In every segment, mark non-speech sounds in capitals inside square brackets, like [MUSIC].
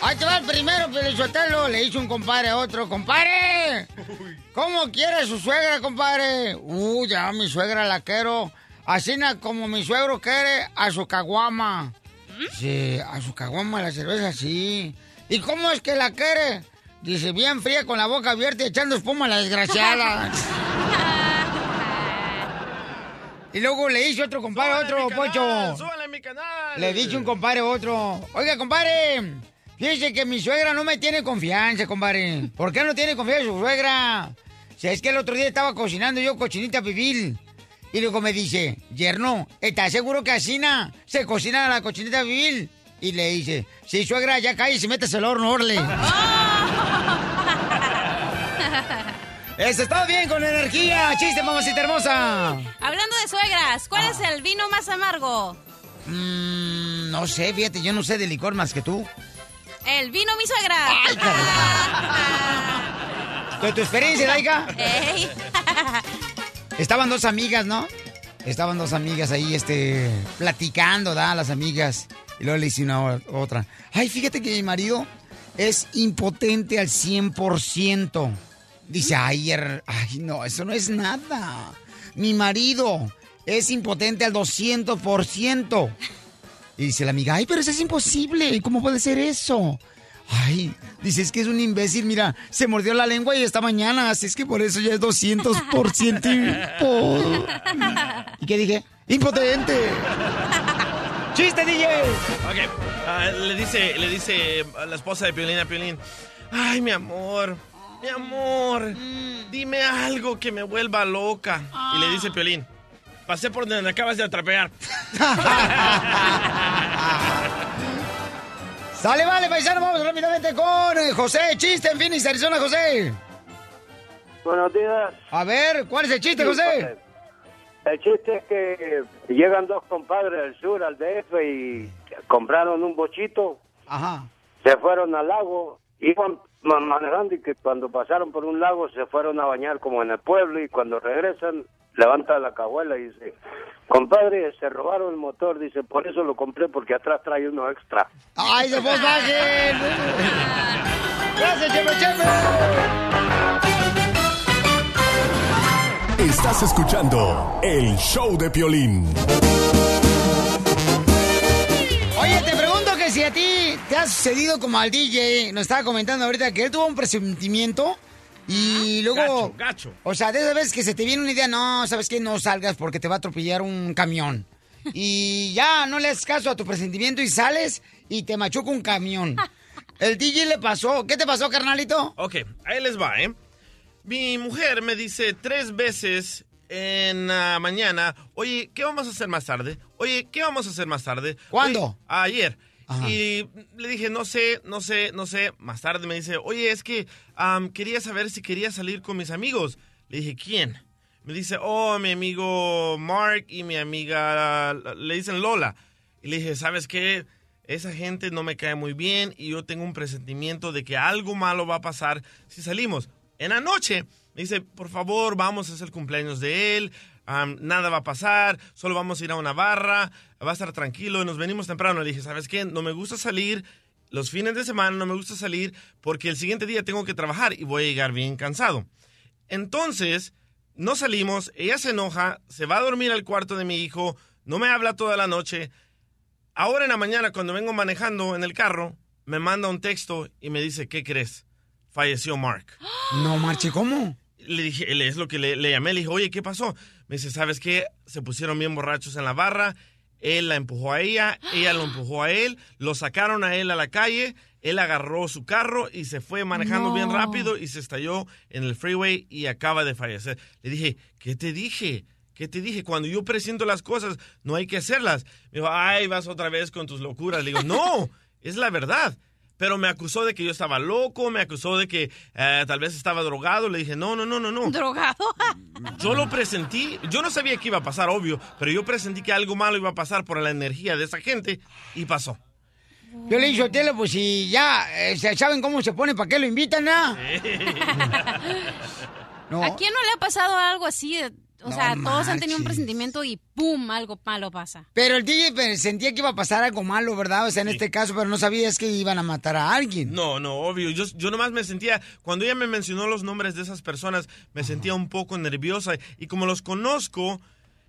Ahí te va el primero, Pelichotelo. Le hizo un compadre a otro. ¡Compadre! ¿Cómo quiere su suegra, compadre? Uy, ya mi suegra la quiero. Así como mi suegro quiere a su caguama. Sí, a su caguama la cerveza, sí. ¿Y cómo es que la quiere? Dice, bien fría, con la boca abierta y echando espuma a la desgraciada. [LAUGHS] y luego le hizo otro compadre a otro, Pocho. ¡Súbale a mi canal! Le dice un compadre a otro. Oiga, compadre, fíjese que mi suegra no me tiene confianza, compadre. ¿Por qué no tiene confianza su suegra? Si es que el otro día estaba cocinando yo cochinita pibil. Y luego me dice, yerno, ¿estás seguro que así na, se cocina la cochinita pibil? Y le dice, sí, suegra, ya cae y se metes al horno, orle. [LAUGHS] Eso está bien, con energía. Chiste, mamacita hermosa. Hablando de suegras, ¿cuál es el vino más amargo? Mm, no sé, fíjate, yo no sé de licor más que tú. El vino mi suegra. ¿De tu experiencia, Laika? Ey. Estaban dos amigas, ¿no? Estaban dos amigas ahí, este, platicando, ¿da? Las amigas. Y luego le dice una otra. Ay, fíjate que mi marido es impotente al 100%. Dice, ay, er- ay, no, eso no es nada. Mi marido es impotente al 200%. Y dice la amiga, ay, pero eso es imposible. ¿Cómo puede ser eso? Ay, dice, es que es un imbécil, mira, se mordió la lengua y esta mañana, así es que por eso ya es 200% impo. ¿Y qué dije? ¡Impotente! ¡Chiste, DJ! Ok, ah, le dice, le dice a la esposa de Piolín a Piolín, ay, mi amor, mi amor, dime algo que me vuelva loca. Y le dice Piolín, pasé por donde acabas de atrapear. [LAUGHS] Sale, vale, paisano, vamos rápidamente con eh, José. Chiste en Phoenix, Arizona, José. Buenos días. A ver, ¿cuál es el chiste, José? El chiste es que llegan dos compadres del sur al DF y compraron un bochito, Ajá. se fueron al lago, iban ma- manejando y que cuando pasaron por un lago se fueron a bañar como en el pueblo y cuando regresan levanta la cajuela y dice, compadre, se robaron el motor, dice, por eso lo compré porque atrás trae uno extra. ¡Ay, de Volkswagen! [LAUGHS] ¡Gracias, Chepe Chepe! Estás escuchando el show de Piolín. Oye, te pregunto que si a ti te ha sucedido como al DJ, nos estaba comentando ahorita que él tuvo un presentimiento y luego... Gacho, gacho. O sea, de esas veces que se te viene una idea, no, ¿sabes qué? No salgas porque te va a atropellar un camión. Y ya no le haces caso a tu presentimiento y sales y te machuca un camión. El DJ le pasó. ¿Qué te pasó, carnalito? Ok, ahí les va, ¿eh? Mi mujer me dice tres veces en la mañana, oye, ¿qué vamos a hacer más tarde? Oye, ¿qué vamos a hacer más tarde? ¿Cuándo? Oye, ayer. Y le dije, no sé, no sé, no sé. Más tarde me dice, oye, es que quería saber si quería salir con mis amigos. Le dije, ¿quién? Me dice, oh, mi amigo Mark y mi amiga, le dicen Lola. Y le dije, ¿sabes qué? Esa gente no me cae muy bien y yo tengo un presentimiento de que algo malo va a pasar si salimos. En la noche me dice, por favor, vamos hacer el cumpleaños de él, nada va a pasar, solo vamos a ir a una barra, va a estar tranquilo y nos venimos temprano. Le dije, ¿sabes qué? No me gusta salir los fines de semana, no me gusta salir porque el siguiente día tengo que trabajar y voy a llegar bien cansado. Entonces, no salimos, ella se enoja, se va a dormir al cuarto de mi hijo, no me habla toda la noche. Ahora en la mañana, cuando vengo manejando en el carro, me manda un texto y me dice, ¿qué crees? Falleció Mark. [GASPS] No, marche, ¿cómo? Le dije, es lo que le, le llamé, le dije, oye, ¿qué pasó? Me dice, ¿sabes qué? Se pusieron bien borrachos en la barra, él la empujó a ella, ella lo empujó a él, lo sacaron a él a la calle, él agarró su carro y se fue manejando No. bien rápido y se estalló en el freeway y acaba de fallecer. Le dije, ¿qué te dije? ¿Qué te dije? Cuando yo presiento las cosas, no hay que hacerlas. Me dijo, ay, vas otra vez con tus locuras. Le digo, no, es la verdad. Pero me acusó de que yo estaba loco, me acusó de que eh, tal vez estaba drogado. Le dije, no, no, no, no, no. ¿Drogado? [LAUGHS] Yo lo presentí, yo no sabía que iba a pasar, obvio, pero yo presentí que algo malo iba a pasar por la energía de esa gente y pasó. Yo le dije tele, pues si ya eh, se- saben cómo se pone, ¿para qué lo invitan, ah? [LAUGHS] [LAUGHS] No. ¿A quién no le ha pasado algo así? O No sea, todos han tenido un presentimiento y ¡pum! Algo malo pasa. Pero el DJ sentía que iba a pasar algo malo, ¿verdad? O sea, en este caso, pero no sabías que iban a matar a alguien. No, no, obvio. Yo, yo nomás me sentía, cuando ella me mencionó los nombres de esas personas, me sentía un poco nerviosa. Y como los conozco,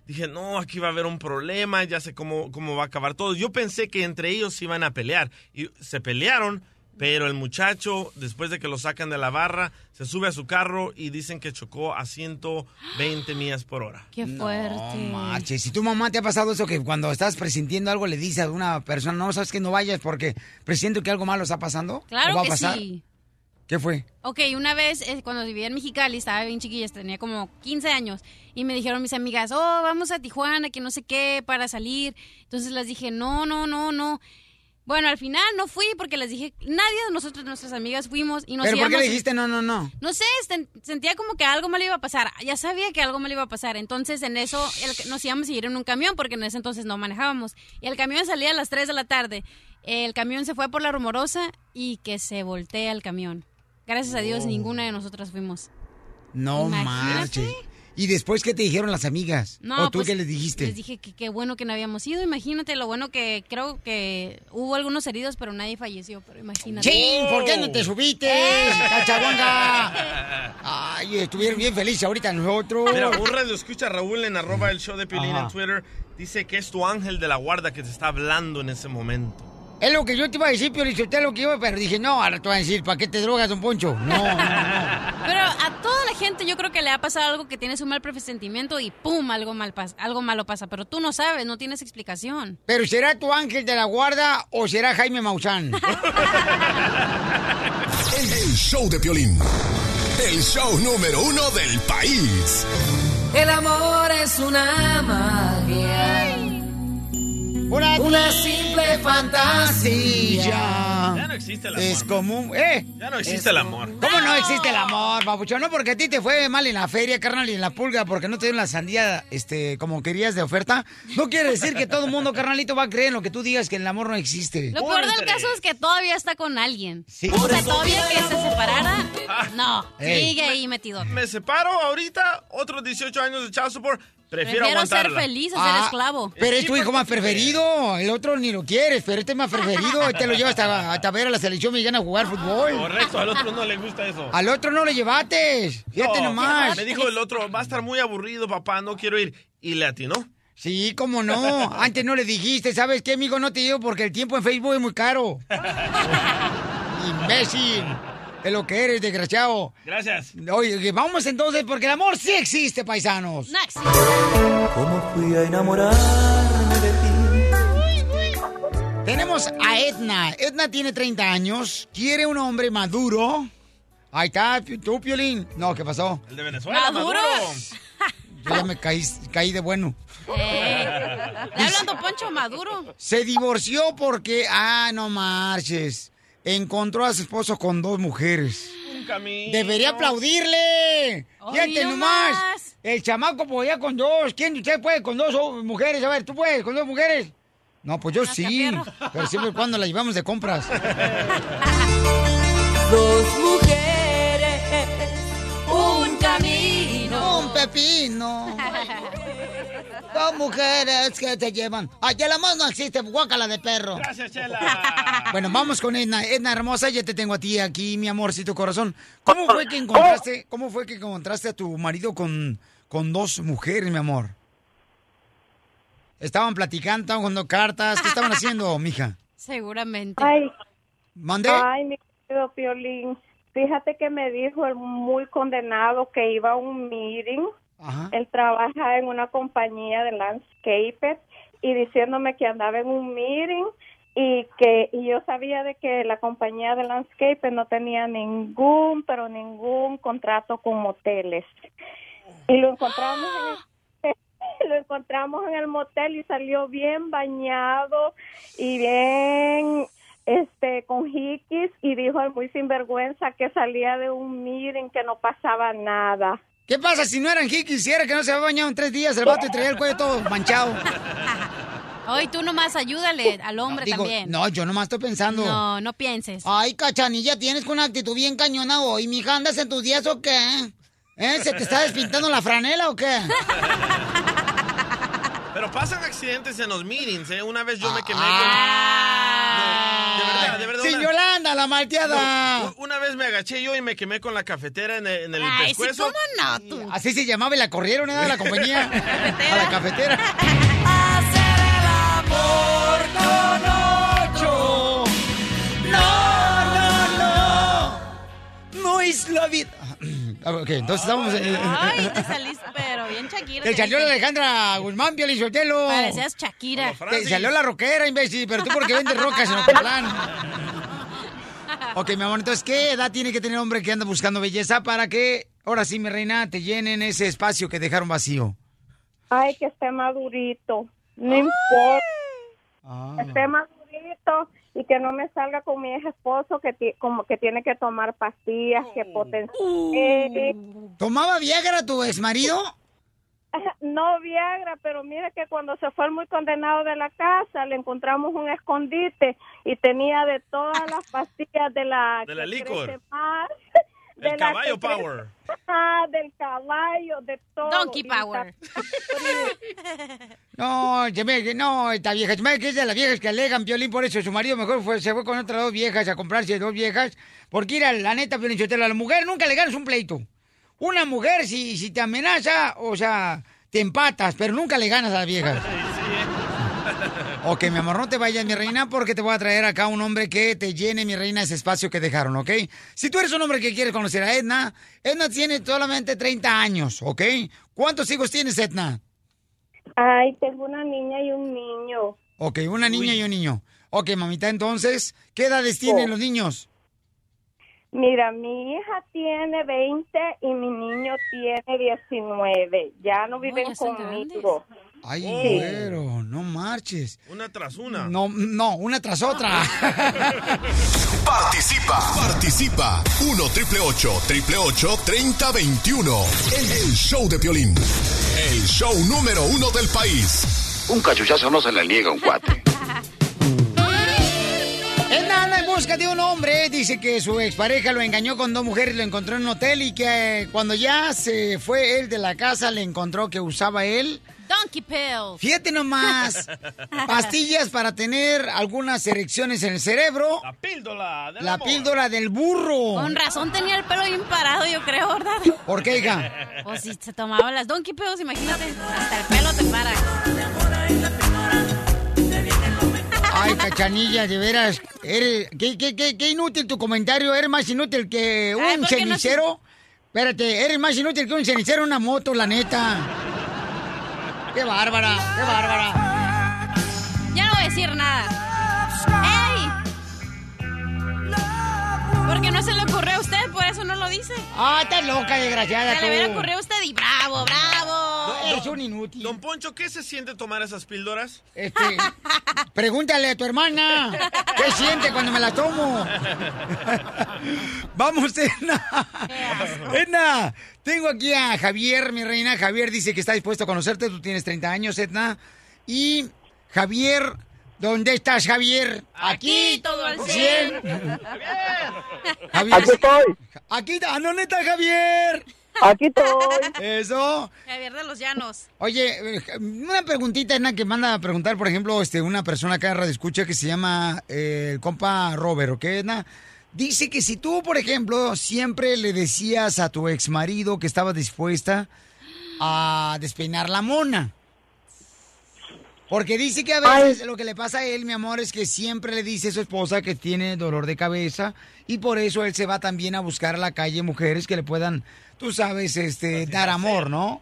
dije, no, aquí va a haber un problema, ya sé cómo, cómo va a acabar todo. Yo pensé que entre ellos se iban a pelear. Y se pelearon, pero el muchacho, después de que lo sacan de la barra, se sube a su carro y dicen que chocó a 120 millas por hora. ¡Qué fuerte! No si tu mamá te ha pasado eso que cuando estás presintiendo algo le dices a una persona, no sabes que no vayas porque presiento que algo malo está pasando. Claro ¿O va a que pasar? sí. ¿Qué fue? Ok, una vez eh, cuando vivía en Mexicali, estaba bien chiquilla, tenía como 15 años, y me dijeron mis amigas, oh, vamos a Tijuana, que no sé qué, para salir. Entonces les dije, no, no, no, no. Bueno, al final no fui porque les dije, nadie de nosotros, nuestras amigas, fuimos y nos ¿Pero por qué le dijiste no, no, no? No sé, sen- sentía como que algo malo iba a pasar. Ya sabía que algo malo iba a pasar. Entonces, en eso el- nos íbamos a ir en un camión porque en ese entonces no manejábamos. Y el camión salía a las 3 de la tarde. El camión se fue por la rumorosa y que se voltea el camión. Gracias a Dios, ninguna de nosotras fuimos. No Imagínate. ¿Y después qué te dijeron las amigas? No, ¿O tú pues, qué les dijiste? Les dije que qué bueno que no habíamos ido. Imagínate lo bueno que creo que hubo algunos heridos, pero nadie falleció. Pero imagínate. ¡Chin! ¿Por qué no te subiste? ¡Cachaguanga! [LAUGHS] Ay, estuvieron bien felices ahorita nosotros. Mira, un radio escucha Raúl en arroba el show de Piolín Ajá. en Twitter. Dice que es tu ángel de la guarda que te está hablando en ese momento. Es lo que yo te iba a decir, Pio lo que iba, pero dije, no, ahora te voy a decir, ¿para qué te drogas, don Poncho? No, no, no. [LAUGHS] Pero a toda la gente yo creo que le ha pasado algo que tienes un mal presentimiento y ¡pum! algo mal pasa, algo malo pasa, pero tú no sabes, no tienes explicación. ¿Pero será tu ángel de la guarda o será Jaime Maussan? [LAUGHS] El show de Piolín. El show número uno del país. El amor es una magia. Una, Una simple fantasía. Ya no existe el amor. Es común, ¿eh? Ya no existe el amor. ¿Cómo no existe el amor, papuchón? No, porque a ti te fue mal en la feria, carnal, y en la pulga, porque no te dieron la sandía, este, como querías de oferta. No quiere decir que todo el mundo, carnalito, va a creer en lo que tú digas que el amor no existe. Lo peor del caso es que todavía está con alguien. Sí. O sea, todavía que se separara, no, Ey. sigue ahí metido. Me separo ahorita, otros 18 años de child support. Prefiero, Prefiero ser feliz a ser Ah, esclavo. Pero es tu hijo más preferido. El otro ni lo quieres, pero este es más preferido. Este lo llevas hasta, hasta ver a la selección mexicana jugar fútbol. Correcto, al otro no le gusta eso. Al otro no lo llevates. Fíjate No, nomás. Me dijo el otro, va a estar muy aburrido, papá, no quiero ir. Y le atinó. Sí, cómo no. Antes no le dijiste, ¿sabes qué, amigo? No te digo porque el tiempo en Facebook es muy caro. [LAUGHS] Imbécil. Es lo que eres, desgraciado. Gracias. Oye, vamos entonces, porque el amor sí existe, paisanos. Next. ¿Cómo fui a enamorarme de ti? Tenemos a Edna. Edna tiene 30 años, quiere un hombre maduro. Ahí está, tú, Piolín. No, ¿qué pasó? El de Venezuela, ¿Maduro? Maduro. Yo ya me caí, caí de bueno. Eh, ¿Le hablando Poncho Maduro? Se divorció porque, ah, no marches. Encontró a su esposo con dos mujeres. Un camino. Debería aplaudirle. Fíjate no nomás. más. El chamaco podía con dos. ¿Quién de ustedes puede con dos oh, mujeres? A ver, ¿tú puedes con dos mujeres? No, pues yo sí. Pero siempre y cuando la llevamos de compras. [LAUGHS] Dos mujeres, un camino. Un pepino. [LAUGHS] Dos mujeres que te llevan. Ay, el amor no existe, guácala de perro. Gracias, Chela. [LAUGHS] Bueno, vamos con Edna. Edna hermosa, ya te tengo a ti aquí, mi amorcito corazón. ¿Cómo fue que encontraste, cómo fue que encontraste a tu marido con, con dos mujeres, mi amor? Estaban platicando, estaban jugando cartas. ¿Qué estaban haciendo, [LAUGHS] mija? Seguramente. Ay, ¿Mandé? ay, mi querido Piolín. Fíjate que me dijo el muy condenado que iba a un meeting. Él trabaja en una compañía de landscaper y diciéndome que andaba en un meeting y que y yo sabía de que la compañía de landscaper no tenía ningún, pero ningún contrato con moteles. Y lo encontramos en el, [LAUGHS] lo encontramos en el motel y salió bien bañado y bien este con jiquis y dijo muy sinvergüenza que salía de un meeting que no pasaba nada. ¿Qué pasa si no eran hikis? Si era que no se había bañado en tres días el vato y traía el cuello todo manchado. [LAUGHS] Hoy tú nomás ayúdale al hombre Digo, también. no, yo nomás estoy pensando. No, no pienses. Ay, cachanilla, tienes con una actitud bien cañona hoy. ¿Mija, andas en tus días o qué? ¿Eh? ¿Se te está despintando la franela o qué? [LAUGHS] Pero pasan accidentes en los meetings, ¿eh? Una vez yo me quemé Ah. con... No, de verdad. Sin una- Yolanda, la malteada. No, una vez me agaché yo y me quemé con la cafetera en el, en el Ay, sí, pescuezo. ¿cómo no? Tú. Así se llamaba y la corrieron, ¿eh? La compañía. [LAUGHS] A la cafetera. Ocho. No, no, no. No es la vida. [CLEARS THROAT] Ah, Ok, entonces estamos. eh, Ay, te saliste, pero bien Shakira. Te te salió la. Alejandra Guzmán, Pio Lizotelo. Parecías Shakira. Te salió la rockera, imbécil, pero tú porque vendes rocas en Ocotlán. [LAUGHS] Ok, mi amor, entonces, ¿qué edad tiene que tener un hombre que anda buscando belleza para que, ahora sí, mi reina, te llenen ese espacio que dejaron vacío? Ay, que esté madurito. No importa. Ah. Esté madurito y que no me salga con mi ex esposo que como que tiene que tomar pastillas, que potencia. Eh, ¿Tomaba Viagra tu ex marido? no Viagra, pero mira que cuando se fue el muy condenado de la casa, le encontramos un escondite y tenía de todas las pastillas de la... De la licor. más, El caballo power. [LAUGHS] Ah, del caballo, de todo. Donkey Power. [LAUGHS] No, se me- que no, esta vieja, se me que es de las viejas que alegan, Piolín, por eso su marido mejor fue, se fue con otras dos viejas a comprarse dos viejas, porque mira, la neta, Piolín, a la mujer nunca le ganas un pleito. Una mujer, si, si te amenaza, o sea, te empatas, pero nunca le ganas a las viejas. [LAUGHS] Ok, mi amor, no te vayas, mi reina, porque te voy a traer acá un hombre que te llene, mi reina, ese espacio que dejaron, ¿ok? Si tú eres un hombre que quiere conocer a Edna, Edna tiene solamente 30 años, ¿ok? ¿Cuántos hijos tienes, Edna? Ay, tengo una niña y un niño. Ok, una niña y un niño. Ok, mamita, entonces, ¿qué edades tienen Oh. los niños? Mira, mi hija tiene 20 y mi niño tiene 19. Ya no viven ya conmigo. Ay, Oh. güero, no marches. Una tras una. No, no, una tras otra. [LAUGHS] Participa, participa. 1 triple 8 triple 8 30 21. El, el show de Piolín. El show número uno del país. Un cachuchazo no se le niega a un cuate. [LAUGHS] Edna anda en busca de un hombre. Dice que su expareja lo engañó con dos mujeres, lo encontró en un hotel y que eh, cuando ya se fue él de la casa le encontró que usaba él. Donkey Pills. Fíjate nomás, [LAUGHS] pastillas para tener algunas erecciones en el cerebro. La píldora. del La amor. píldora del burro. Con razón tenía el pelo bien parado, yo creo, ¿verdad? ¿Por qué, hija? O si se tomaba las Donkey Pills, imagínate, hasta el pelo te para. Ay, cachanilla, de veras. Eres, qué, qué, qué, qué inútil tu comentario. Eres más inútil que un Ay, ¿por qué no cenicero. Espérate, eres más inútil que un cenicero en una moto, la neta. Qué bárbara, qué bárbara. Ya no voy a decir nada. ¡Ey! Porque no se le ocurrió a usted, por eso no lo dice. Ah, estás loca, desgraciada. Se tú. le hubiera ocurrido a usted y Eres un inútil. Don Poncho, ¿qué se siente tomar esas píldoras? Este, pregúntale a tu hermana. ¿Qué siente cuando me la tomo? [LAUGHS] Vamos, Edna. Edna, tengo aquí a Javier, mi reina. Javier dice que está dispuesto a conocerte. Tú tienes 30 años, Edna. Y Javier, ¿dónde estás, Javier? Aquí, todo al Cien. cien. Javier. Aquí estoy, Aquí, ¿a dónde está Javier? Aquí estoy. Eso. Javier de los Llanos. Oye, eh, una preguntita, Edna, que manda a preguntar, por ejemplo, este, una persona acá en Radio Escucha que se llama eh, el compa Robert, ¿ok, Edna? Dice que si tú, por ejemplo, siempre le decías a tu ex marido que estaba dispuesta a despeinar la mona. Porque dice que a veces lo que le pasa a él, mi amor, es que siempre le dice a su esposa que tiene dolor de cabeza y por eso él se va también a buscar a la calle mujeres que le puedan, tú sabes, este, dar amor, ¿no?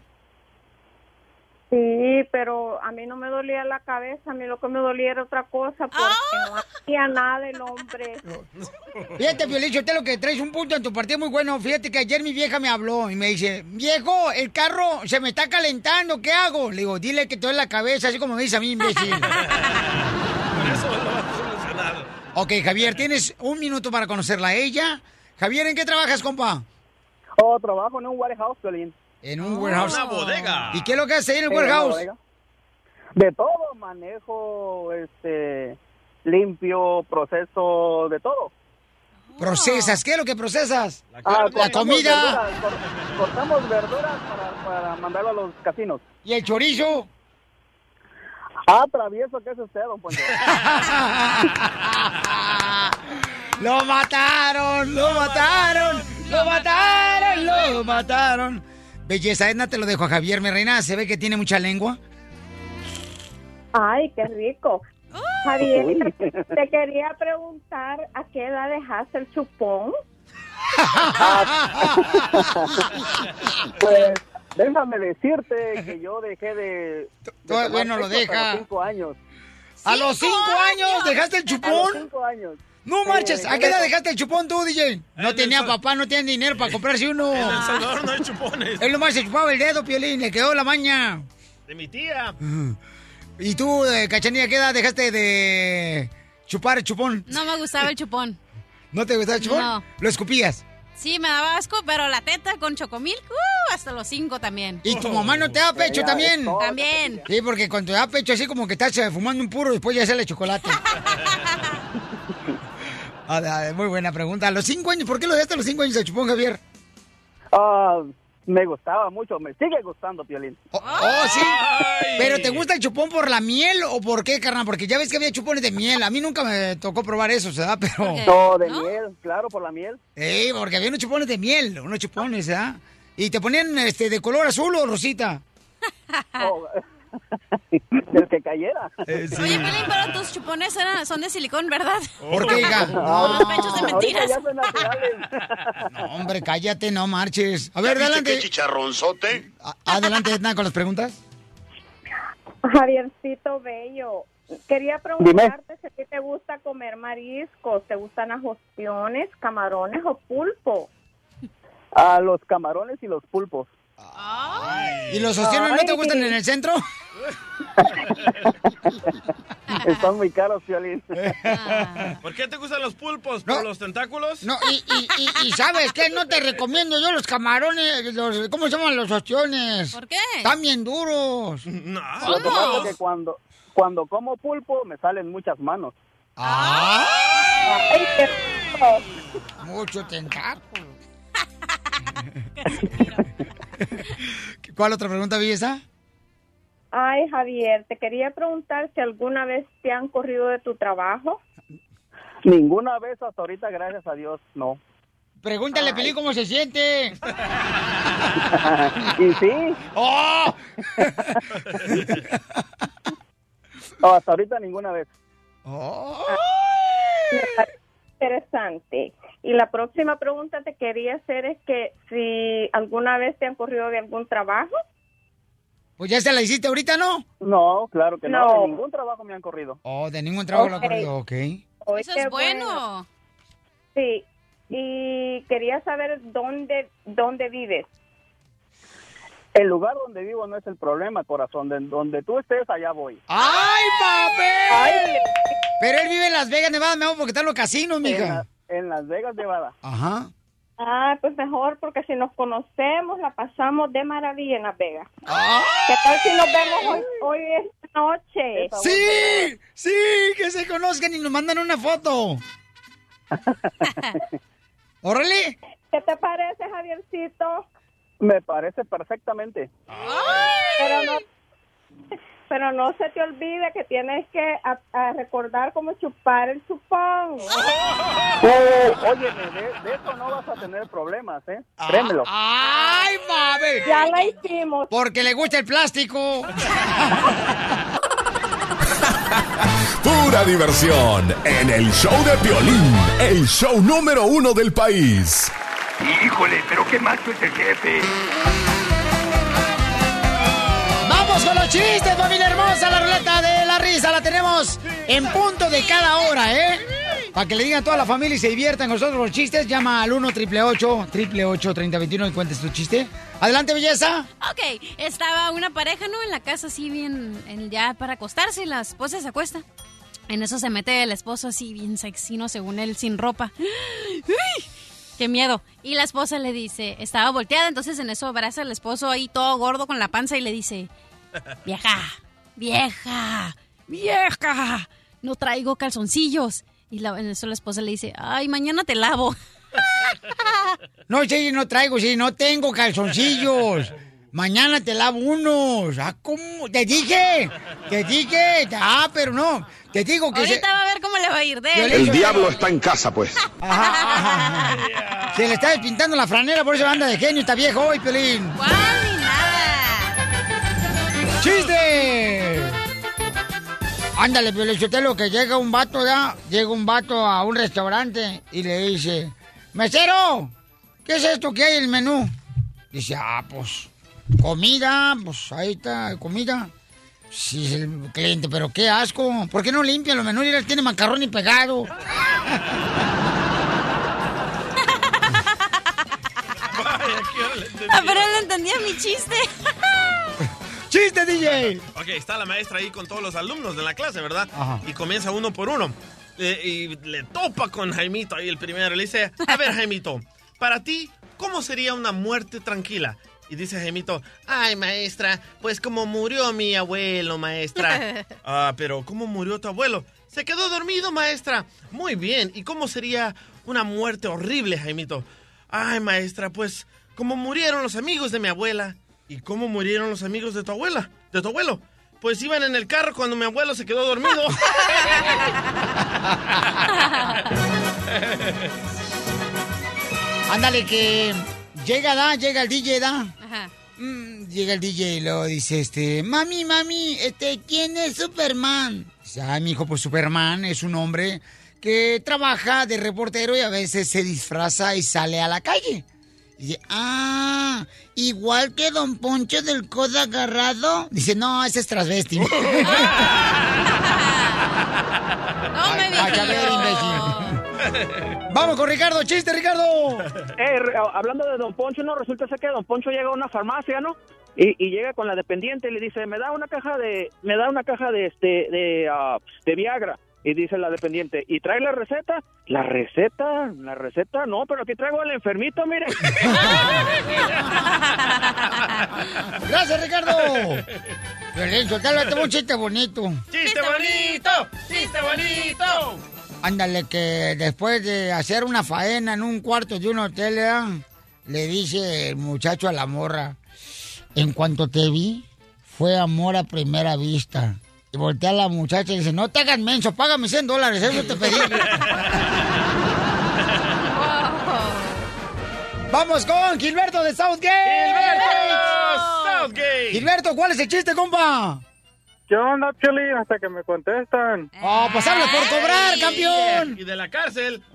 Sí, pero a mí no me dolía la cabeza, a mí lo que me dolía era otra cosa, porque no hacía nada el hombre. [LAUGHS] Fíjate, Violicho, usted lo que traes un punto en tu partido muy bueno. Fíjate que ayer mi vieja me habló y me dice, viejo, el carro se me está calentando, ¿qué hago? Le digo, dile que te duele la cabeza, así como me dice a mí, imbécil. [LAUGHS] Por eso lo vas a solucionar. ok, Javier, tienes un minuto para conocerla a ella. Javier, ¿en qué trabajas, compa? Oh, trabajo en un warehouse, Piolín. En un warehouse. Una bodega. ¿Y qué es lo que hace ahí en el warehouse? De todo, manejo, este, limpio, proceso, de todo. ¿Procesas? ¿Qué es lo que procesas? Ah, La comida. verduras, cortamos verduras para, para mandarlo a los casinos. ¿Y el chorizo? Ah, travieso, ¿qué es usted, don Poncho? [LAUGHS] ¡Lo mataron! ¡Lo mataron! ¡Lo mataron! ¡Lo mataron! Belleza, Edna, te lo dejo a Javier, mi reina. ¿Se ve que tiene mucha lengua? Ay, qué rico. Javier, te quería preguntar a qué edad dejaste el chupón. [LAUGHS] Pues, déjame decirte que yo dejé de... de Todavía tomar no lo deja. los cinco años. ¿A los cinco años dejaste el A los chupón? cinco años. No marches, ¿a qué edad de- dejaste el chupón tú, DJ? No tenía papá, no tenía dinero para comprarse uno. En El Salvador no hay chupones. [LAUGHS] Él nomás se chupaba el dedo, Piolín, le quedó la maña. De mi tía. ¿Y tú, eh, Cachanilla, qué edad dejaste de chupar el chupón? No me gustaba el chupón. ¿No te gustaba el chupón? No. ¿Lo escupías? Sí, me daba asco, pero la teta con chocomilk, uh, hasta los cinco también. ¿Y tu mamá no te da pecho también? También. Sí, porque cuando te da pecho así como que estás eh, fumando un puro, después ya sale chocolate. [LAUGHS] Ah, muy buena pregunta. A los cinco años, ¿por qué lo dejaste a los cinco años el chupón, Javier? Ah, me gustaba mucho, me sigue gustando, Piolín. Oh, oh, sí. ¿Pero te gusta el chupón por la miel o por qué, carnal? Porque ya ves que había chupones de miel. A mí nunca me tocó probar eso, ¿verdad? [LAUGHS] Pero... Ok. No, de ¿No? miel, claro, por la miel. Sí, porque había unos chupones de miel, unos chupones, ¿verdad? Y te ponían este de color azul o rosita. [LAUGHS] Oh, del que cayera. Eh, Oye, Pelín, pero tus chupones eran, son de silicón, ¿verdad? ¿Por qué, hija? [LAUGHS] No, pechos de mentiras. ya son naturales. No, hombre, cállate, no marches. A ver, ¿Viste adelante. qué chicharronzote? Adelante, Edna, con las preguntas. Javiercito Bello, quería preguntarte si a ti te gusta comer mariscos, ¿te gustan las ostiones, camarones o pulpo? A los camarones y los pulpos. ¿Y los ostiones no te gustan en el centro? [LAUGHS] Están muy caros, Piolín. Ah. [LAUGHS] ¿Por qué te gustan los pulpos? No. ¿Por los tentáculos? No, y, y, y, y ¿sabes qué? No te recomiendo yo los camarones, los, ¿cómo se llaman los ostiones? ¿Por qué? Están bien duros. No. Lo que pasa es que cuando, cuando como pulpo me salen muchas manos. ¡Ah! Ay, qué. Mucho tentáculo. [LAUGHS] ¿Cuál otra pregunta, belleza? Ay, Javier, te quería preguntar si alguna vez te han corrido de tu trabajo. Ninguna vez hasta ahorita, gracias a Dios, no. Pregúntale, Pelín, cómo se siente. [LAUGHS] y sí, ¡Oh! [LAUGHS] no, hasta ahorita ninguna vez. ¡Oh! Interesante. Y la próxima pregunta te quería hacer es que si alguna vez te han corrido de algún trabajo. Pues ya se la hiciste ahorita, ¿no? No, claro que no. No. De ningún trabajo me han corrido. Oh, de ningún trabajo lo ha Ok. corrido, ok. Eso es bueno. Sí. Y quería saber dónde dónde vives. El lugar donde vivo no es el problema, corazón. De donde tú estés, allá voy. ¡Ay, papel! Ay, Pero él vive en Las Vegas, Nevada, mi amor, porque están los casinos, En, mija. la- en Las Vegas, Nevada. Ajá. Ah, pues mejor, porque si nos conocemos, la pasamos de maravilla en Las Vegas. ¡Ah! ¿Qué tal si nos vemos hoy, hoy esta noche? ¡Sí! ¡Sí! ¡Que se conozcan y nos mandan una foto! [LAUGHS] ¡Órale! ¿Qué te parece, Javiercito? Me parece perfectamente. Pero no, pero no se te olvide que tienes que a- a recordar cómo chupar el chupón. Oh, óyeme, de, de eso no vas a tener problemas, ¿eh? Créemelo. ¡Ay, papel! Ya la hicimos. Porque le gusta el plástico. [LAUGHS] Pura diversión en el show de Piolín, el show número uno del país. Híjole, pero qué macho es el jefe. ¡Vamos con los chistes, familia hermosa! La ruleta de la risa la tenemos en punto de cada hora, ¿eh? Para que le digan a toda la familia y se diviertan con nosotros los chistes, llama al 1 888 3021 y cuentes tu chiste. Adelante, belleza. Ok, estaba una pareja, ¿no? En la casa así bien, en- ya para acostarse, y la esposa se acuesta. En eso se mete el esposo así bien sexy, ¿no? Según él, sin ropa. ¡Ay! Qué miedo. Y la esposa le dice, estaba volteada, entonces en eso abraza al esposo ahí todo gordo con la panza y le dice, vieja, vieja, vieja, no traigo calzoncillos. Y la- en eso la esposa le dice, ay, mañana te lavo. [LAUGHS] No, sí, no traigo, sí, no tengo calzoncillos. Mañana te lavo unos. Ah, ¿cómo? Te dije, te dije. Ah, pero no. Te digo que se, Ahorita va a ver cómo le va a ir de él. El diablo está en casa, pues. se le está despintando la franela, por eso anda de genio, está viejo hoy, Pelín. ¡Chiste! Ándale, Piolichotelo, que llega un vato, ya. Llega un vato a un restaurante y le dice, mesero, ¿qué es esto que hay en el menú? Dice, ah, pues, comida, pues ahí está, comida. Sí, el cliente, pero qué asco. ¿Por qué no limpia los menús? Mira, tiene macarrón y pegado. [LAUGHS] Ah, pero él entendía mi chiste. [LAUGHS] ¡Chiste, DJ! [LAUGHS] Ok, está la maestra ahí con todos los alumnos de la clase, ¿verdad? Ajá. Y comienza uno por uno. Eh, y le topa con Jaimito ahí el primero. Le dice, a ver, Jaimito, para ti, ¿cómo sería una muerte tranquila? Y dice Jaimito, ay, maestra, pues como murió mi abuelo, maestra. [LAUGHS] ah, pero ¿cómo murió tu abuelo? Se quedó dormido, maestra. Muy bien. ¿Y cómo sería una muerte horrible, Jaimito? Ay, maestra, pues como murieron los amigos de mi abuela. ¿Y cómo murieron los amigos de tu abuela? ¿De tu abuelo? Pues iban en el carro cuando mi abuelo se quedó dormido. [LAUGHS] Ándale, que llega, da, llega el DJ, da. Ajá. Mm, llega el DJ y luego dice, este, mami, mami, este, ¿quién es Superman? Dice, ay, mi hijo, pues Superman es un hombre que trabaja de reportero y a veces se disfraza y sale a la calle. Dice, ah, igual que Don Poncho del Codo Agarrado. Dice, no, ese es transvesti. [LAUGHS] No me imbécil. Vamos con Ricardo, chiste, Ricardo. Eh, re- hablando de Don Poncho, no, resulta ser que Don Poncho llega a una farmacia, ¿no? Y, y llega con la dependiente y le dice, me da una caja de, me da una caja de este, de, ah, de Viagra. Y dice la dependiente, ¿y trae la receta? ¿La receta? ¿La receta? No, pero aquí traigo al enfermito, mire. [LAUGHS] Gracias, Ricardo. Suéltalo, te un chiste bonito. ¡Chiste bonito! ¡Chiste bonito! Ándale, que después de hacer una faena en un cuarto de un hotel, ¿verdad? le dice el muchacho a la morra, en cuanto te vi, fue amor a primera vista. Voltea a la muchacha y dice, no te hagas menso, págame 100 dólares, eso te pedí. [LAUGHS] Vamos con Gilberto de Southgate. ¡Gilberto! ¡Southgate! Gilberto, ¿cuál es el chiste, compa? ¿Qué onda, Piolín? Hasta que me contestan. Oh, pues por cobrar, campeón. Y de la cárcel. [LAUGHS]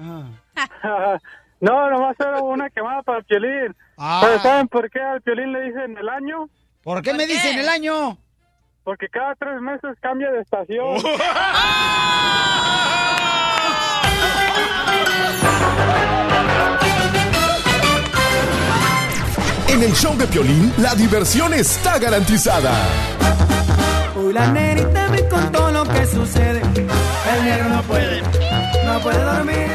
no, nomás era una quemada para el Piolín. Ah. ¿Pero saben por qué al Piolín le dicen el año? ¿Por qué me dicen el año? Porque cada tres meses cambia de estación. [LAUGHS] En el show de Piolín, la diversión está garantizada. Hoy la nenita me contó lo que sucede. El negro no puede, no puede dormir.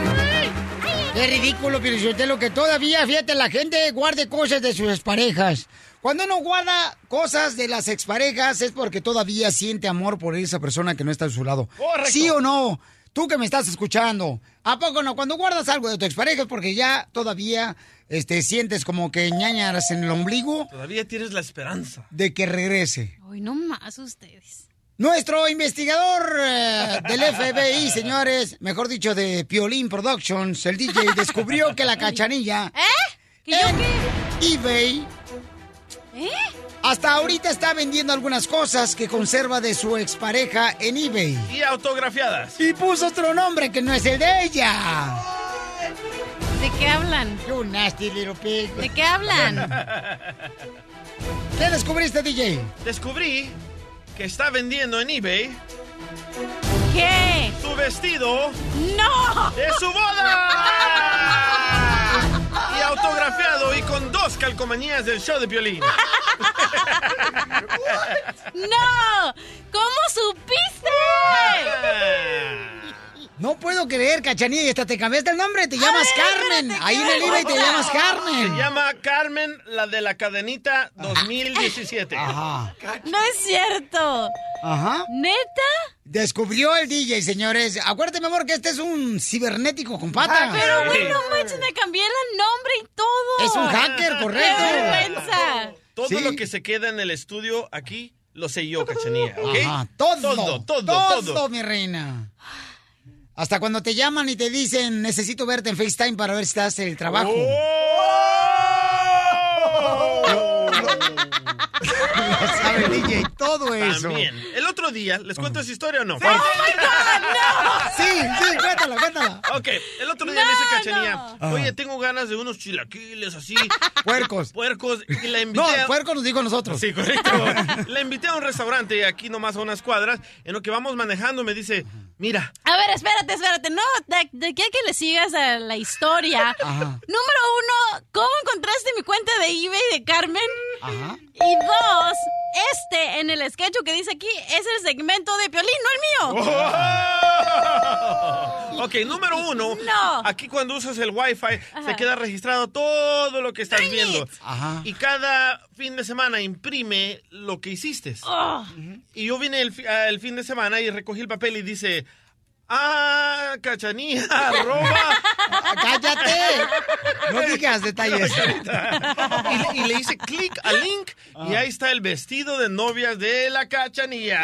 Qué ridículo, lo que todavía, fíjate, la gente guarde cosas de sus exparejas. Cuando uno guarda cosas de las exparejas es porque todavía siente amor por esa persona que no está a su lado. Correcto. ¿Sí o no? Tú que me estás escuchando. ¿A poco no? Cuando guardas algo de tu expareja es porque ya todavía este, sientes como que ñañaras en el ombligo Todavía tienes la esperanza. de que regrese. Hoy no más ustedes. Nuestro investigador eh, del FBI, [LAUGHS] señores, mejor dicho, de Piolín Productions, el DJ, [LAUGHS] descubrió que la cachanilla ¿Eh? ¿Que yo qué? eBay ¿Eh? hasta ahorita está vendiendo algunas cosas que conserva de su expareja en eBay. Y autografiadas. Y puso otro nombre que no es el de ella. ¿De qué hablan? You nasty little pig. ¿De qué hablan? ¿Qué descubriste, DJ? Descubrí que está vendiendo en eBay ¿Qué? su vestido ¡No! de su boda. [LAUGHS] Y autografiado y con dos calcomanías del show de violín. [LAUGHS] ¡No! ¿Cómo supiste? No puedo creer, cachanilla, y hasta te cambiaste el nombre, te llamas Carmen. Ahí en el eBay te llamas Carmen. Se llama Carmen, la de la cadenita 2017. Ajá. No es cierto. Ajá. ¿Neta? Descubrió el DJ, señores. Acuérdate, mi amor, que este es un cibernético con pata. Pero bueno, manches, me cambié el nombre y todo. Es un hacker, correcto. ¡Qué vergüenza! Todo Sí. lo que se queda en el estudio aquí lo sé yo, cachanilla, ¿ok? Ajá, todo, todo, todo, todo, todo. mi reina. Hasta cuando te llaman y te dicen, necesito verte en FaceTime para ver si te hace el trabajo. Lo el DJ, todo eso. También. El otro día, ¿les cuento esa historia o no? Sí, sí, cuéntala, cuéntala. Ok, el otro día le dice Cachanilla, no. oye, tengo ganas de unos chilaquiles así. Puercos. Puercos. Y la invité No, a- puerco nos dijo a nosotros. Sí, correcto. [LAUGHS] La invité a un restaurante aquí nomás a unas cuadras. En lo que vamos manejando me dice, mira, A ver, espérate, espérate. No, de, de aquí a que le sigas a la historia. [LAUGHS] Ajá. Número uno, ¿cómo encontraste mi cuenta de eBay de Carmen? Ajá. Y dos, este en el sketch que dice aquí es el segmento de Piolín, no el mío. [LAUGHS] Ok, número uno. No. Aquí cuando usas el Wi-Fi Ajá. se queda registrado todo lo que estás Dang viendo. Ajá. Y cada fin de semana imprime lo que hiciste. Oh. Y yo vine el, el fin de semana y recogí el papel y dice, ah, cachanilla, arroba. ¡Cállate! No digas detalles. y, le- y le hice clic al link y ahí está el vestido de novias de la cachanilla.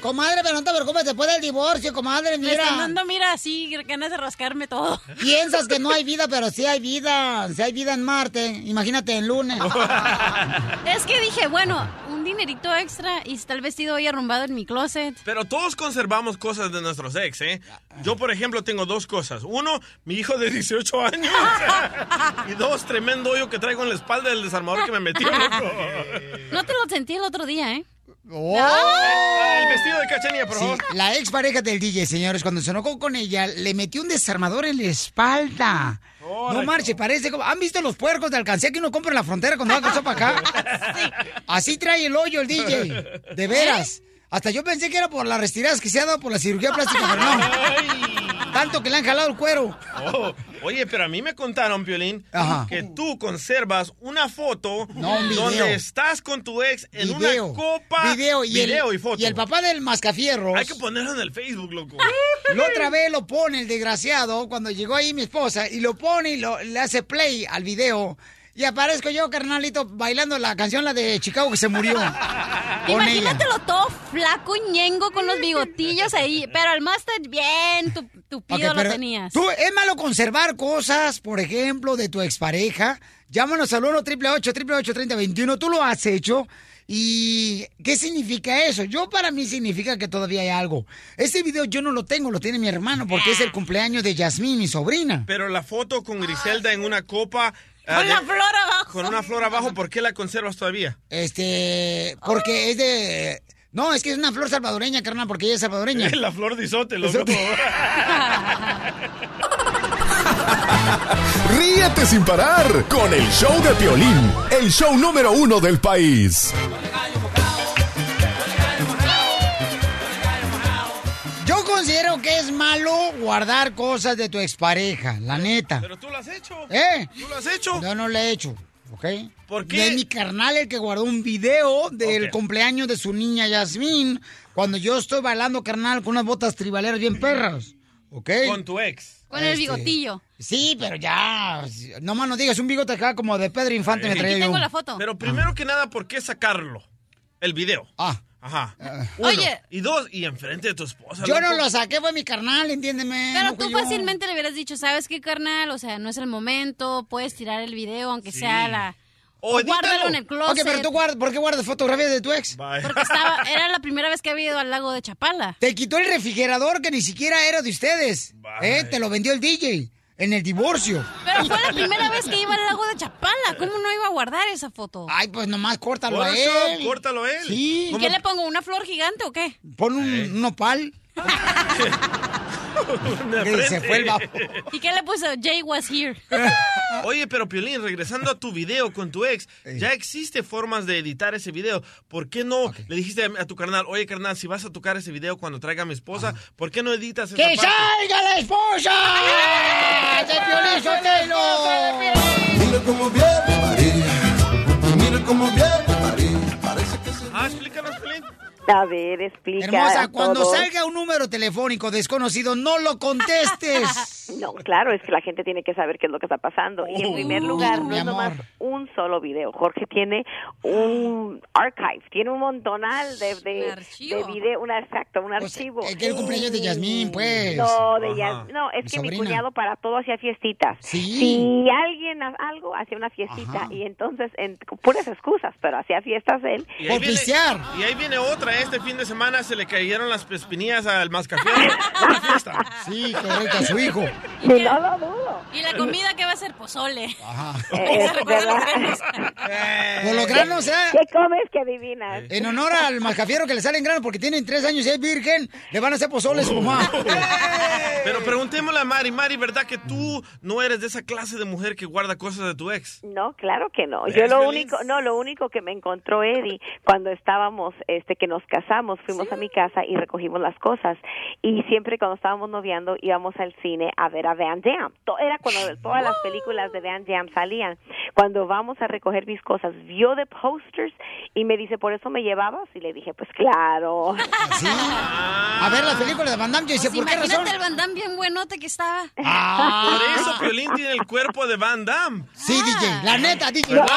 Comadre, pero no te preocupes, después del divorcio, comadre, mira. dando, mira, así, ganas de rascarme todo. Piensas que no hay vida, pero sí hay vida. Sí hay vida en Marte. Imagínate en lunes. [LAUGHS] Es que dije, bueno, un dinerito extra y está el vestido hoy arrumbado en mi closet. Pero todos conservamos cosas de nuestros ex, ¿eh? Yo, por ejemplo, tengo dos cosas. Uno, mi hijo de 18 años. [LAUGHS] y dos, tremendo hoyo que traigo en la espalda del desarmador que me metió. loco. No te lo sentí el otro día, ¿eh? Oh. El vestido de cachanilla, por Sí, favor. la ex pareja del DJ, señores, cuando se enojó con ella, le metió un desarmador en la espalda. No marche, parece como... ¿Han visto los puercos de alcancía que uno compra en la frontera cuando va a cruzar para acá? [LAUGHS] Así trae el hoyo el DJ. De veras. Hasta yo pensé que era por las retiradas que se ha dado por la cirugía plástica, pero no. Tanto que le han jalado el cuero. Oh, oye, pero a mí me contaron, Piolín, Ajá. que tú conservas una foto No, un video. donde estás con tu ex en Video. una copa. Video y, video el, y foto. y el papá del mascafierros. Hay que ponerlo en el Facebook, loco. [LAUGHS] La otra vez lo pone el desgraciado cuando llegó ahí mi esposa y lo pone y lo, le hace play al video. Y aparezco yo, carnalito, bailando la canción, la de Chicago que se murió. Imagínatelo todo flaco ñengo con los bigotillos ahí, pero el máster bien tu, tupido Ok, lo pero tenías. ¿Tú, ¿Es malo conservar cosas, por ejemplo, de tu expareja? Llámanos al 1 888 3021 Tú lo has hecho. ¿Y qué significa eso? Yo para mí significa que todavía hay algo. Ese video yo no lo tengo, lo tiene mi hermano porque es el cumpleaños de Yasmín, mi sobrina. Pero la foto con Griselda en una copa. Ah, Con de- la flor abajo. Con una flor abajo, ¿por qué la conservas todavía? Este, porque es de... No, es que es una flor salvadoreña, carnal, porque ella es salvadoreña. [LAUGHS] la flor de isote, loco. [LAUGHS] Ríete sin parar con el show de Piolín, el show número uno del país. Considero que es malo guardar cosas de tu expareja, la neta. Pero tú lo has hecho. ¿Eh? ¿Tú lo has hecho? Yo no lo he hecho, ¿ok? ¿Por qué? De mi carnal el que guardó un video del cumpleaños de su niña Yasmín, cuando yo estoy bailando, carnal, con unas botas tribaleras bien perras, ¿ok? Con tu ex. Con el Este, bigotillo. Sí, pero ya, no más no digas, un bigote acá como de Pedro Infante me Aquí traía tengo yo. la foto. Pero primero que nada, ¿por qué sacarlo? El video. Ah. Ajá. Uno. Oye. Y dos, y enfrente de tu esposa. Yo no loco. lo saqué, fue mi carnal, entiéndeme. Pero no tú fui yo. fácilmente le hubieras dicho, ¿sabes qué, carnal? O sea, no es el momento, puedes tirar el video, aunque sea la... O guárdalo en el closet. Ok, pero tú guardas, ¿por qué guardas fotografías de tu ex? Porque estaba, [LAUGHS] era la primera vez que había ido al lago de Chapala. Te quitó el refrigerador que ni siquiera era de ustedes. ¿Eh? Te lo vendió el DJ en el divorcio. Pero fue la primera vez que iba al lago de Chapala. ¿Cómo no iba a guardar esa foto? Ay, pues nomás córtalo Por a eso, él. córtalo a él. Sí. ¿Y qué le pongo? ¿Una flor gigante o qué? Pon un, un nopal. [LAUGHS] [LAUGHS] [LAUGHS] Se fue el vapo. ¿Y qué le puso? Jay was here. [LAUGHS] Oye, pero Piolín, regresando a tu video con tu ex, ya existe formas de editar ese video. ¿Por qué no le dijiste a, tu carnal, oye carnal, si vas a tocar ese video cuando traiga a mi esposa, ¿por qué no editas esa ¡Que parte? salga la esposa! [LAUGHS] ¡De Piolín Sotelo! Mira cómo viene María, mira cómo viene María, parece que se... Ah, explícanos, Piolín. A ver, explica. Hermosa, cuando todo. salga un número telefónico desconocido, no lo contestes. [LAUGHS] No, claro, es que la gente tiene que saber qué es lo que está pasando. y en primer lugar, no mi es nomás un solo video. Jorge tiene un archive, tiene un montonal de, de, de video, un exacto, un archivo. Es que el cumpleaños de Yasmín, pues. No, de Ajá. Yas- no, es Mi que mi sobrina. cuñado para todo hacía fiestitas. Sí. Si alguien algo hacía una fiestita y entonces en puras excusas, pero hacía fiestas él. Y ahí, viene, y ahí viene otra. Este fin de semana se le cayeron las espinillas al mascafé. Una fiesta. Sí, correcto, a su hijo. Y no lo dudo. Y la comida que va a ser pozole. Eh, [LAUGHS] Se recuerda los granos. Por los granos, ¿eh? ¿Qué comes que adivinas? En honor al mascafiero que le salen granos porque tienen tres años y es virgen, le van a hacer pozole a su mamá. [LAUGHS] Pero preguntémosle a Mari. Mari, ¿verdad que tú no eres de esa clase de mujer que guarda cosas de tu ex? No, claro que no. ¿Ves, Yo lo único, no, lo único que me encontró Eddie cuando estábamos, este, que nos casamos, fuimos a mi casa y recogimos las cosas. Y siempre cuando estábamos noviando íbamos al cine a ver a Van Damme. Era cuando todas las películas de Van Damme salían. Cuando vamos a recoger mis cosas, vio de posters y me dice, ¿por eso me llevabas? Y le dije, pues claro. [LAUGHS] A ver, las películas de Van Damme, yo decía, ¿por qué Pues razón? el Van Damme bien buenote que estaba. Ah. Por eso Piolín tiene el cuerpo de Van Damme. Sí, DJ, la neta, DJ. ¿Verdad?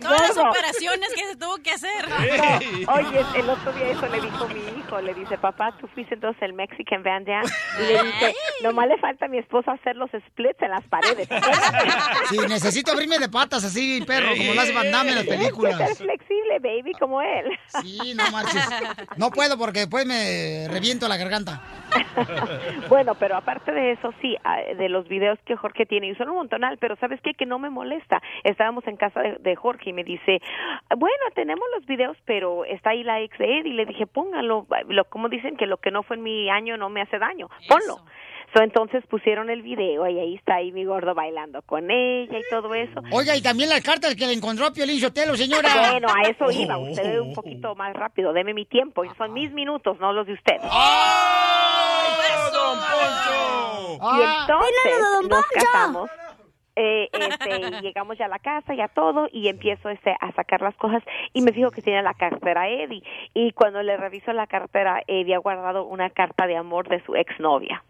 Todas las operaciones que se tuvo que hacer. No, oye, el otro día eso le dijo mi hijo, le dice, papá, tú fuiste entonces el Mexican Van Damme. Y le dice, nomás le falta a mi esposo hacer los splits en las paredes. Sí, necesito abrirme de patas así, perro, como lo hace Van Damme en las Tienes que ser películas. flexible, baby, como él. Sí, no marches. No puedo porque después me reviento la garganta. Bueno, pero aparte de eso, sí, de los videos que Jorge tiene, y son un montonal, pero ¿sabes qué? Que no me molesta. Estábamos en casa de, de Jorge y me dice, bueno, tenemos los videos, pero está ahí la ex de Ed, y le dije, póngalo, lo, como dicen que lo que no fue en mi año no me hace daño, ponlo. So, entonces pusieron el video y ahí está ahí mi gordo bailando con ella y todo eso. Oiga, y también las cartas que le encontró a Piolín Sotelo, señora. Bueno, a eso iba. Usted un poquito más rápido. Deme mi tiempo. Son mis minutos, no los de usted. don Poncho! Y entonces Bailando, don nos casamos. Eh, este, y [LAUGHS] llegamos ya a la casa, ya todo, y empiezo este, a sacar las cosas y me fijo que tiene la cartera Eddie. Y cuando le reviso la cartera, Eddie ha guardado una carta de amor de su exnovia.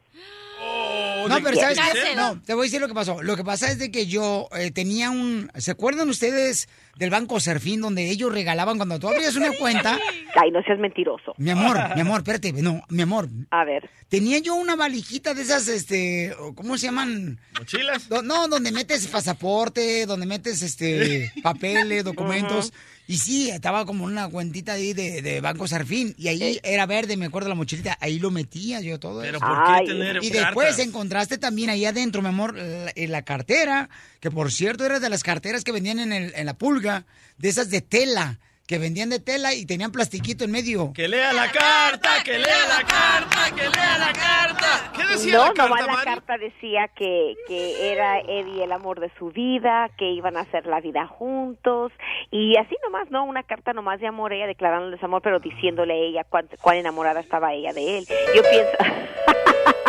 No, pero ¿sabes qué? No, te voy a decir lo que pasó. Lo que pasa es de que yo eh, tenía un... ¿Se acuerdan ustedes del Banco Serfín donde ellos regalaban cuando tú abrías una cuenta? Ay, no seas mentiroso. Mi amor, mi amor, espérate, no, mi amor. A ver. Tenía yo una valijita de esas, este, ¿cómo se llaman? ¿Mochilas? No, donde metes pasaporte, donde metes, este, [LAUGHS] papeles, documentos. Y sí, estaba como una cuentita ahí de, de Banco Serfín. Y ahí era verde, me acuerdo la mochilita. Ahí lo metía yo todo Pero eso. ¿por qué Ay. tener Y después cartas? encontraste también ahí adentro, mi amor, la, en la cartera, que por cierto era de las carteras que vendían en, el- en la pulga, de esas de tela, que vendían de tela y tenían plastiquito en medio. Que lea la carta, que lea la carta, que lea la carta. ¿Qué decía no, la carta, nomás la Mari? carta decía que, que era Eddie el amor de su vida, que iban a hacer la vida juntos, y así nomás, ¿no? Una carta nomás de amor, ella declarándoles amor, pero diciéndole a ella cuán, cuán enamorada estaba ella de él. Yo pienso...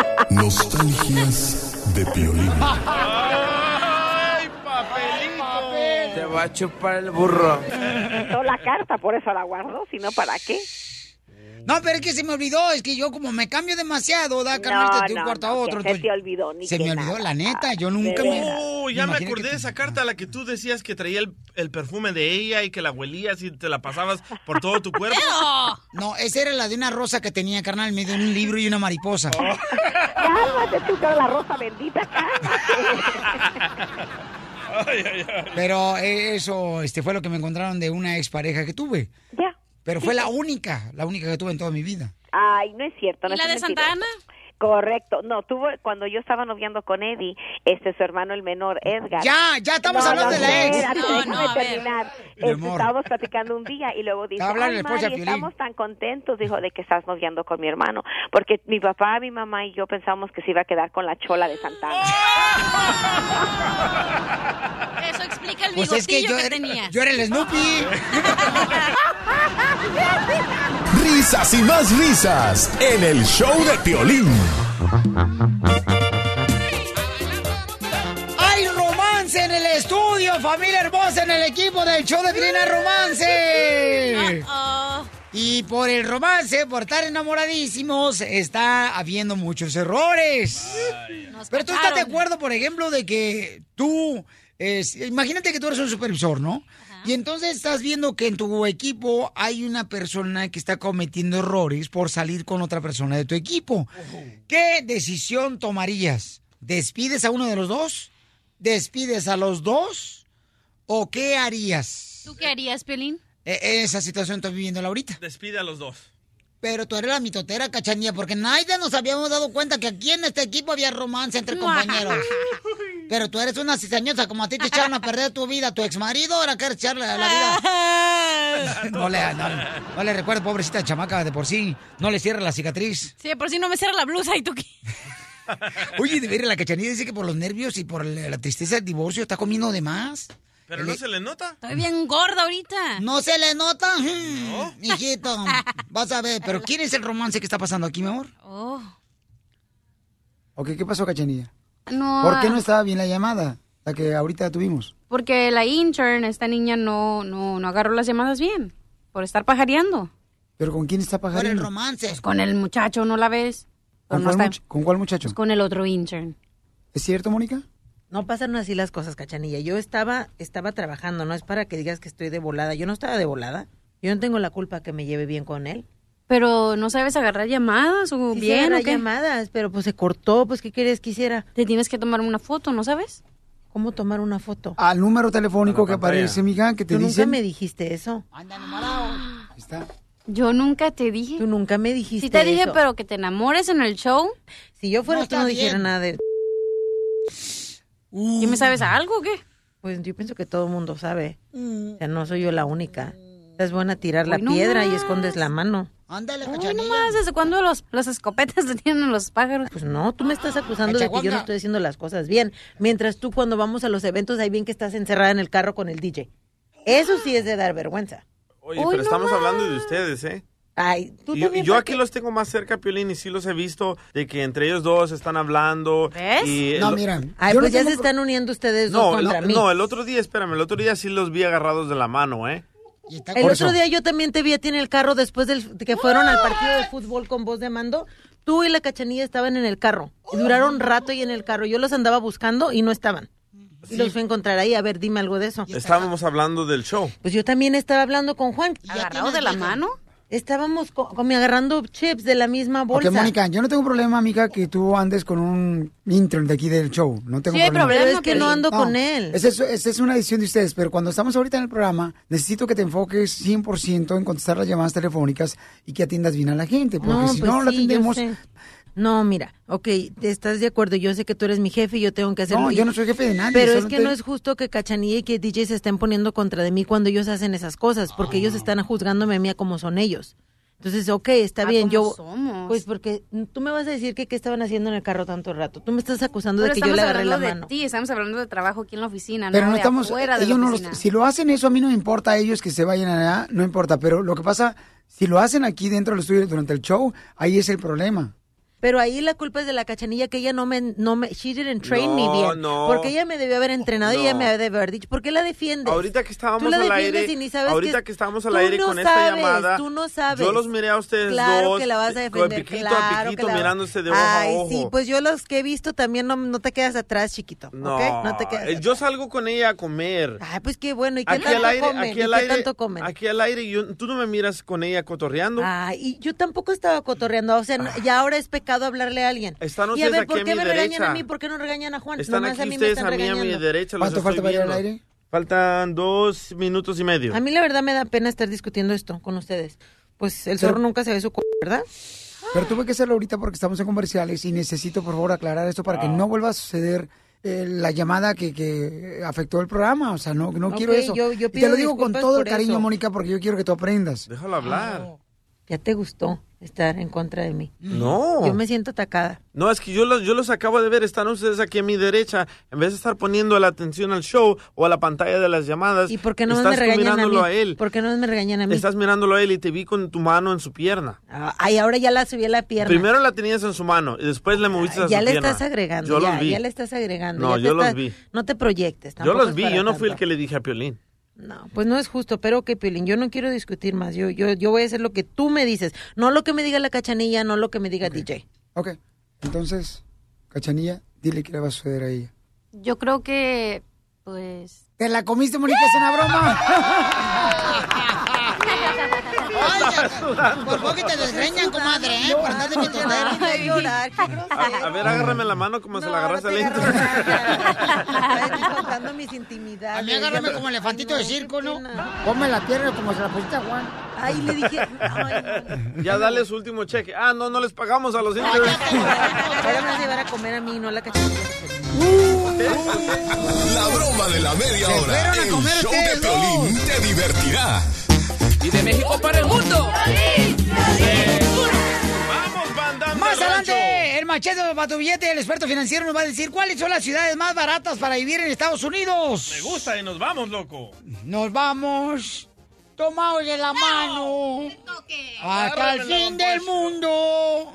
[LAUGHS] Nostalgias de Piolín. ¡Ay, papelito! Te va a chupar el burro. quitó la carta, por eso la guardó, si no, ¿para qué? No, pero es que se me olvidó, es que yo como me cambio demasiado, da carnal, No, de un no, cuarto no, a que otro. se te olvidó, ni Se que me olvidó, nada. la neta, yo nunca me... Oh, ya me acordé de esa carta, la que tú decías que traía el, el perfume de ella y que la huelías y te la pasabas por todo tu cuerpo. [LAUGHS] No, esa era la de una rosa que tenía, carnal, en medio de un libro y una mariposa. [LAUGHS] Cálmate tú, que la rosa bendita, [LAUGHS] Pero eh, eso este, fue lo que me encontraron de una expareja que tuve. Ya. Pero fue la única, la única que tuve en toda mi vida. Ay, no es cierto. No ¿Y la de Santa. Ana? Correcto. No, tuvo cuando yo estaba noviando con Eddie, este su hermano el menor Edgar. Ya, ya estamos hablando de la ex. No, déjame terminar. Mi Este, estábamos platicando un día y luego dice, "Ay, Mari, Piolín". estamos tan contentos, dijo, de que estás noviando con mi hermano, porque mi papá, mi mamá y yo pensamos que se iba a quedar con la chola de Santana. [LAUGHS] Eso explica el Pues bigotillo es que yo que era- tenía. yo era el Snoopy. Risas y más risas en el show de Piolín. ¡Hay romance en el estudio! ¡Familia hermosa en el equipo del show de Piolín hay romance! Y por el romance, por estar enamoradísimos, está habiendo muchos errores. Pero tú estás de acuerdo, por ejemplo, de que tú, es- imagínate que tú eres un supervisor, ¿no? Y entonces estás viendo que en tu equipo hay una persona que está cometiendo errores por salir con otra persona de tu equipo. ¿Qué decisión tomarías? ¿Despides a uno de los dos? ¿Despides a los dos? ¿O qué harías? ¿Tú qué harías, Pelín? E- esa situación estoy viviéndola ahorita. Despide a los dos. Pero tú eres la mitotera, cachanilla, porque nadie nos habíamos dado cuenta que aquí en este equipo había romance entre compañeros. [LAUGHS] Pero tú eres una cizañosa, como a ti te echaron a perder tu vida. Tu exmarido ahora quieres echarle la vida. [LAUGHS] No le, no, no le recuerdo, pobrecita chamaca, de por sí. No le cierra la cicatriz. Sí, de por si no me cierra la blusa y tú qué. [LAUGHS] Oye, de ver, la cachanilla dice que por los nervios y por la la tristeza del divorcio está comiendo de más. Pero no se le nota. Estoy bien gorda ahorita. ¿No se le nota? [LAUGHS] Hmm, Hijito, vas a ver. Pero ¿quién es el romance que está pasando aquí, mi amor? Oh. Ok, ¿qué pasó, cachanilla? No. ¿Por qué no estaba bien la llamada? La que ahorita tuvimos. Porque la intern, esta niña, no, no, no agarró las llamadas bien. Por estar pajareando. ¿Pero con quién está pajareando? romance. Pues con el muchacho, ¿no la ves? ¿Con, no cuál, está- much- con cuál muchacho? Pues con el otro intern. ¿Es cierto, Mónica? No pasan así las cosas, cachanilla. Yo estaba, estaba trabajando, no es para que digas que estoy de volada. Yo no estaba de volada. Yo no tengo la culpa que me lleve bien con él. Pero no sabes agarrar llamadas o Sí bien agarrar o qué? llamadas, pero pues se cortó, pues ¿qué quieres que hiciera? Te tienes que tomar una foto, ¿no sabes? ¿Cómo tomar una foto? Al número telefónico que pantalla. aparece, mija, que te Tú nunca me dijiste eso. Ahí está. Yo nunca te dije. Tú nunca me dijiste Sí te dije, eso. pero que te enamores en el show. Si yo fuera No tú no dijera bien. nada de... ¿Y me sabes algo o qué? Pues yo pienso que todo el mundo sabe. Mm. O sea, no soy yo la única. Es buena tirar la Hoy piedra y escondes la mano. Ándale, Uy, no más, ¿desde cuándo los, las escopetas le tienen los pájaros? Pues no, tú me estás acusando de que yo no estoy haciendo las cosas bien. Mientras tú cuando vamos a los eventos, hay bien que estás encerrada en el carro con el DJ. Eso sí es de dar vergüenza. Oye, pero no estamos más. hablando de ustedes, ¿eh? Ay, tú Y yo, también, y yo ¿para aquí los tengo más cerca, Piolín, y sí los he visto de que entre ellos dos están hablando. ¿Ves? Y No, el- mira, Ay, pues ya se están uniendo ustedes dos No, contra no, mí. no, el otro día, espérame, el otro día sí los vi agarrados de la mano, ¿eh? El otro día yo también te vi a ti en el carro después del, de que fueron al partido de fútbol con voz de mando. Tú y la cachanilla estaban en el carro. Y duraron rato ahí en el carro. Yo los andaba buscando y no estaban. Y los fui a encontrar ahí. A ver, dime algo de eso. Estábamos hablando del show. Pues yo también estaba hablando con Juan. ¿Agarrado de la mano? Estábamos co- como agarrando chips de la misma bolsa. Ok, Mónica, yo no tengo problema, amiga, que tú andes con un intern de aquí del show. No tengo Sí, problema. problema, Pero es que no ando con él. Esa es, esa es una decisión de ustedes, pero cuando estamos ahorita en el programa, necesito que te enfoques 100% en contestar las llamadas telefónicas y que atiendas bien a la gente, porque si pues no la sí, yo atendemos... No, mira, ok, estás de acuerdo. Yo sé que tú eres mi jefe y yo tengo que hacerlo. No, Y- yo no soy jefe de nadie, Pero es que te- no es justo que Cachanilla y que DJ se estén poniendo contra de mí cuando ellos hacen esas cosas, porque ellos están juzgándome a mí a como son ellos. Entonces, ok, está Ah, bien, ¿cómo yo... somos? Pues porque tú me vas a decir que qué estaban haciendo en el carro tanto rato. Tú me estás acusando Pero de que yo le agarré la hablando de mano. ti, estamos hablando de trabajo aquí en la oficina, Pero no, no de estamos, afuera de ellos la no los- si lo hacen eso, a mí no me importa a ellos que se vayan allá, no importa, pero lo que pasa, si lo hacen aquí dentro del estudio durante el show, ahí es el problema. Pero ahí la culpa es de la cachanilla que ella no me, no me, she didn't train me No, bien. no. Porque ella me debió haber entrenado y ella No. me debe haber dicho. ¿Por qué la defiendes? Ahorita que estábamos Tú la al aire, y ni sabes ahorita que- que, estábamos al aire no con esta sabes, llamada, tú no sabes. yo los miré a ustedes Claro dos, que la vas a defender, piquito claro a piquito, la- mirándose de ojo Ay, a ojo. sí, pues yo los que he visto también no, no te quedas atrás, chiquito, no, ¿ok? No te quedas eh, yo salgo con ella a comer. Ay, pues qué bueno, ¿y qué Aquí tanto al aire, comen? aquí ¿Y al aire, tanto comen? aquí al aire, yo- tú no me miras con ella cotorreando. Ay, y yo tampoco estaba cotorreando, o sea, no- ya ahora es pecado hablarle a alguien. Están y a ustedes ver, aquí ¿por a qué mi me regañan derecha. a mí? ¿Por qué no regañan a Juan? Están Nomás aquí a mí me ustedes están a mí a mi regañando. derecha. los ¿Cuánto estoy falta para ir al viendo. aire? Faltan dos minutos y medio. A mí la verdad me da pena estar discutiendo esto con ustedes. Pues el zorro nunca se ve su c... ¿verdad? Pero tuve que hacerlo ahorita porque estamos en comerciales y necesito, por favor, aclarar esto para que no vuelva a suceder eh, la llamada que, que afectó el programa. O sea, no, no Ok, quiero eso. yo- yo Y te pido lo digo con disculpas todo el por cariño, eso. Mónica, porque yo quiero que tú aprendas. Déjalo hablar. Ya te gustó estar en contra de mí. No. Yo me siento atacada. No, es que yo los, yo los acabo de ver, están ustedes aquí a mi derecha, en vez de estar poniendo la atención al show o a la pantalla de las llamadas, ¿Y por qué no estás me regañan a mí? mirándolo a él. ¿Por qué no me regañan a mí? Estás mirándolo a él y te vi con tu mano en su pierna. Ay, ahora ya la subí a la pierna. Primero la tenías en su mano y después le moviste a ya su le pierna. estás agregando. Yo ya, los vi. ya le estás agregando. No, ya te yo los estás- vi. No te proyectes. Yo los vi, yo no fui el que le dije a Piolín. No, pues no es justo, pero que Piolín, yo no quiero discutir más. Yo, yo, yo voy a hacer lo que tú me dices, no lo que me diga la cachanilla, no lo que me diga DJ. Ok, entonces, Cachanilla, dile qué le va a suceder a ella. Yo creo que, pues... ¿Te la comiste, Mónica? ¿Es una broma? [LAUGHS] Por poco que te desgreñan, comadre, ¿eh? Por andar de mi llorar, A, a ver, agárrame la mano como se la agarraste al intro. [LAUGHS] Estoy contando mis intimidades. A mí agárrame como elefantito de circo, ¿no? Ponme la pierna como se la pusiste a Juan. Ay, le dije... Ya dale su último cheque. Ah, no, no les pagamos a los interns. Ahora me vas a llevar a comer a mí, no a la cachanilla. La broma de la media Se hora. El show de Piolín te divertirá. Y de México para el mundo. ¡Vamos, banda! Más adelante, el machete para tu billete, el experto financiero nos va a decir cuáles son las ciudades más baratas para vivir en Estados Unidos. Me gusta y nos vamos, loco. Nos vamos tomados de la mano hasta el fin del mundo.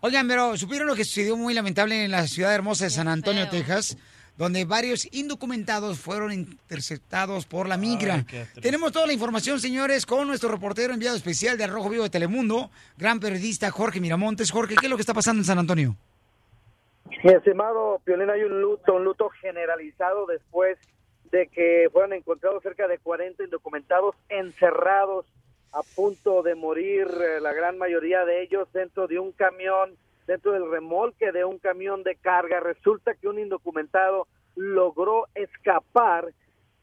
Oigan, pero supieron lo que sucedió muy lamentable en la ciudad hermosa de San Antonio, Texas, donde varios indocumentados fueron interceptados por la migra. Tenemos toda la información, señores, con nuestro reportero enviado especial de Rojo Vivo de Telemundo, gran periodista Jorge Miramontes. Jorge, ¿qué es lo que está pasando en San Antonio? Mi estimado Piolín, hay un luto, un luto generalizado después de que fueron encontrados cerca de 40 indocumentados encerrados a punto de morir, eh, la gran mayoría de ellos dentro de un camión, dentro del remolque de un camión de carga. Resulta que un indocumentado logró escapar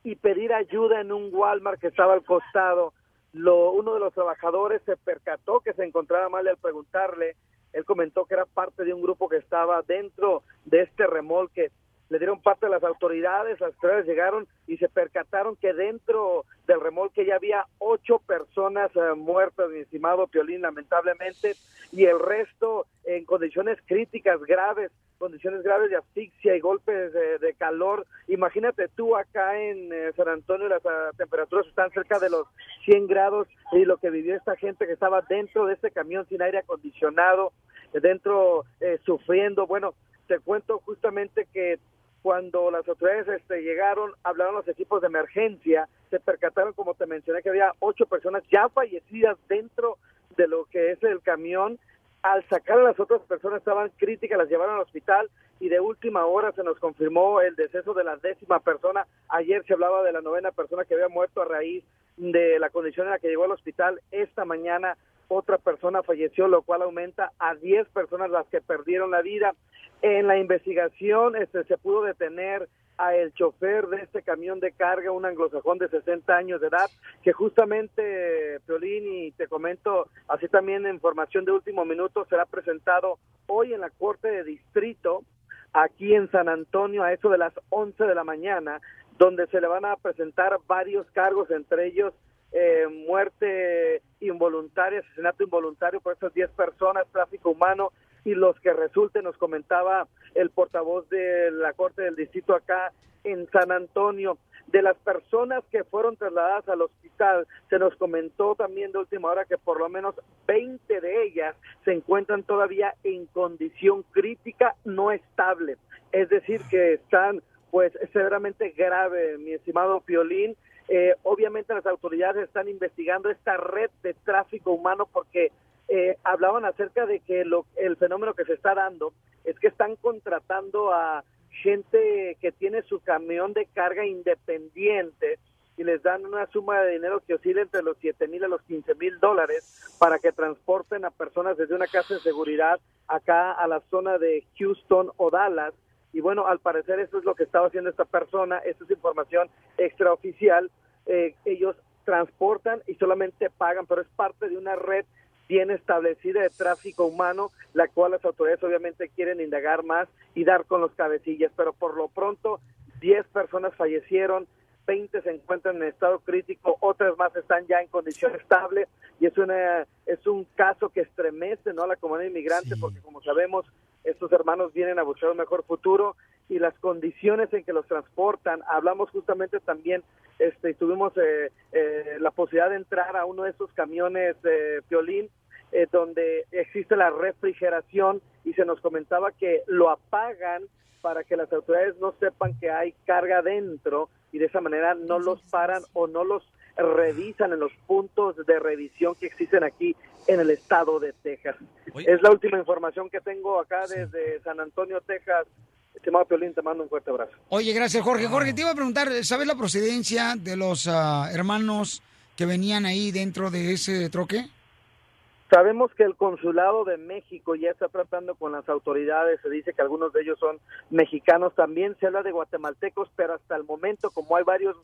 y pedir ayuda en un Walmart que estaba al costado. Lo, uno de los trabajadores se percató que se encontraba mal al preguntarle, él comentó que era parte de un grupo que estaba dentro de este remolque. Le dieron parte a las autoridades, las autoridades llegaron y se percataron que dentro del remolque ya había ocho personas eh, muertas, mi estimado Piolín, lamentablemente, y el resto en condiciones críticas, graves, condiciones graves de asfixia y golpes de, calor. Imagínate tú acá en eh, San Antonio, las ah, temperaturas están cerca de los 100 grados y lo que vivió esta gente que estaba dentro de este camión sin aire acondicionado, dentro eh, sufriendo. Bueno, te cuento justamente que cuando las autoridades este, llegaron, hablaron los equipos de emergencia, se percataron, como te mencioné, que había ocho personas ya fallecidas dentro de lo que es el camión. Al sacar a las otras personas estaban críticas, las llevaron al hospital y de última hora se nos confirmó el deceso de la décima persona. Ayer se hablaba de la novena persona que había muerto a raíz de la condición en la que llegó al hospital. Esta mañana otra persona falleció, lo cual aumenta a 10 personas las que perdieron la vida. En la investigación este, se pudo detener a el chofer de este camión de carga, un anglosajón de 60 años de edad, que justamente, Piolín, y te comento, así también en información de último minuto, será presentado hoy en la Corte de Distrito, aquí en San Antonio, a eso de las 11 de la mañana, donde se le van a presentar varios cargos, entre ellos eh, muerte involuntaria, asesinato involuntario por esas 10 personas, tráfico humano y los que resulten, nos comentaba el portavoz de la Corte del Distrito acá en San Antonio. De las personas que fueron trasladadas al hospital, se nos comentó también de última hora que por lo menos 20 de ellas se encuentran todavía en condición crítica no estable. Es decir, que están pues severamente grave, mi estimado Piolín. Eh, obviamente las autoridades están investigando esta red de tráfico humano porque eh, hablaban acerca de que lo, el fenómeno que se está dando es que están contratando a gente que tiene su camión de carga independiente y les dan una suma de dinero que oscila entre los 7 mil a los 15 mil dólares para que transporten a personas desde una casa de seguridad acá a la zona de Houston o Dallas. Y bueno, al parecer eso es lo que estaba haciendo esta persona, esto es información extraoficial. Eh, ellos transportan y solamente pagan, pero es parte de una red bien establecida de tráfico humano, la cual las autoridades obviamente quieren indagar más y dar con los cabecillas, pero por lo pronto 10 personas fallecieron, 20 se encuentran en estado crítico, otras más están ya en condición estable y es una es un caso que estremece no a la comunidad inmigrante porque como sabemos estos hermanos vienen a buscar un mejor futuro y las condiciones en que los transportan. Hablamos justamente también, este, tuvimos eh, eh, la posibilidad de entrar a uno de esos camiones de violín eh, donde existe la refrigeración y se nos comentaba que lo apagan para que las autoridades no sepan que hay carga dentro y de esa manera no los paran o no los revisan en los puntos de revisión que existen aquí en el estado de Texas. Es la última información que tengo acá desde San Antonio, Texas. Estimado Piolín, te mando un fuerte abrazo. Oye, gracias, Jorge. Jorge, te iba a preguntar, ¿sabes la procedencia de los ah, hermanos que venían ahí dentro de ese troque? Sabemos que el consulado de México ya está tratando con las autoridades, se dice que algunos de ellos son mexicanos, también se habla de guatemaltecos, pero hasta el momento, como hay varios,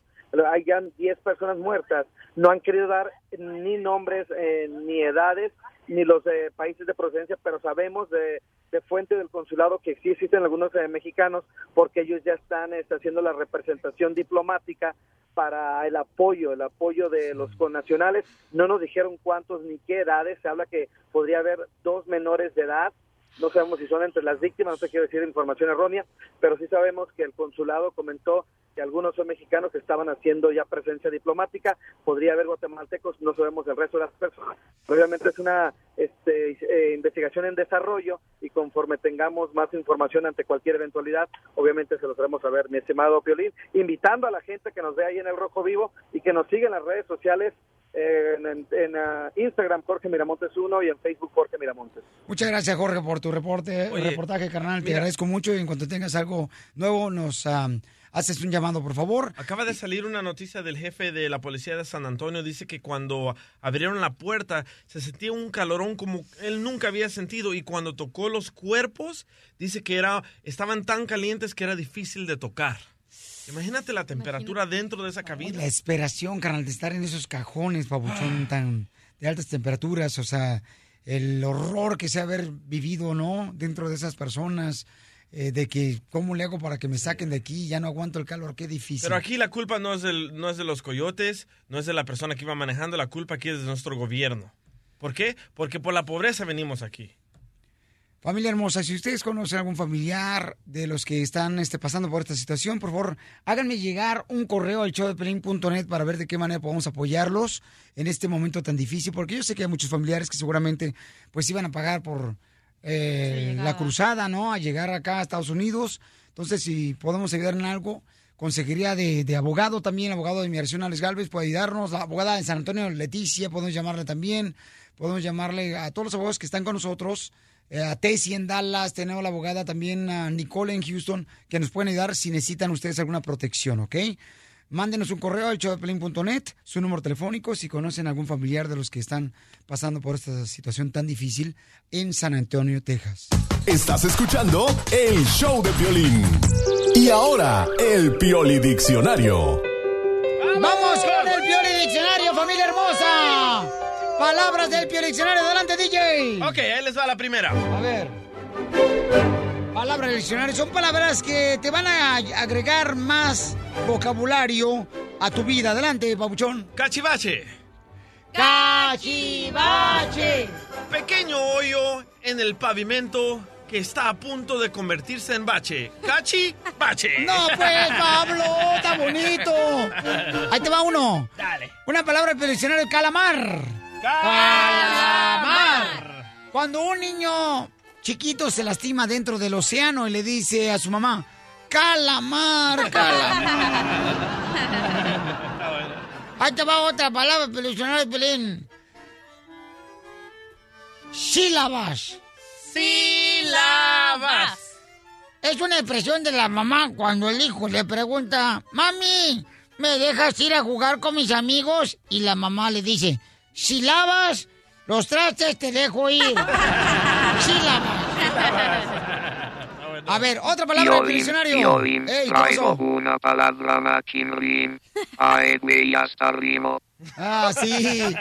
hay ya 10 personas muertas, no han querido dar ni nombres, eh, ni edades, ni los eh, países de procedencia, pero sabemos de, de fuente del consulado que sí existen algunos eh, mexicanos, porque ellos ya están este, haciendo la representación diplomática para el apoyo, el apoyo de los connacionales. No nos dijeron cuántos ni qué edades. Se habla que podría haber dos menores de edad. No sabemos si son entre las víctimas, no se quiere decir información errónea, pero sí sabemos que el consulado comentó que algunos son mexicanos que estaban haciendo ya presencia diplomática, podría haber guatemaltecos, no sabemos el resto de las personas. Obviamente es una este, eh, investigación en desarrollo y conforme tengamos más información ante cualquier eventualidad, obviamente se los haremos saber, mi estimado Piolín, invitando a la gente que nos ve ahí en el Rojo Vivo y que nos siga en las redes sociales eh, en, en, en, ah, Instagram Jorge Miramontes 1 y en Facebook Jorge Miramontes. Muchas gracias, Jorge, por tu reporte, Oye, reportaje, carnal. Te mira. agradezco mucho y en cuanto tengas algo nuevo, nos ah, haces un llamado, por favor. Acaba de salir una noticia del jefe de la policía de San Antonio. Dice que cuando abrieron la puerta se sentía un calorón como él nunca había sentido y cuando tocó los cuerpos dice que era estaban tan calientes que era difícil de tocar. Imagínate la temperatura dentro de esa cabina. La esperación, carnal, de estar en esos cajones, papuchón, tan de altas temperaturas, o sea, el horror que se ha haber vivido, ¿no? Dentro de esas personas, eh, de que, ¿cómo le hago para que me saquen de aquí? Ya no aguanto el calor, qué difícil. Pero aquí la culpa no es, del, no es de los coyotes, no es de la persona que iba manejando, la culpa aquí es de nuestro gobierno. ¿Por qué? Porque por la pobreza venimos aquí. Familia hermosa, si ustedes conocen algún familiar de los que están este, pasando por esta situación, por favor, háganme llegar un correo al showdepelín.net para ver de qué manera podemos apoyarlos en este momento tan difícil, porque yo sé que hay muchos familiares que seguramente pues iban a pagar por eh, la cruzada, ¿no? A llegar acá a Estados Unidos. Entonces, si podemos ayudar en algo, conseguiría de, de abogado también, abogado de inmigración Alex Galvez puede ayudarnos, la abogada de San Antonio Leticia, podemos llamarle también, podemos llamarle a todos los abogados que están con nosotros, eh, a Tessie en Dallas, tenemos la abogada también a Nicole en Houston, que nos pueden ayudar si necesitan ustedes alguna protección, ¿ok? Mándenos un correo al showdepelín.net, su número telefónico, si conocen algún familiar de los que están pasando por esta situación tan difícil en San Antonio, Texas. Estás escuchando el show de Piolín. Y ahora, el Pioli Diccionario. ¡Vamos con el Pioli Diccionario, familia hermosa! Palabras del Pioli Diccionario, adelante, DJ. Ok, ahí les va la primera. A ver. Palabras del diccionario son palabras que te van a agregar más vocabulario a tu vida. Adelante, papuchón. Cachivache. Cachivache. Pequeño hoyo en el pavimento que está a punto de convertirse en bache. Cachi, bache. No, pues, Pablo, está bonito. Ahí te va uno. Dale. Una palabra del diccionario, calamar. Calamar. Cuando un niño chiquito se lastima dentro del océano y le dice a su mamá, calamar, [LAUGHS] calamar. Ahí te va otra palabra del diccionario, Pelín. Sílabas. Sílabas. Es una expresión de la mamá cuando el hijo le pregunta, mami, ¿me dejas ir a jugar con mis amigos? Y la mamá le dice, si lavas los trastes te dejo ir. [LAUGHS] Si lavas. A ver, otra palabra del diccionario. Piolín, Ey, ¿qué traigo pasó? una palabra machinrín. Ay, güey, hasta rimo. Ah, sí.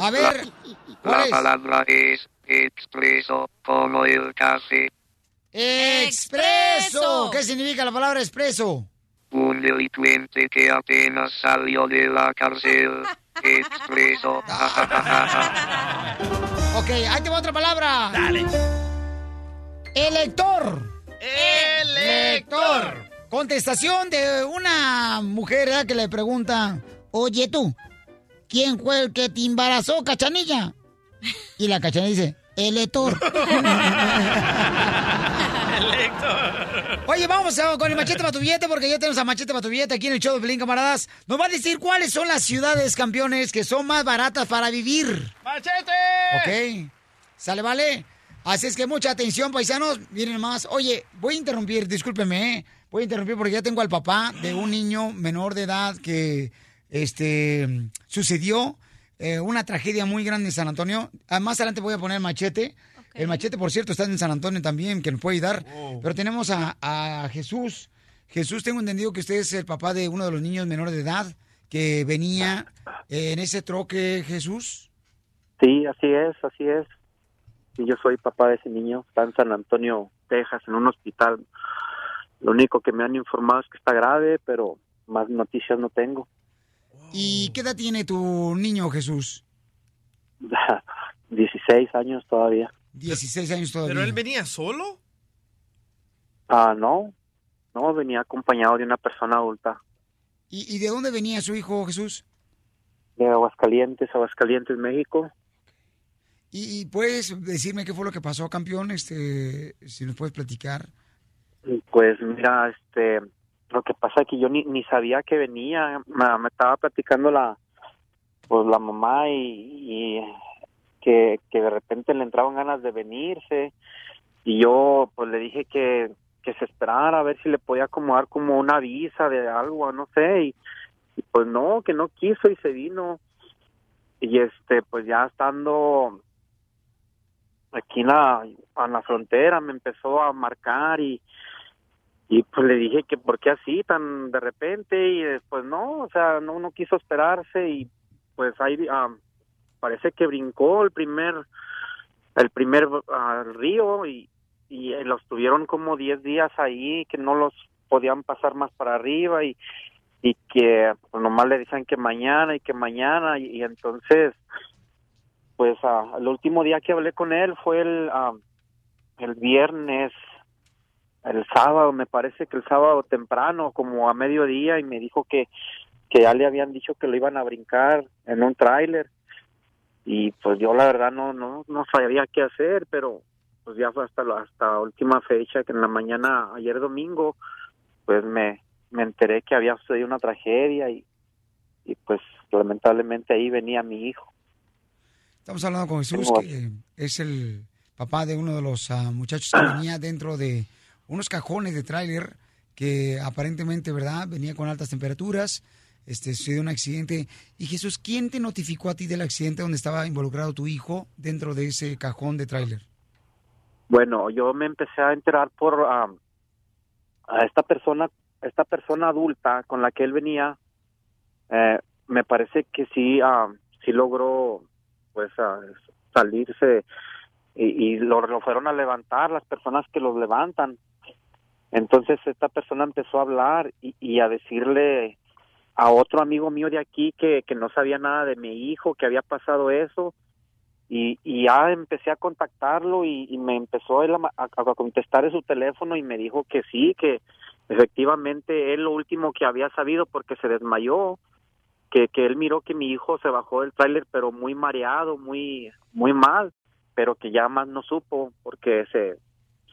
A ver, La palabra es expreso, como el café. Expreso. ¿Qué significa la palabra expreso? Un delincuente que apenas salió de la cárcel. Expreso. [LAUGHS] Ok, ahí te va otra palabra. Dale. Elector. Elector. Contestación de una mujer que le pregunta, oye tú, ¿quién fue el que te embarazó, cachanilla? Y la cachanilla dice, [LAUGHS] elector. Oye, vamos a- con el machete para tu billete porque ya tenemos a machete para tu billete aquí en el show de Pelín, camaradas. Nos va a decir cuáles son las ciudades campeones que son más baratas para vivir. ¡Machete! Ok. ¿Sale, vale? Así es que mucha atención, paisanos. Miren más. Oye, voy a interrumpir, discúlpeme, ¿eh? Voy a interrumpir porque ya tengo al papá de un niño menor de edad que este sucedió eh, una tragedia muy grande en San Antonio. Ah, más adelante voy a poner machete. El machete, por cierto, está en San Antonio también, que nos puede ayudar. Pero tenemos a, a Jesús. Jesús, tengo entendido que usted es el papá de uno de los niños menores de edad que venía eh, en ese troque, Jesús. Sí, así es, así es. Y yo soy papá de ese niño, está en San Antonio, Texas, en un hospital. Lo único que me han informado es que está grave, pero más noticias no tengo. ¿Y qué edad tiene tu niño, Jesús? [LAUGHS] 16 años todavía. 16 años todavía. ¿Pero él venía solo? Ah, no, no, venía acompañado de una persona adulta ¿Y, y de dónde venía su hijo, Jesús? de Aguascalientes, Aguascalientes, México. ¿Y, y puedes decirme qué fue lo que pasó, campeón? Este, si nos puedes platicar. Pues mira, este, lo que pasa es que yo ni, ni sabía que venía, me, estaba platicando la, pues la mamá y, y que, que de repente le entraban ganas de venirse y yo pues le dije que, que se esperara a ver si le podía acomodar como una visa de algo, no sé, y, y pues no, que no quiso y se vino y este, pues ya estando aquí en la, en la frontera me empezó a marcar y, y pues le dije que por qué así tan de repente y después no, o sea, no, no quiso esperarse y pues ahí ah, parece que brincó el primer, el primer ah, río y, y eh, los tuvieron como 10 días ahí que no los podían pasar más para arriba y, y que pues, nomás le decían que mañana y que mañana y entonces pues ah, el último día que hablé con él fue el ah, el viernes el sábado me parece que el sábado temprano como a mediodía y me dijo que que ya le habían dicho que lo iban a brincar en un tráiler. Y pues yo la verdad no no no sabía qué hacer pero pues ya fue hasta la hasta última fecha que en la mañana ayer domingo pues me me enteré que había sucedido una tragedia y y pues lamentablemente ahí venía mi hijo Estamos hablando con Jesús, que es el papá de uno de los ah, muchachos que venía dentro de unos cajones de tráiler que aparentemente, ¿verdad? Venía con altas temperaturas. Este, sucedió un accidente. Y Jesús, ¿quién te notificó a ti del accidente donde estaba involucrado tu hijo dentro de ese cajón de tráiler? Bueno, yo me empecé a enterar por ah, a esta persona, esta persona adulta con la que él venía. eh, me parece que sí, ah, sí logró, pues, ah, salirse y, y lo, lo fueron a levantar las personas que los levantan. Entonces esta persona empezó a hablar y, a decirle a otro amigo mío de aquí que, que no sabía nada de mi hijo, que había pasado eso y, ya empecé a contactarlo y, me empezó él a, a- a contestar en su teléfono y me dijo que sí, que efectivamente él lo último que había sabido porque se desmayó, que, que él miró que mi hijo se bajó del tráiler pero muy mareado, muy muy mal, pero que ya más no supo porque se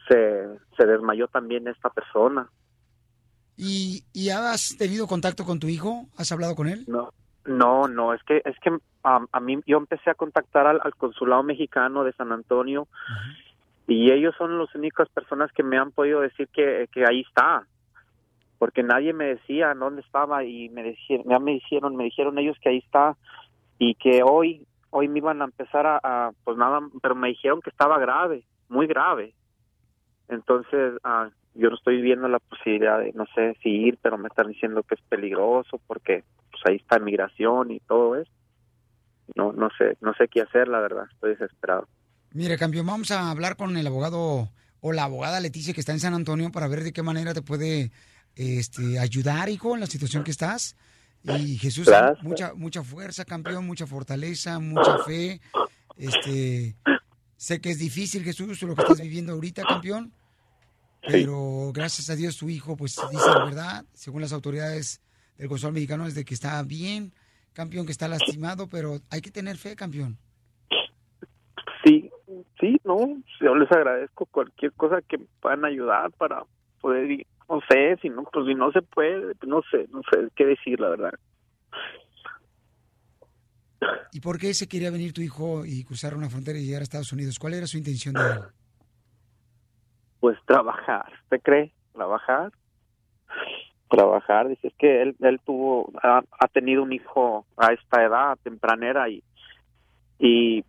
se, se desmayó también esta persona. ¿Y, ¿Y has tenido contacto con tu hijo? ¿Has hablado con él? No, no, no, es que es que um, a mí yo empecé a contactar al, al consulado mexicano de San Antonio y ellos son las únicas personas que me han podido decir que, que ahí está, porque nadie me decía dónde estaba y me dijeron, ya me dijeron, me dijeron ellos que ahí está y que hoy hoy me iban a empezar a, pues nada, pero me dijeron que estaba grave, muy grave. Entonces, ah, yo no estoy viendo la posibilidad de, no sé, si ir, pero me están diciendo que es peligroso porque pues ahí está migración y todo eso. no, no sé, no sé qué hacer, la verdad, estoy desesperado. Mire, campeón, vamos a hablar con el abogado o la abogada Leticia que está en San Antonio para ver de qué manera te puede este, ayudar, hijo, en la situación que estás. Y Jesús, Gracias. mucha, mucha fuerza, campeón, mucha fortaleza, mucha fe. Este, sé que es difícil, Jesús, lo que estás viviendo ahorita, campeón. Pero gracias a Dios tu hijo, pues dice la verdad, según las autoridades del consulado mexicano, es de que está bien, campeón, que está lastimado, pero hay que tener fe, campeón. Sí, sí, no, yo les agradezco cualquier cosa que puedan ayudar para poder, ir, no sé, si no, pues si no se puede, no sé, no sé qué decir, la verdad. ¿Y por qué se quería venir tu hijo y cruzar una frontera y llegar a Estados Unidos? ¿Cuál era su intención de él? Pues trabajar, ¿te cree? Trabajar, trabajar, dice, es que él, él tuvo, ha, ha tenido un hijo a esta edad tempranera y, y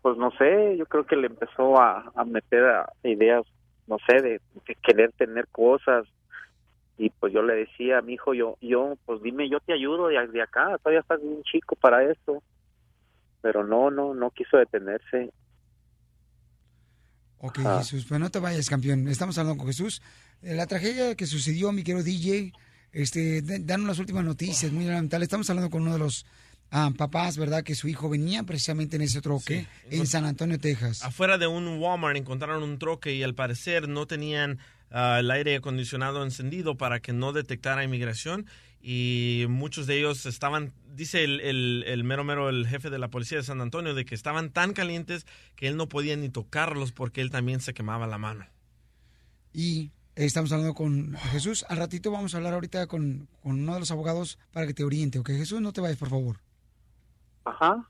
pues no sé, yo creo que le empezó a, a meter a ideas, no sé, de, de querer tener cosas y pues yo le decía a mi hijo, yo, yo, pues dime, yo te ayudo de, de acá, todavía estás un chico para eso, pero no, no, no quiso detenerse. Ok, Ah. Jesús, pues no te vayas, campeón. Estamos hablando con Jesús. Eh, La tragedia que sucedió, mi querido DJ, este, dan unas últimas noticias muy lamentables. Estamos hablando con uno de los ah, papás, ¿verdad? Que su hijo venía precisamente en ese troque en San Antonio, Texas. Afuera de un Walmart encontraron un troque y al parecer no tenían ah, el aire acondicionado encendido para que no detectara inmigración y muchos de ellos estaban, dice el, el, el mero mero, el jefe de la policía de San Antonio, de que estaban tan calientes que él no podía ni tocarlos porque él también se quemaba la mano. Y estamos hablando con Jesús. Al ratito vamos a hablar ahorita con, con uno de los abogados para que te oriente, ¿ok? Jesús, no te vayas, por favor. Ajá.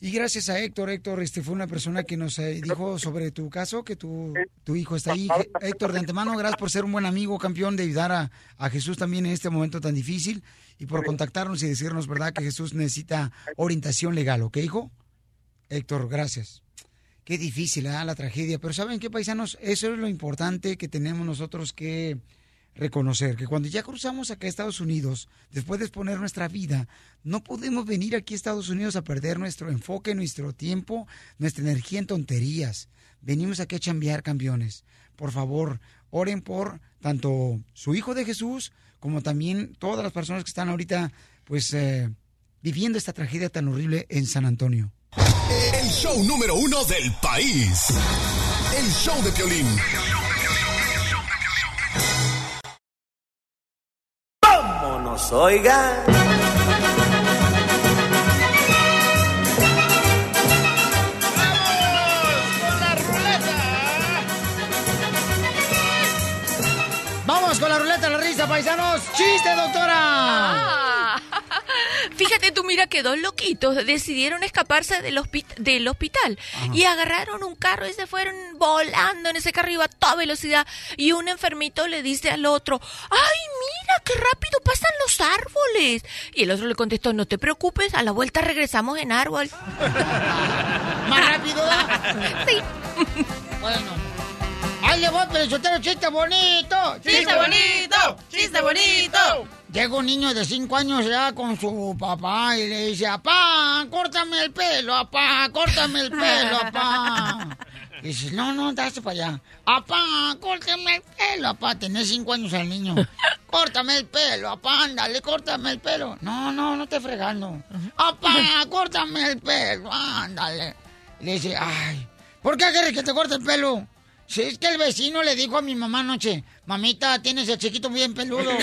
Y gracias a Héctor, Héctor este fue una persona que nos eh, dijo sobre tu caso, que tu, hijo está ahí. Héctor, de antemano, gracias por ser un buen amigo, campeón, de ayudar a, a Jesús también en este momento tan difícil y por contactarnos y decirnos, ¿verdad?, que Jesús necesita orientación legal, ¿ok, hijo? Héctor, gracias. Qué difícil, ¿eh? La tragedia. Pero ¿saben qué, paisanos? Eso es lo importante que tenemos nosotros que reconocer, que cuando ya cruzamos acá a Estados Unidos, después de exponer nuestra vida, no podemos venir aquí a Estados Unidos a perder nuestro enfoque, nuestro tiempo, nuestra energía en tonterías. Venimos aquí a chambear, campeones. Por favor, oren por tanto su Hijo de Jesús, como también todas las personas que están ahorita, pues, eh, viviendo esta tragedia tan horrible en San Antonio. El show número uno del país. El show de Piolín. Vámonos, oigan. Vamos con la ruleta de la risa, paisanos. ¡Chiste, doctora! Ah. Fíjate tú, mira que dos loquitos decidieron escaparse del, hospi- del hospital y agarraron un carro y se fueron volando en ese carro iba a toda velocidad y un enfermito le dice al otro, ¡ay, mira qué rápido pasan los árboles! Y el otro le contestó, no te preocupes, a la vuelta regresamos en árbol. [LAUGHS] ¿Más rápido? [LAUGHS] sí. Bueno. ¡Ahí le voy, pero chiste bonito! ¡Chiste bonito! ¡Chiste bonito! Llega un niño de 5 años ya con su papá y le dice, apá, córtame el pelo, apá, córtame el pelo, apá. [LAUGHS] Y dice, no, no, date para allá. Apá, córtame el pelo, apá. Tenés 5 años al niño. [LAUGHS] Córtame el pelo, apá, ándale, córtame el pelo. No, no, no te fregando. Apá, córtame el pelo, ándale. Le dice, ay, ¿por qué quieres que te corte el pelo? Si es que el vecino le dijo a mi mamá anoche, mamita, tienes el chiquito bien peludo. [LAUGHS]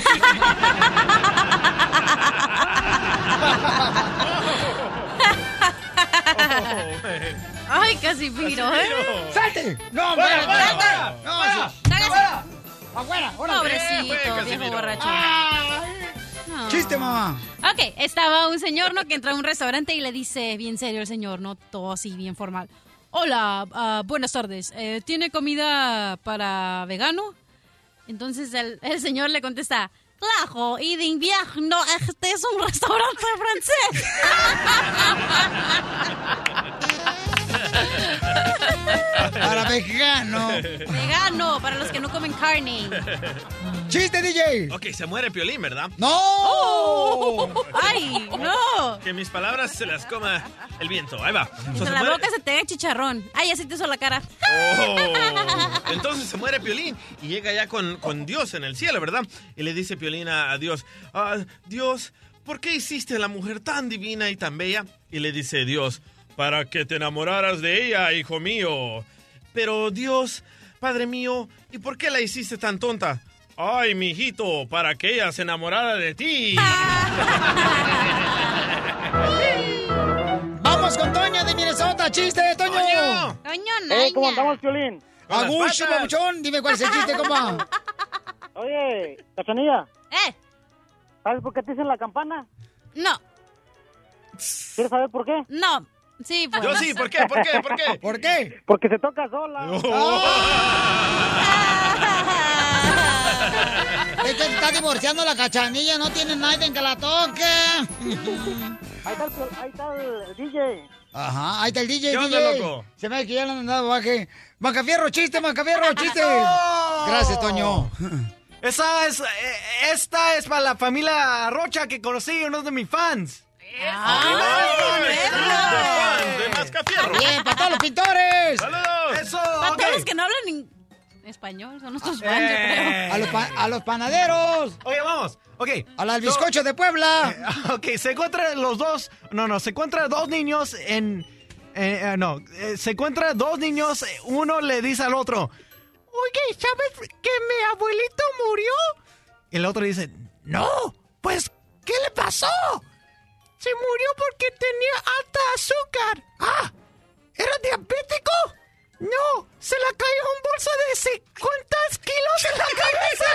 Ay, casi piro, ¿eh? ¡Salte! ¡No, ¡Fuera, fuera, fuera! ¡No, ¡Fuera! sí. ¡Sáquese! ¡Afuera! Pobrecito, viejo borracho. No. ¡Chiste, mamá! Ok, estaba un señor, ¿no? Que entra a un restaurante y le dice, bien serio el señor, ¿no? Todo así, bien formal. Hola, ah, buenas tardes. Eh, ¿Tiene comida para vegano? Entonces el, el señor le contesta, claro, y de invierno, este es un restaurante francés. [LAUGHS] [LAUGHS] Para vegano. Vegano, para los que no comen carne. ¡Chiste, DJ! Ok, se muere Piolín, ¿verdad? ¡No! Oh, ¡Ay, no! Que mis palabras se las coma el viento. Ahí va. So, En se la muere- boca se te ve chicharrón. Ay, así te hizo la cara. Oh. Entonces se muere Piolín y llega ya con, con Dios en el cielo, ¿verdad? Y le dice Piolín a, a Dios, "Ah, Dios, ¿por qué hiciste a la mujer tan divina y tan bella? Y le dice Dios, para que te enamoraras de ella, hijo mío. Pero Dios, Padre mío, ¿y por qué la hiciste tan tonta? Ay, mijito, para que ella se enamorara de ti. [LAUGHS] Vamos con Toño de Minnesota. ¡Chiste, Toño! Toño, Eh, ¿Cómo andamos, Piolín? Agushi, babuchón. Dime cuál es el chiste, compa. [LAUGHS] Oye, Cachanilla. ¿Eh? ¿Sabes por qué te dicen la campana? No. ¿Quieres saber por qué? No. Sí, pues. Yo sí, ¿por qué? ¿Por qué? ¿Por qué? ¿Por qué? Porque se toca sola. [LAUGHS] Se está divorciando la cachanilla, no tiene nadie que la toque. Ahí está el, ahí está el DJ. Ajá, ahí está el DJ, ¿Qué onda, DJ. loco? Se me ve que ya le han dado baje. Macafierro, chiste, Macafierro, [LAUGHS] chiste. Gracias, Toño. Esa es, eh, esta es para la familia Rocha que conocí, uno de mis fans. Bien, para todos los pintores. Eso, Para ok. todos los que no hablan español, son nuestros fans, yo creo. A los, pa- a los panaderos. Oye, vamos. Ok. A la bizcocho de Puebla. [LAUGHS] Ok, se encuentran los dos. No, no, se encuentran dos niños en. eh, eh, no, eh, se encuentran dos niños. eh, Uno le dice al otro: Oye, ¿sabes que mi abuelito murió? Y el otro dice: No, pues, ¿qué le pasó? Se murió porque tenía alta azúcar. Ah, ¿era diabético? No, se le cayó un bolso de 50 kilos en la cabeza.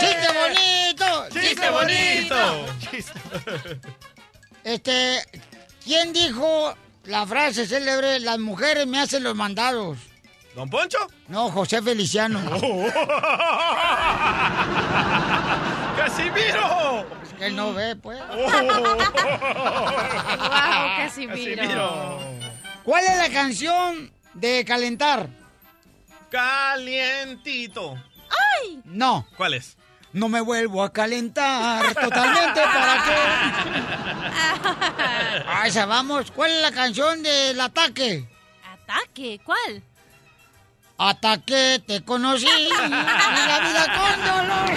¡Chiste bonito! ¡Chiste bonito! Este, ¿quién dijo la frase célebre, las mujeres me hacen los mandados? ¿Don Poncho? No, José Feliciano. [LAUGHS] [LAUGHS] ¡Casimiro! Él no ve, pues. [LAUGHS] Wow, Casimiro. ¿Cuál es la canción de calentar? Calientito. ¡Ay! No. ¿Cuál es? No me vuelvo a calentar totalmente para qué. Ay, esa vamos. ¿Cuál es la canción del ataque? ¿Ataque? ¿Cuál? Ataque, te conocí. y la vida con dolor.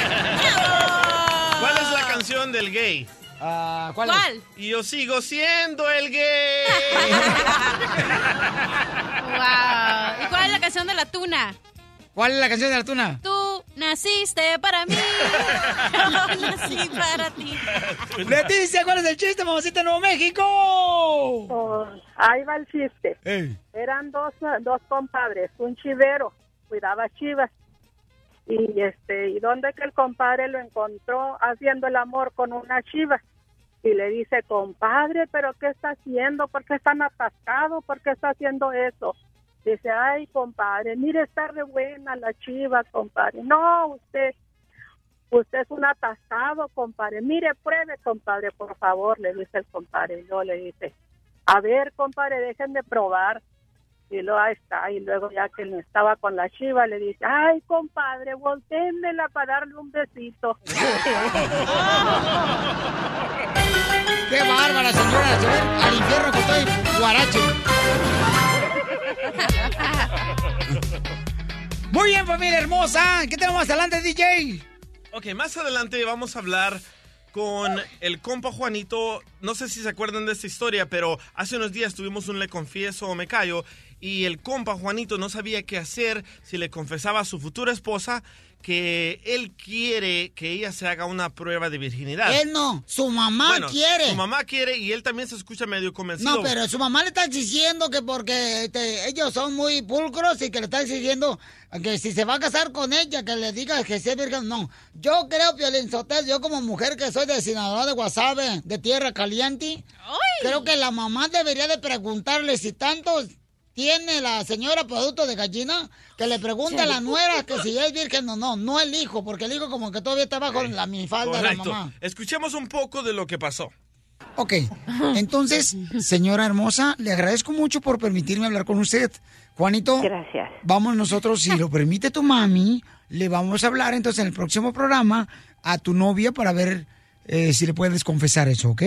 ¿Cuál es la canción del gay? Ah, ¿Cuál? ¿Cuál? Y yo sigo siendo el gay. [LAUGHS] Wow. ¿Y cuál es la canción de la tuna? ¿Cuál es la canción de la tuna? Tú naciste para mí. [LAUGHS] Yo nací para ti. Leticia, ¿cuál es el chiste, mamacita de Nuevo México? Pues, ahí va el chiste. Eran dos, dos compadres, un chivero, cuidaba chivas. Y este, y donde que el compadre lo encontró haciendo el amor con una chiva. Y le dice, compadre, pero ¿qué está haciendo? ¿Por qué están atascados? ¿Por qué está haciendo eso? Dice, ay, compadre, mire, está re buena la chiva, compadre. No, usted, usted es un atascado, compadre. Mire, pruebe, compadre, por favor, le dice el compadre. Y luego le dice, a ver, compadre, dejen de probar. Y luego ahí está. Y luego ya que estaba con la chiva, le dice, ay, compadre, voltéenmela para darle un besito. [LAUGHS] ¡Qué bárbara, señora! Se ve al infierno que estoy guarache. Muy bien, familia hermosa. ¿Qué tenemos más adelante, DJ? Ok, más adelante vamos a hablar con el compa Juanito. No sé si se acuerdan de esta historia, pero hace unos días tuvimos un le confieso o me callo y el compa Juanito no sabía qué hacer si le confesaba a su futura esposa que él quiere que ella se haga una prueba de virginidad. Él no, su mamá Bueno, quiere. Su mamá quiere y él también se escucha medio convencido. No, pero su mamá le está diciendo que porque este, ellos son muy pulcros y que le está exigiendo que si se va a casar con ella, que le diga que sea virgen. No, yo creo, Piolín Sotelo, yo como mujer que soy de Sinaloa, de Guasave, de Tierra Caliente, creo que la mamá debería de preguntarle si tanto tiene la señora producto de gallina, que le pregunte a la nuera que si es virgen o no, no el hijo, porque el hijo como que todavía está bajo la minifalda de la mamá. Escuchemos un poco de lo que pasó. Ok, entonces, señora hermosa, le agradezco mucho por permitirme hablar con usted. Juanito. Gracias. Vamos nosotros, si lo permite tu mami, le vamos a hablar entonces en el próximo programa a tu novia para ver eh, si le puedes confesar eso, ¿ok?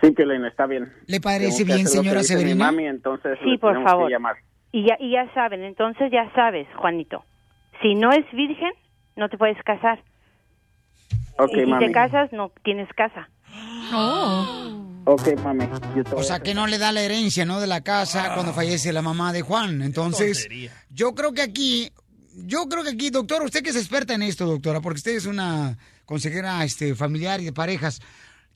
Sí, Piolín, está bien. ¿Le parece bien, señora Severina? mami, entonces Sí, por que favor. llamar. Y ya, y ya saben, entonces ya sabes, Juanito. Si no es virgen, no te puedes casar. Ok, y si mami. te casas, no tienes casa. Ok, mami. O a sea, que no le da la herencia, ¿no? De la casa cuando fallece la mamá de Juan. Entonces, yo creo que aquí, yo creo que aquí, doctor, usted que es experta en esto, doctora, porque usted es una consejera este, familiar y de parejas,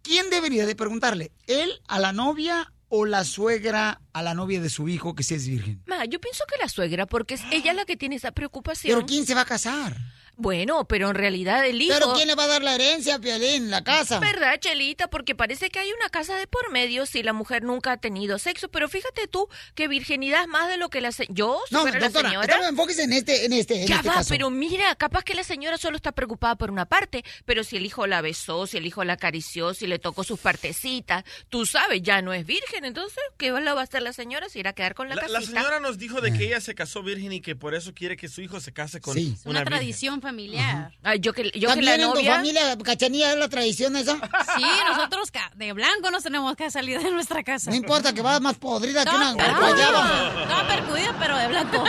¿quién debería de preguntarle? ¿Él a la novia o la suegra a la novia de su hijo que sí es virgen? Ma, yo pienso que la suegra, porque es ella la que tiene esa preocupación. ¿Pero quién se va a casar? Bueno, pero en realidad el hijo... ¿Pero quién le va a dar la herencia, Piolín? ¿La casa? ¿Verdad, Chelita? Porque parece que hay una casa de por medio si la mujer nunca ha tenido sexo. Pero fíjate tú que virginidad es más de lo que la se- Yo, si No, fuera la doctora, señora... enfóquese en este, en este, en ya este va, caso. pero mira, capaz que la señora solo está preocupada por una parte, pero si el hijo la besó, si el hijo la acarició, si le tocó sus partecitas, tú sabes, ya no es virgen, entonces, ¿qué va a hacer la señora? ¿Se irá a quedar con la, La, casita? la señora nos dijo de que ella se casó virgen y que por eso quiere que su hijo se case con Sí. una, Una virgen. tradición familiar. Ay, yo que, yo que ¿También la en tu familia, Cachanilla, es la tradición esa? Sí, nosotros de blanco nos tenemos que salir de nuestra casa. No importa que vas más podrida que una guayaba. No, percudida, pero de blanco.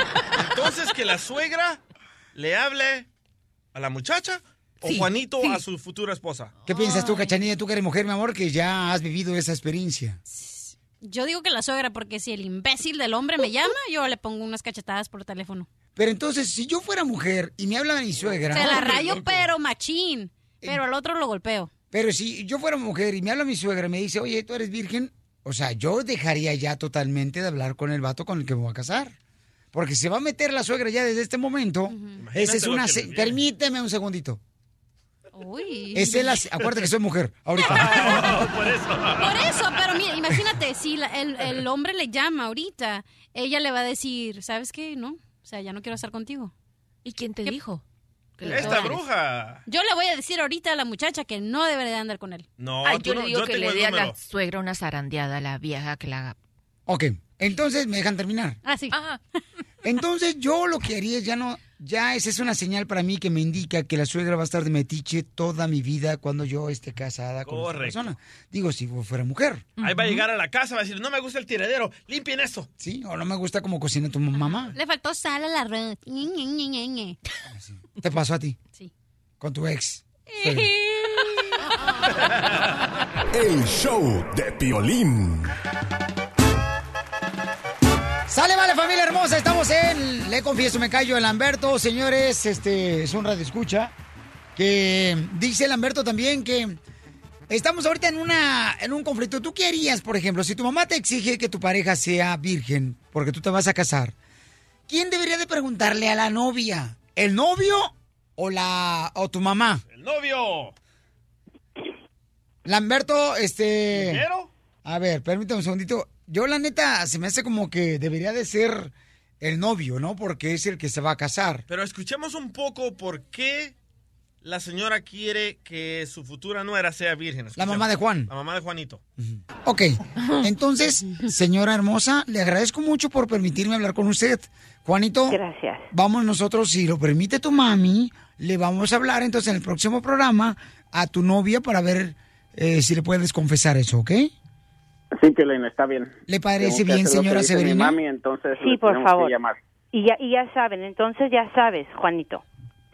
Entonces, que la suegra le hable a la muchacha o Sí, Juanito sí. a su futura esposa. ¿Qué piensas tú, Cachanilla? Tú que eres mujer, mi amor, que ya has vivido esa experiencia. Yo digo que la suegra, porque si el imbécil del hombre me llama, yo le pongo unas cachetadas por teléfono. Pero entonces, si yo fuera mujer y me habla mi suegra... Se la [LAUGHS] rayo, pero machín. Pero al otro lo golpeo. Pero si yo fuera mujer y me habla mi suegra y me dice, oye, tú eres virgen, o sea, yo dejaría ya totalmente de hablar con el vato con el que me voy a casar. Porque se va a meter la suegra ya desde este momento. Esa es una... Permíteme un segundito. Uy. Esa es la... Acuérdate que soy mujer, ahorita. [LAUGHS] por eso. Por eso, mira, imagínate, si la- el, el hombre le llama ahorita, ella le va a decir, ¿sabes qué? No, o sea, ya no quiero estar contigo. ¿Y quién te dijo? Esta bruja. Yo le voy a decir ahorita a la muchacha que no debe de andar con él. No, Ay, yo no- le digo yo que le dé a la suegra una zarandeada a la vieja que la haga. Ok, entonces me dejan terminar. Ah, sí. Entonces yo lo que haría es ya no, ya esa es una señal para mí que me indica que la suegra va a estar de metiche toda mi vida cuando yo esté casada con esta Correcto. persona. Digo, si fuera mujer. Ahí va a llegar a la casa, va a decir, no me gusta el tiradero, limpien esto. Sí, o no me gusta como cocina tu mamá. [LAUGHS] Le faltó sal Ñe, Ñe, Ñe. ¿Te pasó a ti? Sí. Con tu ex. [LAUGHS] El show de Piolín. Sale, vale, familia hermosa. Estamos en Le Confieso, me callo, el Lamberto. Señores, este es un radio escucha que dice Lamberto también que estamos ahorita en una en un conflicto. ¿Tú qué harías, por ejemplo, si tu mamá te exige que tu pareja sea virgen porque tú te vas a casar? ¿Quién debería de preguntarle a la novia? ¿El novio o la o tu mamá? El novio. Lamberto, este. A ver, permítame un segundito. Yo, la neta, se me hace como que debería de ser el novio, ¿no? Porque es el que se va a casar. Pero escuchemos un poco por qué la señora quiere que su futura nuera sea virgen. La mamá de Juan. La mamá de Juanito. Ok, entonces, señora hermosa, le agradezco mucho por permitirme hablar con usted. Juanito. Gracias. Vamos nosotros, si lo permite tu mami, le vamos a hablar entonces en el próximo programa a tu novia para ver eh, si le puedes confesar eso, ¿ok? Sí, Piolín, está bien. ¿Le parece Tengo bien, señora Severina? mami, entonces Sí, por favor. llamar. Y ya, y ya saben, entonces ya sabes, Juanito.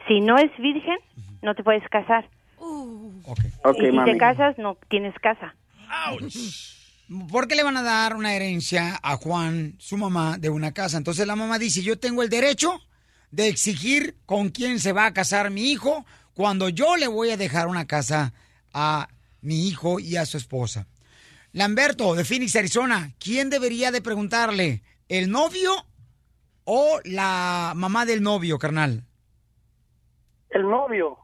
Si no es virgen, no te puedes casar. Y si mami. te casas, no tienes casa. ¿Por qué le van a dar una herencia a Juan, su mamá, de una casa? Entonces la mamá dice, yo tengo el derecho de exigir con quién se va a casar mi hijo cuando yo le voy a dejar una casa a mi hijo y a su esposa. Lamberto, de Phoenix, Arizona, ¿quién debería de preguntarle? ¿El novio o la mamá del novio, carnal? El novio.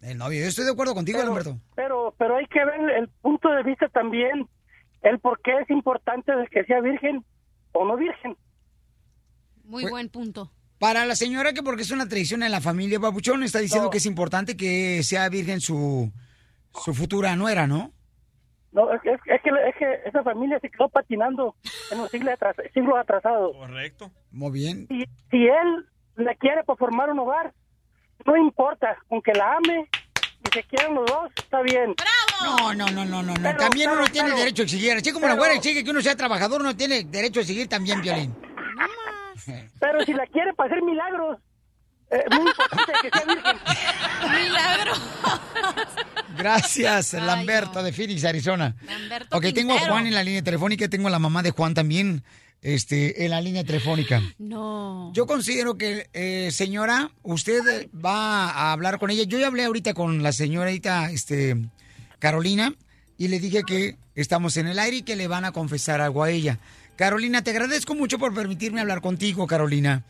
El novio, yo estoy de acuerdo contigo, Pero- Lamberto. Pero, pero hay que ver el punto de vista también, el por qué es importante de que sea virgen o no virgen. Muy Pues- buen punto. Para la señora que porque es una tradición en la familia Papuchón, está diciendo que es importante que sea virgen su, su futura nuera, ¿no? No, es, es- es que, es que esa familia se quedó patinando en los siglos, atras- siglos atrasados. Correcto. Muy bien. Si, si él le quiere por formar un hogar, no importa, aunque la ame y se quieran los dos, está bien. No, no, no, no, no, no. Pero, también uno tiene pero- derecho a exigir. Así como la güera exige que uno sea trabajador, uno tiene derecho a exigir también, Violín. [LAUGHS] [LAUGHS] Pero si la quiere para hacer milagros, eh, muy importante que sea virgen. Milagro. Gracias, Lamberto de Phoenix, Arizona. Lamberto ok, tengo a. Juan en la línea telefónica y tengo a la mamá de Juan también este, en la línea telefónica. No. Yo considero que, eh, señora, usted va a hablar con ella. Yo ya hablé ahorita con la señorita este, Carolina y le dije que estamos en el aire y que le van a confesar algo a ella. Carolina, te agradezco mucho por permitirme hablar contigo, Carolina.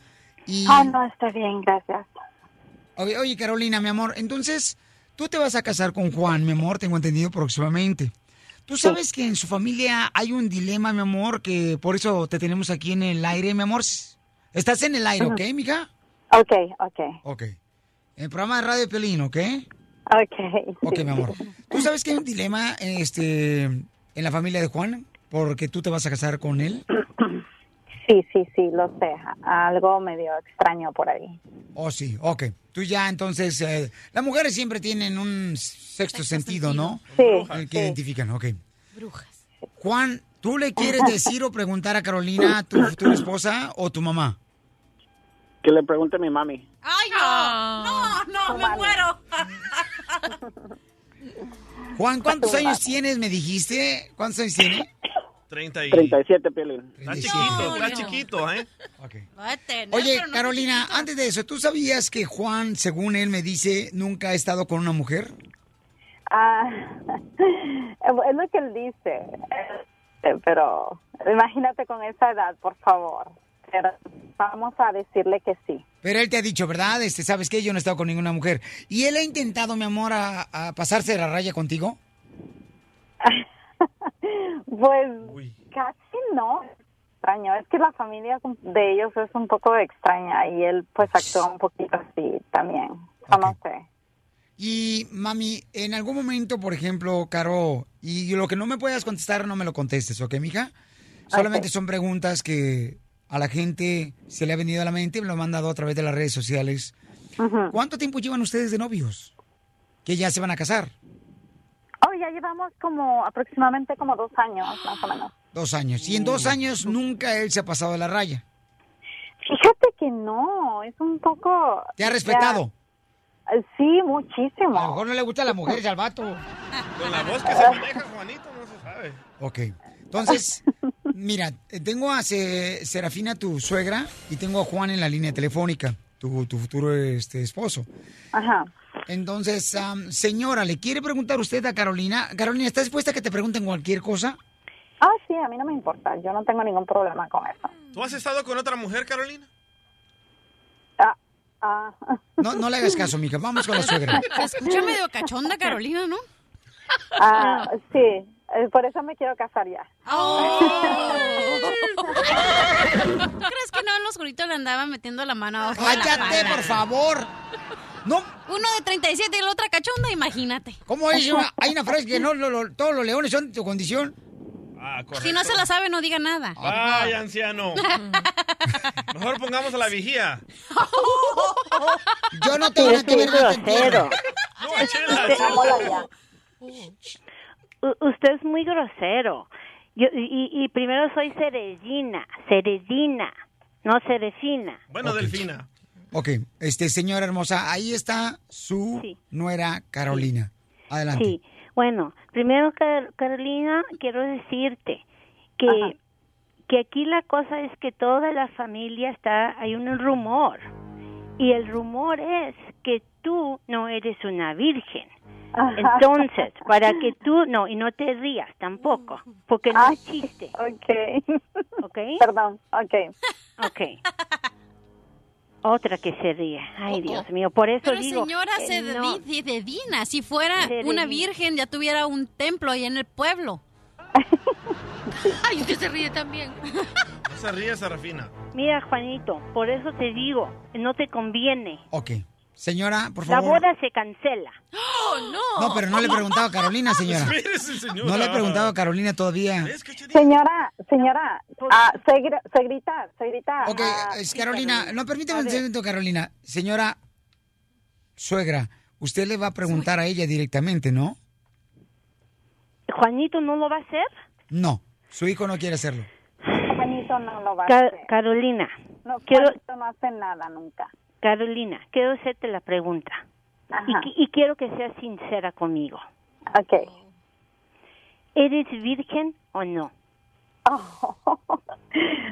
Y... Ah, no, está bien, gracias. Oye, oye, Carolina, mi amor, entonces tú te vas a casar con Juan, mi amor, tengo entendido próximamente. Tú sabes que en su familia hay un dilema, mi amor, que por eso te tenemos aquí en el aire, mi amor. Estás en el aire, ¿ok, mija? Ok, ok, Ok. En el programa de Radio Pelín, ¿ok? ok. Ok, mi amor. [LAUGHS] ¿Tú sabes que hay un dilema este, en la familia de Juan? Porque tú te vas a casar con él. Sí, sí, sí, lo sé. Algo medio extraño por ahí. Oh, sí, ok. Tú ya, entonces, eh, las mujeres siempre tienen un sexto sentido, ¿no? Sí, El que sí. identifican, ok. Juan, ¿tú le quieres decir o preguntar a Carolina, tu futura esposa o tu mamá? Que le pregunte a mi mami. Ay, no. No, no, me muero. Juan, ¿cuántos años tienes, me dijiste? ¿Cuántos años tiene? 30 y... 37, Piolín. Está chiquito, está chiquito, ¿eh? A tener, Oye, no Carolina, antes de eso, ¿tú sabías que Juan, según él me dice, nunca ha estado con una mujer? Ah, [LAUGHS] es lo que él dice. Pero imagínate con esa edad, por favor. Pero vamos a decirle que sí. Pero él te ha dicho, ¿verdad? Este, ¿sabes qué? Yo no he estado con ninguna mujer. ¿Y él ha intentado, mi amor, a, a pasarse de la raya contigo? [LAUGHS] [LAUGHS] Pues casi no. Extraño. Es que la familia de ellos es un poco extraña y él pues actúa un poquito así también. O No sé. Y, mami, en algún momento, por ejemplo, Caro, y lo que no me puedas contestar, no me lo contestes, ¿ok, mija? Solamente son preguntas que a la gente se le ha venido a la mente y me lo han mandado a través de las redes sociales. ¿Cuánto tiempo llevan ustedes de novios? Que ya se van a casar. Ya llevamos como aproximadamente como dos años, más o menos. Dos años. Y en dos años nunca él se ha pasado de la raya. Fíjate que no, es un poco... ¿Te ha respetado? ya- sí, muchísimo. A lo mejor no le gusta a las mujeres al vato. Con la voz que se maneja, Juanito, no se sabe. Ok. Entonces, mira, tengo a Se- Serafina, tu suegra, y tengo a Juan en la línea telefónica, tu, tu futuro este, esposo. Ajá. Entonces, am, señora, ¿le quiere preguntar usted a Carolina? Carolina, ¿está dispuesta a que te pregunten cualquier cosa? Ah, sí, a mí no me importa, yo no tengo ningún problema con eso. ¿Tú has estado con otra mujer, Carolina? Ah, [LAUGHS] No, no le hagas caso, mija. Vamos con la suegra. Se escucha medio cachonda, Carolina, ¿no? ah, sí, por eso me quiero casar ya. ¿Tú [LAUGHS] crees que no en los oscurito le andaba metiendo la mano abajo la Cállate, por favor. No. Uno de 37 y el otro cachonda, imagínate. ¿Cómo es? Una- hay una frase que no lo- lo- todos los leones son de tu condición. Ah. Si no se la sabe, no diga nada. Vaya, anciano. [LAUGHS] Mejor pongamos a la vigía. Yo no tengo nada que ver este entierro. No, chela, chela. U- usted es muy grosero. Yo, y, y primero soy Ceredina, Ceredina, no Cerecina. Bueno, Delfina. Ok, este, señora hermosa, ahí está su nuera Carolina. Adelante. Sí, bueno, primero Car- Carolina, quiero decirte que, que aquí la cosa es que toda la familia está, hay un rumor. Y el rumor es que tú no eres una virgen. Entonces, para que tú, no, y no te rías tampoco, porque no es chiste. Ok. ¿Ok? Perdón, ok. Ok. Otra que se ríe. Ay, Dios mío, por eso Pero digo. señora que no. Cededi- Cededina, si fuera una virgen ya tuviera un templo ahí en el pueblo. [LAUGHS] Ay, usted se ríe también. No se ríe, Serafina. Mira, Juanito, por eso te digo, no te conviene. Ok. Señora, por La favor. boda se cancela. ¡Oh, no! No, pero no le he preguntado a Carolina, [LAUGHS] señora. No le he preguntado a Carolina todavía. Señora, señora, ah, se, gr- se grita, se grita. Ok, ah, es Carolina, no, permíteme un segundo, Carolina. Señora, suegra, usted le va a preguntar a ella directamente, ¿no? ¿Juanito no lo va a hacer? No, su hijo no quiere hacerlo. Juanito no lo va a Ca- hacer. Carolina, No, quiero- Juanito no hace nada nunca. Carolina, quiero hacerte la pregunta. Y, quiero que seas sincera conmigo. Ok. ¿Eres virgen o no? [LAUGHS]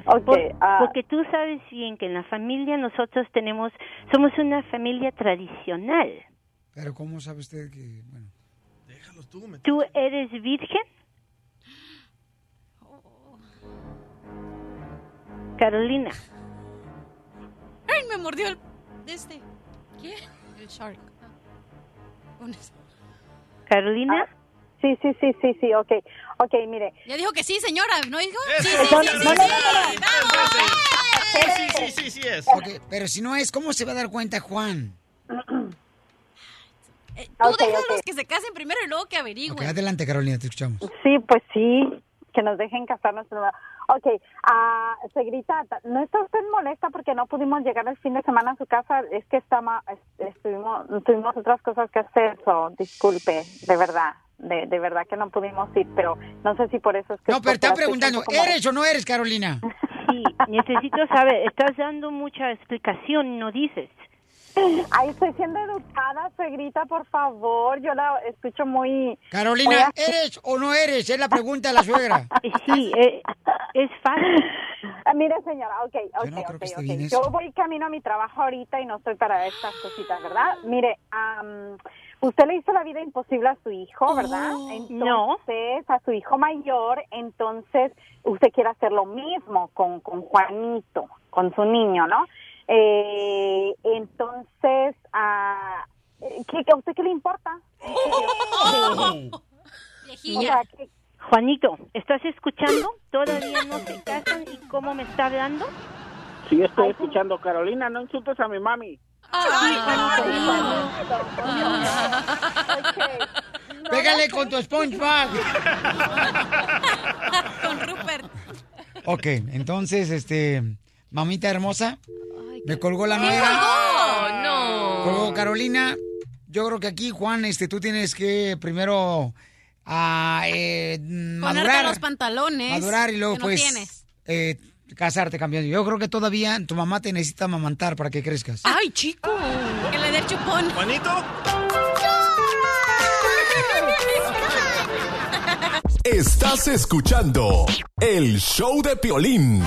Ok, Por- ah. porque tú sabes bien que en la familia nosotros tenemos, somos una familia tradicional. Pero ¿cómo sabe usted que, bueno? ¿Tú eres virgen? Carolina, ¡Ay, me mordió el... de este. ¿Qué? El shark. Carolina. Sí, sí, sí, sí, sí, ok. Ok, mire. Ya dijo que sí, señora, ¿no dijo? Sí, sí, sí, no, sí, no, sí. no, Sí, sí, sí, sí es. Ok, pero si no es, ¿cómo se va a dar cuenta Juan? Eh, Tú Ok, déjalos ok. que se casen primero y luego que averigüen. adelante Carolina, te escuchamos. Sí, pues sí, que nos dejen casarnos. Ok, ah, Segrita, ¿no está usted molesta porque no pudimos llegar el fin de semana a su casa? Es que estaba, es- estuvimos, tuvimos otras cosas que hacer, so, disculpe, de verdad, de, de verdad que no pudimos ir, pero no sé si por eso es que... No, pero está preguntando, como- ¿eres o no eres Carolina? Sí, necesito saber, estás dando mucha explicación, no dices. [LAUGHS] Ay, estoy siendo educada, Segrita, por favor, yo la escucho muy... Carolina, muy- ¿eres o no eres? Es la pregunta de la suegra. [LAUGHS] Sí, eh, es fácil. Ah, Mire, señora, ok, ok, no ok, que esté ok. bien eso. Yo voy camino a mi trabajo ahorita y no estoy para estas cositas, ¿verdad? Mire, am, usted le hizo la vida imposible a su hijo, ¿verdad? Entonces, a su hijo mayor, entonces usted quiere hacer lo mismo con, con Juanito, con su niño, ¿no? Eh, entonces, ah, ¿qué, ¿a usted qué le importa? [LAUGHS] O sea, que- Juanito, ¿estás escuchando? ¿Todavía no se casan y cómo me está hablando? Sí, estoy escuchando. Carolina, no insultes a mi mami. [LAUGHS] Pégale con tu SpongeBob. Con Rupert. Ok, entonces, este, mamita hermosa, me colgó la ¿Qué nuera. colgó? No. Colgó Carolina. Yo creo que aquí, Juan, este, tú tienes que primero ah, eh, Ponerte madurar. los pantalones. Madurar y luego, que no pues, tienes. eh, casarte, campeón. Yo creo que todavía tu mamá te necesita amamantar para que crezcas. Ay, chico. Que le dé el chupón. Juanito. Estás escuchando el show de Piolín.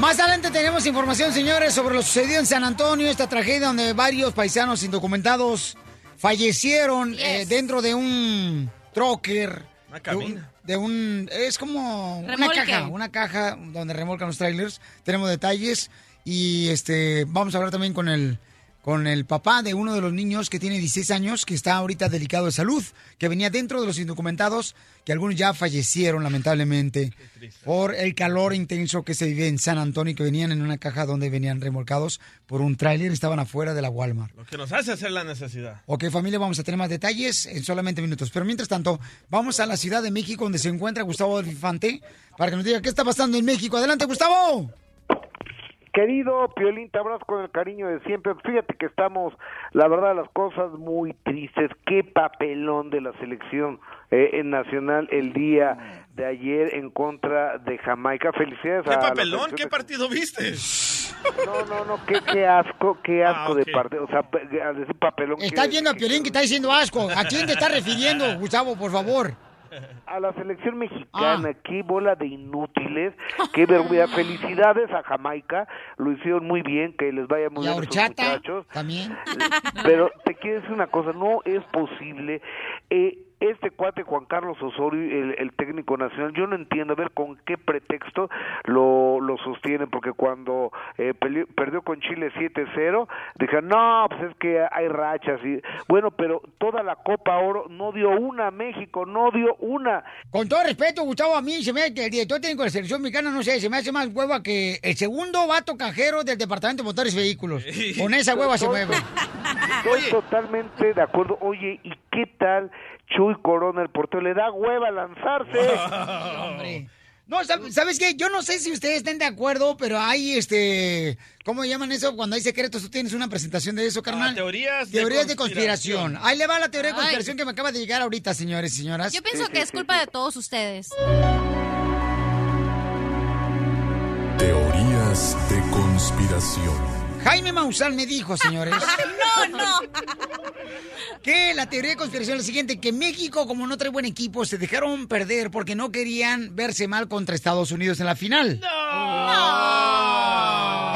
Más adelante tenemos información, señores, sobre lo sucedido en San Antonio, esta tragedia donde varios paisanos indocumentados fallecieron eh, dentro de un troker. Una cabina. De un, de un- es como una Remolque. caja, una caja donde remolcan los trailers. Tenemos detalles y este vamos a hablar también con el con el papá de uno de los niños que tiene 16 años, que está ahorita delicado de salud, que venía dentro de los indocumentados, que algunos ya fallecieron lamentablemente por el calor intenso que se vive en San Antonio, que venían en una caja donde venían remolcados por un tráiler, estaban afuera de la Walmart. Lo que nos hace hacer la necesidad. Ok, familia, vamos a tener más detalles en solamente minutos. Pero mientras tanto, vamos a la Ciudad de México, donde se encuentra Gustavo Infante, para que nos diga qué está pasando en México. Adelante, Gustavo. Querido Piolín, te abrazo con el cariño de siempre. Fíjate que estamos, la verdad, las cosas muy tristes. Qué papelón de la selección eh, en nacional el día de ayer en contra de Jamaica. Felicidades ¿Qué a papelón? ¿Qué de- partido viste? No, no, no, qué, qué asco, qué asco Ah, de ok. partido. O sea, al decir papelón. Estás quiere viendo a Piolín que está diciendo asco. ¿A quién te está refiriendo, Gustavo, por favor? A la selección mexicana, qué bola de inútiles, qué vergüenza. [LAUGHS] Felicidades a Jamaica, lo hicieron muy bien, que les vaya muy bien muchachos. también. Pero te quiero decir una cosa, no es posible. Eh, este cuate Juan Carlos Osorio, el, el técnico nacional, yo no entiendo a ver con qué pretexto lo, lo sostienen, porque cuando eh, peleó- perdió con Chile 7-0, dijeron, no, pues es que hay rachas. y Bueno, pero toda la Copa Oro no dio una a México, no dio una. Con todo respeto, Gustavo, a mí se me que el director técnico de la selección mexicana, no sé, se me hace más hueva que el segundo vato cajero del Departamento de Motores y Vehículos. Con esa hueva se mueve. Estoy totalmente de acuerdo. Oye, ¿y qué tal Chuy Corona, el portero? Le da hueva lanzarse. [LAUGHS] Hombre. No, ¿sab- ¿sabes qué? Yo no sé si ustedes estén de acuerdo, pero hay este. ¿Cómo llaman eso? Cuando hay secretos, tú tienes una presentación de eso, carnal. Ah, teorías de Teorías de conspiración. conspiración. Ahí le va la teoría de Ay. conspiración que me acaba de llegar ahorita, señores y señoras. Yo pienso que es culpa de todos ustedes. Teorías de conspiración. Jaime Maussan me dijo, señores. [LAUGHS] no, no. Que la teoría de conspiración es la siguiente, que México, como no trae buen equipo, se dejaron perder porque no querían verse mal contra Estados Unidos en la final.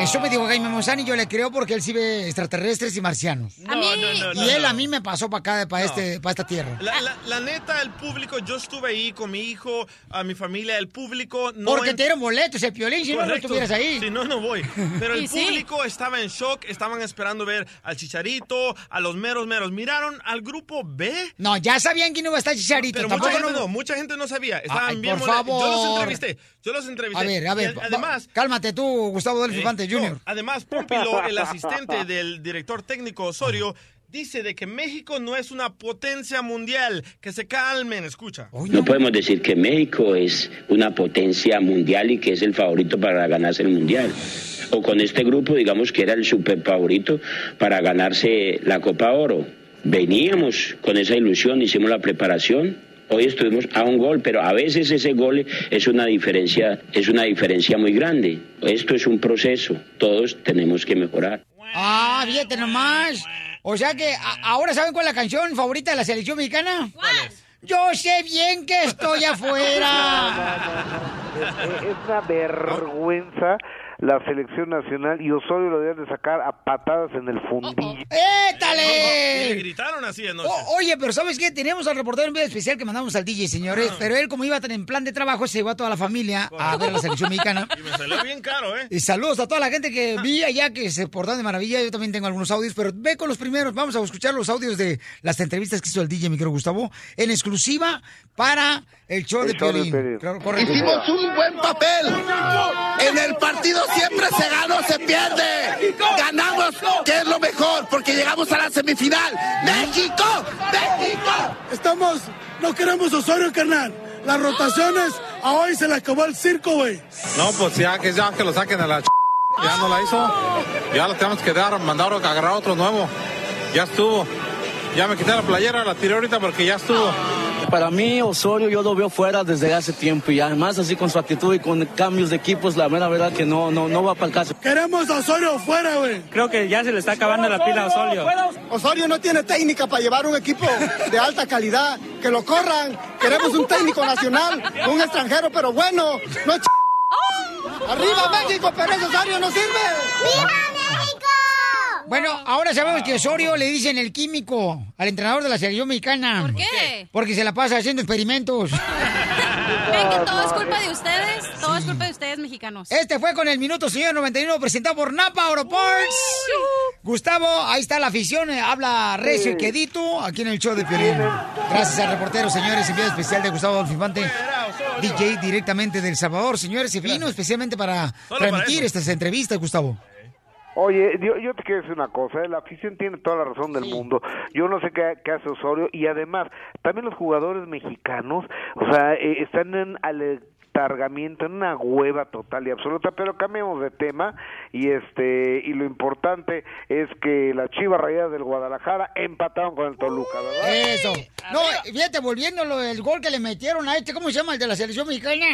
Eso me dijo Jaime Maussan y yo le creo porque él sí ve extraterrestres y marcianos. No, no, no, y él no. a mí me pasó para acá, para este, para esta tierra. La, la- la neta, el público, yo estuve ahí con mi hijo, a mi familia, el público no... Porque en- te dieron boletos, el piolín, si no, no Correcto. estuvieras ahí. Si no, no voy. Pero [LAUGHS] el Y sí. público estaba en shock, estaban esperando ver al Chicharito, a los meros meros. ¿Miraron al grupo B? No, ya sabían que no iba a estar Chicharito. Pero tampoco mucha gente no- no, mucha gente no sabía. Estaban Ay, bien por molestos. Yo los favor. entrevisté, yo los entrevisté. A ver, a Y ver, va- además... cálmate tú, Gustavo Adolfo Eh, Infante no, Jr. además, Pompilo, [LAUGHS] el asistente del director técnico Osorio, dice de que México no es una potencia mundial. Que se calmen, escucha. No podemos decir que México es una potencia mundial y que es el favorito para ganarse el mundial. O con este grupo, digamos que era el super favorito para ganarse la Copa Oro. Veníamos con esa ilusión, hicimos la preparación. Hoy estuvimos a un gol, pero a veces ese gol es una diferencia, es una diferencia muy grande. Esto es un proceso, todos tenemos que mejorar. Ah, fíjate nomás. O sea que a- ahora saben cuál es la canción favorita de la selección mexicana. Yo sé bien que estoy afuera. [LAUGHS] Es, es una vergüenza la selección nacional y Osorio lo deben de sacar a patadas en el fundillo. Y le ¡Étale! gritaron así anoche. O- oye, pero ¿sabes qué? Tenemos al reportero en video especial que mandamos al DJ, señores. Pero él, como iba tan en plan de trabajo, se llevó a toda la familia a ver a la selección mexicana. [LAUGHS] Y me salió bien caro, ¿eh? Y saludos a toda la gente que vi allá que se portan de maravilla. Yo también tengo algunos audios, pero ve con los primeros. Vamos a escuchar los audios de las entrevistas que hizo el DJ Micro Gustavo en exclusiva para el show El de show de Piolín. Piolín. Claro, correcto. Hicimos un buen papel. En el partido siempre se gana o se pierde. Ganamos, que es lo mejor, porque llegamos a la semifinal. ¡México! ¡México! Estamos, no queremos Osorio, carnal. Las rotaciones, a hoy se le acabó el circo, güey. No, pues ya que ya que lo saquen a la ch... Ya no la hizo. Ya lo tenemos que dar, mandar a agarrar otro nuevo. Ya estuvo. Ya me quité la playera, la tiré ahorita porque ya estuvo. Para mí, Osorio yo lo veo fuera desde hace tiempo y además así con su actitud y con cambios de equipos, la mera verdad que no, no, no va para el caso. Queremos a Osorio fuera, güey. Creo que ya se le está acabando la pila a Osorio. Osorio no tiene técnica para llevar un equipo de alta calidad. Que lo corran. Queremos un técnico nacional, un extranjero, pero bueno. No ch... ¡Arriba México! Pero ese Osorio no sirve. ¡Viva México! Bueno, ahora sabemos que Osorio le dicen el químico al entrenador de la selección mexicana. ¿Por qué? Porque se la pasa haciendo experimentos. [LAUGHS] ¿Ven que todo es culpa de ustedes? Todo es culpa de ustedes, mexicanos. Este fue con el Minuto Señor 91 presentado por Napa Auto Parts. Gustavo, ahí está la afición, eh, habla recio y quedito aquí en el show de Piolín. Gracias al reportero, señores, enviado especial de Gustavo Adolfo Infante, DJ directamente del Salvador. Señores, se vino especialmente para transmitir estas entrevistas, Gustavo. Oye, yo, yo te quiero decir una cosa, ¿eh? la afición tiene toda la razón del mundo. Yo no sé qué, qué hace Osorio y además también los jugadores mexicanos, o sea, eh, están en aletargamiento, en una hueva total y absoluta, pero cambiemos de tema y este y lo importante es que las Chivas Rayadas del Guadalajara empataron con el Toluca, ¿verdad? Eso. No, fíjate, volviéndolo, el gol que le metieron a este, ¿cómo se llama? El de la selección mexicana.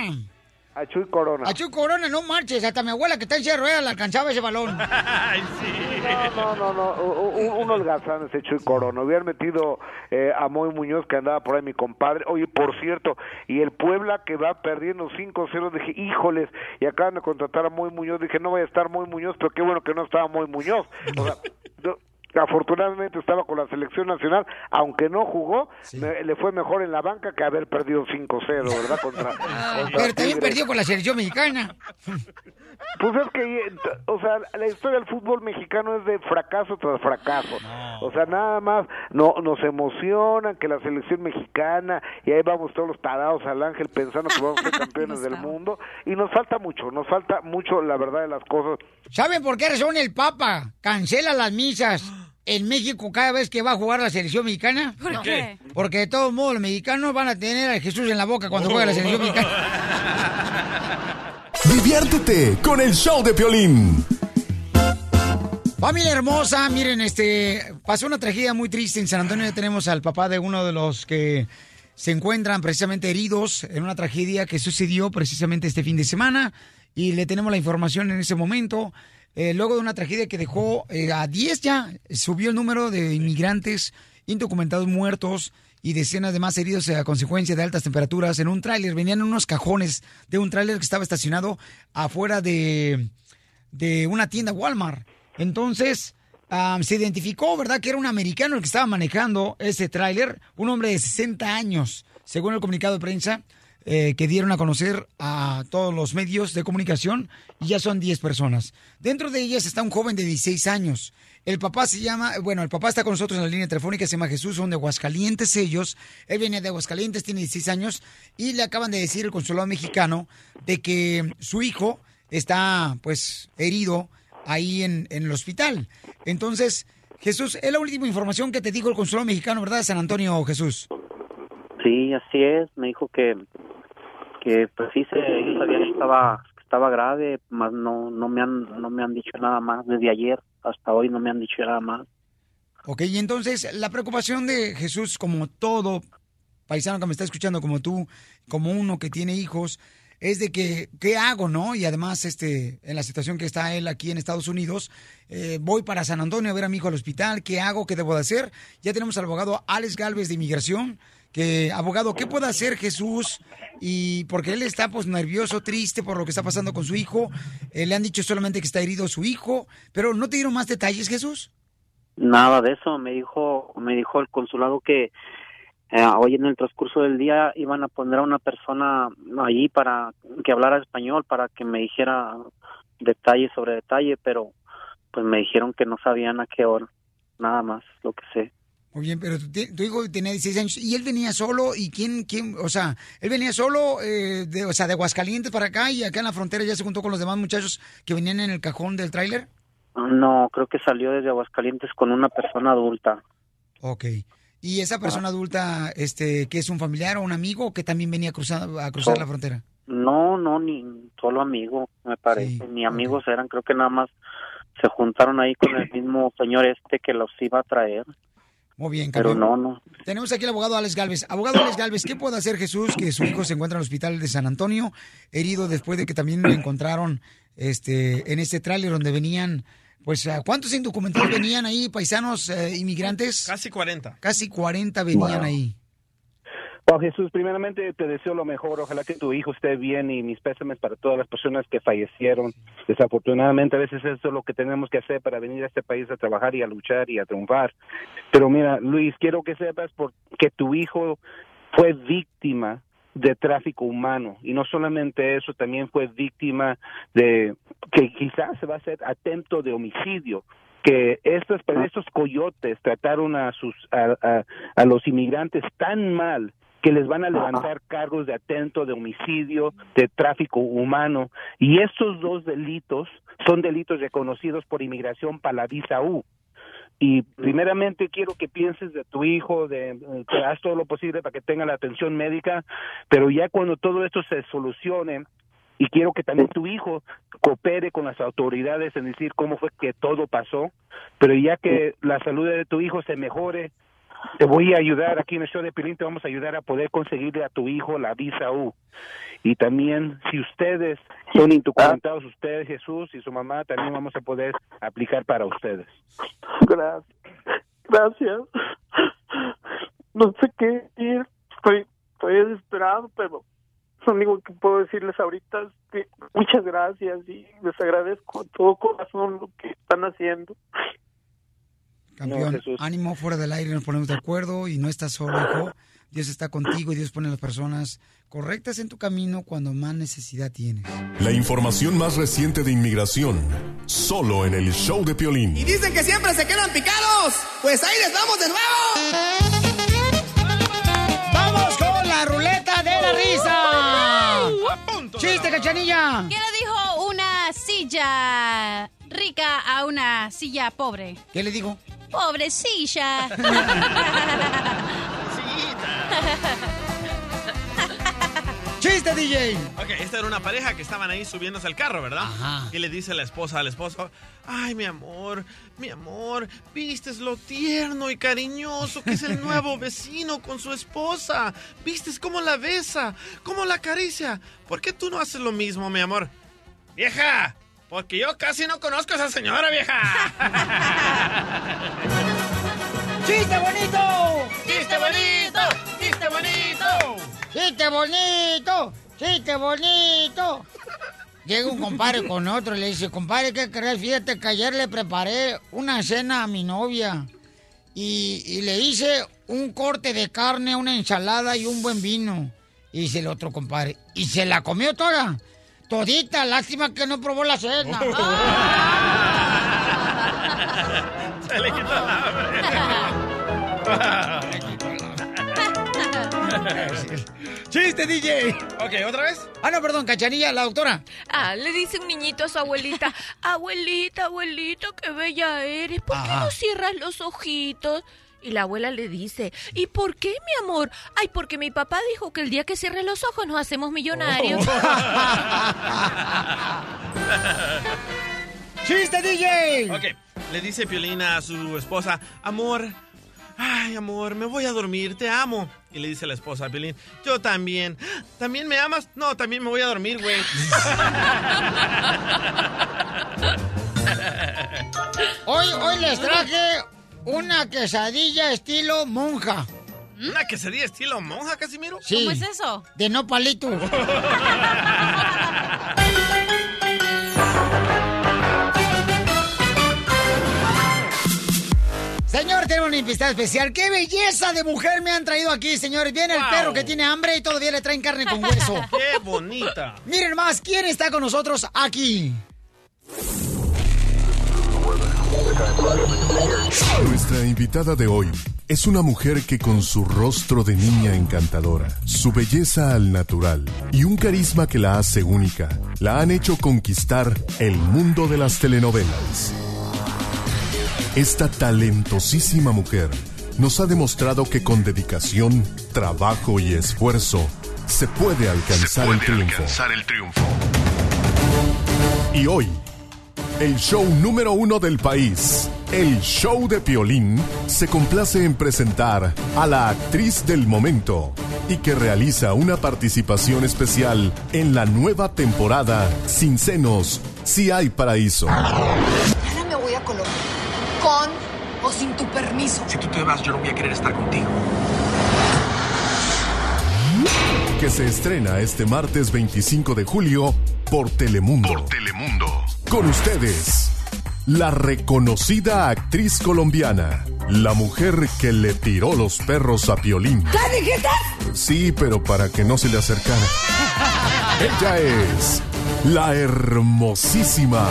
A Chuy Corona. A Chuy Corona, no marches. Hasta mi abuela que está en silla de ruedas le alcanzaba ese balón. [LAUGHS] No, no, no, u- u- un holgazán ese Chuy Corona. Hubieran metido eh, a Moy Muñoz, que andaba por ahí mi compadre. Oye, por cierto, y el Puebla que va perdiendo 5-0, dije, híjoles, y acaban de contratar a Moy Muñoz. Dije, no vaya a estar Moy Muñoz, pero qué bueno que no estaba Moy Muñoz. O sea, [LAUGHS] afortunadamente estaba con la selección nacional, aunque no jugó, me- le fue mejor en la banca que haber perdido 5-0, ¿verdad? Contra, [LAUGHS] contra Pero también perdió con la selección mexicana. [LAUGHS] Pues es que, o sea, la historia del fútbol mexicano es de fracaso tras fracaso. O sea, nada más no, nos emocionan que la selección mexicana, y ahí vamos todos los parados al ángel pensando que vamos a ser [LAUGHS] campeones del mundo, y nos falta mucho, nos falta mucho la verdad de las cosas. ¿Saben por qué razón el Papa cancela las misas en México cada vez que va a jugar la selección mexicana? ¿Por qué? Porque de todos modos los mexicanos van a tener a Jesús en la boca cuando juega la selección mexicana. [LAUGHS] Diviértete con el show de Piolín. Familia hermosa, miren, este, pasó una tragedia muy triste en San Antonio. Tenemos al papá de uno de los que se encuentran precisamente heridos en una tragedia que sucedió precisamente este fin de semana. Y le tenemos la información en ese momento. Eh, luego de una tragedia que dejó eh, a 10 ya, subió el número de inmigrantes indocumentados muertos y decenas de más heridos a consecuencia de altas temperaturas en un tráiler. Venían en unos cajones de un tráiler que estaba estacionado afuera de, de una tienda Walmart. Entonces, am, se identificó, ¿verdad?, que era un americano el que estaba manejando ese tráiler, un hombre de 60 años, según el comunicado de prensa eh, que dieron a conocer a todos los medios de comunicación, y ya son 10 personas. Dentro de ellas está un joven de 16 años. El papá se llama, bueno, el papá está con nosotros en la línea telefónica, se llama Jesús, son de Aguascalientes ellos. Él viene de Aguascalientes, tiene 16 años, y le acaban de decir el consulado mexicano de que su hijo está, pues, herido ahí en, en el hospital. Entonces, Jesús, es la última información que te dijo el consulado mexicano, ¿verdad, San Antonio, Jesús? Sí, así es. Me dijo que, que pues sí, se, que estaba, estaba grave, más no, no me han, no me han dicho nada más desde ayer hasta hoy, no me han dicho nada más. Ok, y entonces la preocupación de Jesús, como todo paisano que me está escuchando, como tú, como uno que tiene hijos, es de que, ¿qué hago, no? Y además, este, en la situación que está él aquí en Estados Unidos, eh, voy para San Antonio a ver a mi hijo al hospital, ¿qué hago? ¿Qué debo de hacer? Ya tenemos al abogado Alex Galvez de Inmigración, que, abogado, ¿qué puede hacer Jesús? Y porque él está, pues, nervioso, triste por lo que está pasando con su hijo, Eh, le han dicho solamente que está herido su hijo, pero ¿no te dieron más detalles, Jesús? Nada de eso. Me dijo, me dijo el consulado que eh, hoy en el transcurso del día iban a poner a una persona allí para que hablara español, para que me dijera detalle sobre detalle, pero pues me dijeron que no sabían a qué hora. Nada más, lo que sé. Muy bien, pero tu, tu hijo tenía 16 años y él venía solo y quién, quién, o sea, él venía solo, eh, de, o sea, de Aguascalientes para acá y acá en la frontera ya se juntó con los demás muchachos que venían en el cajón del tráiler. No, creo que salió desde Aguascalientes con una persona adulta. Ok. Y esa persona adulta, este, que es un familiar o un amigo que también venía a cruzar, a cruzar la frontera. No, no, ni solo amigo, me parece. Ni amigos eran, creo que nada más se juntaron ahí con el mismo señor este que los iba a traer. Muy bien, Pero campeón. no, no. Tenemos aquí al abogado Alex Galvez. Abogado Alex Galvez, ¿qué puede hacer Jesús que su hijo se encuentra en el hospital de San Antonio, herido después de que también lo encontraron este, en este tráiler donde venían, pues, ¿a ¿cuántos indocumentados venían ahí, paisanos eh, inmigrantes? Casi 40. Casi 40 venían Wow. ahí. Jesús, primeramente te deseo lo mejor. Ojalá que tu hijo esté bien y mis pésames para todas las personas que fallecieron. Desafortunadamente, a veces eso es lo que tenemos que hacer para venir a este país a trabajar y a luchar y a triunfar. Pero mira, Luis, quiero que sepas por- que tu hijo fue víctima de tráfico humano y no solamente eso, también fue víctima de que quizás se va a hacer atento de homicidio que estos estos coyotes trataron a sus a, a- a los inmigrantes tan mal que les van a levantar cargos de atento de homicidio, de tráfico humano. Y estos dos delitos son delitos reconocidos por inmigración para la visa U. Y primeramente quiero que pienses de tu hijo, de que haz todo lo posible para que tenga la atención médica, pero ya cuando todo esto se solucione, y quiero que también tu hijo coopere con las autoridades en decir cómo fue que todo pasó, pero ya que la salud de tu hijo se mejore, te voy a ayudar aquí en el show de Pilín, te vamos a ayudar a poder conseguirle a tu hijo la visa U. Y también, si ustedes son indocumentados, ustedes, Jesús y su mamá, también vamos a poder aplicar para ustedes. Gracias. Gracias. No sé qué decir. Estoy, estoy desesperado, pero lo único que puedo decirles ahorita es que muchas gracias y les agradezco de todo corazón lo que están haciendo. Campeón, ánimo fuera del aire, nos ponemos de acuerdo y no estás solo, hijo. Dios está contigo y Dios pone a las personas correctas en tu camino cuando más necesidad tienes. La información más reciente de inmigración, solo en el show de Piolín. Y dicen que siempre se quedan picados. Pues ahí les vamos de nuevo. ¡Vamos con la ruleta de la risa! ¡Chiste, cachanilla! ¿Qué le dijo una silla rica a una silla pobre? ¿Qué le digo? Pobre silla. ¡Chiste, DJ! Ok, esta era una pareja que estaban ahí subiéndose al carro, ¿verdad? Y le dice la esposa al esposo, ay, mi amor, mi amor, vistes lo tierno y cariñoso que es el [LAUGHS] nuevo vecino con su esposa. Vistes cómo la besa, cómo la acaricia. ¿Por qué tú no haces lo mismo, mi amor? ¡Vieja! Porque yo casi no conozco a esa señora, vieja. [LAUGHS] ¡Chiste bonito! ¡Chiste bonito! ¡Chiste bonito! ¡Chiste bonito! ¡Chiste bonito! Llega un compadre con otro y le dice, compadre, ¿qué crees? Fíjate que ayer le preparé una cena a mi novia y, y le hice un corte de carne, una ensalada y un buen vino. Y dice el otro compadre, ¿y se la comió toda? Todita, lástima que no probó la cena. [LAUGHS] Se le quitó la hambre. ¡Chiste, DJ! Ok, ¿otra vez? Ah, no, perdón, cachanilla, la doctora. Ah, le dice un niñito a su abuelita, [LAUGHS] abuelita, abuelita, qué bella eres, ¿por qué no cierras los ojitos? Y la abuela le dice, ¿y por qué, mi amor? Ay, porque mi papá dijo que el día que cierre los ojos nos hacemos millonarios. [LAUGHS] ¡Chiste, DJ! Ok, le dice Piolina a su esposa, amor, ay, amor, me voy a dormir, te amo. Y le dice la esposa a Piolín, yo también. ¿También me amas? No, también me voy a dormir, güey. [LAUGHS] Hoy, hoy les traje una quesadilla estilo monja. ¿Una quesadilla estilo monja, Casimiro? Sí. eso? De no palito. [LAUGHS] Señor, tenemos una invitada especial. ¡Qué belleza de mujer me han traído aquí, señores! Viene el perro que tiene hambre y todavía le traen carne con hueso. [LAUGHS] ¡Qué bonita! Miren más, ¿quién está con nosotros aquí? Nuestra invitada de hoy es una mujer que con su rostro de niña encantadora, su belleza al natural y un carisma que la hace única, la han hecho conquistar el mundo de las telenovelas. Esta talentosísima mujer nos ha demostrado que con dedicación, trabajo y esfuerzo se puede alcanzar el triunfo. Y hoy, el show número uno del país, el show de Piolín, se complace en presentar a la actriz del momento y que realiza una participación especial en la nueva temporada Sin senos, si hay paraíso. Ahora me voy a Colombia. Con o sin tu permiso. Si tú te vas, yo no voy a querer estar contigo. que se estrena este martes 25 de julio por Telemundo. Telemundo. Con ustedes, la reconocida actriz colombiana, la mujer que le tiró los perros a Piolín. ¿Qué dijiste? Sí, pero para que no se le acercara. [LAUGHS] Ella es la hermosísima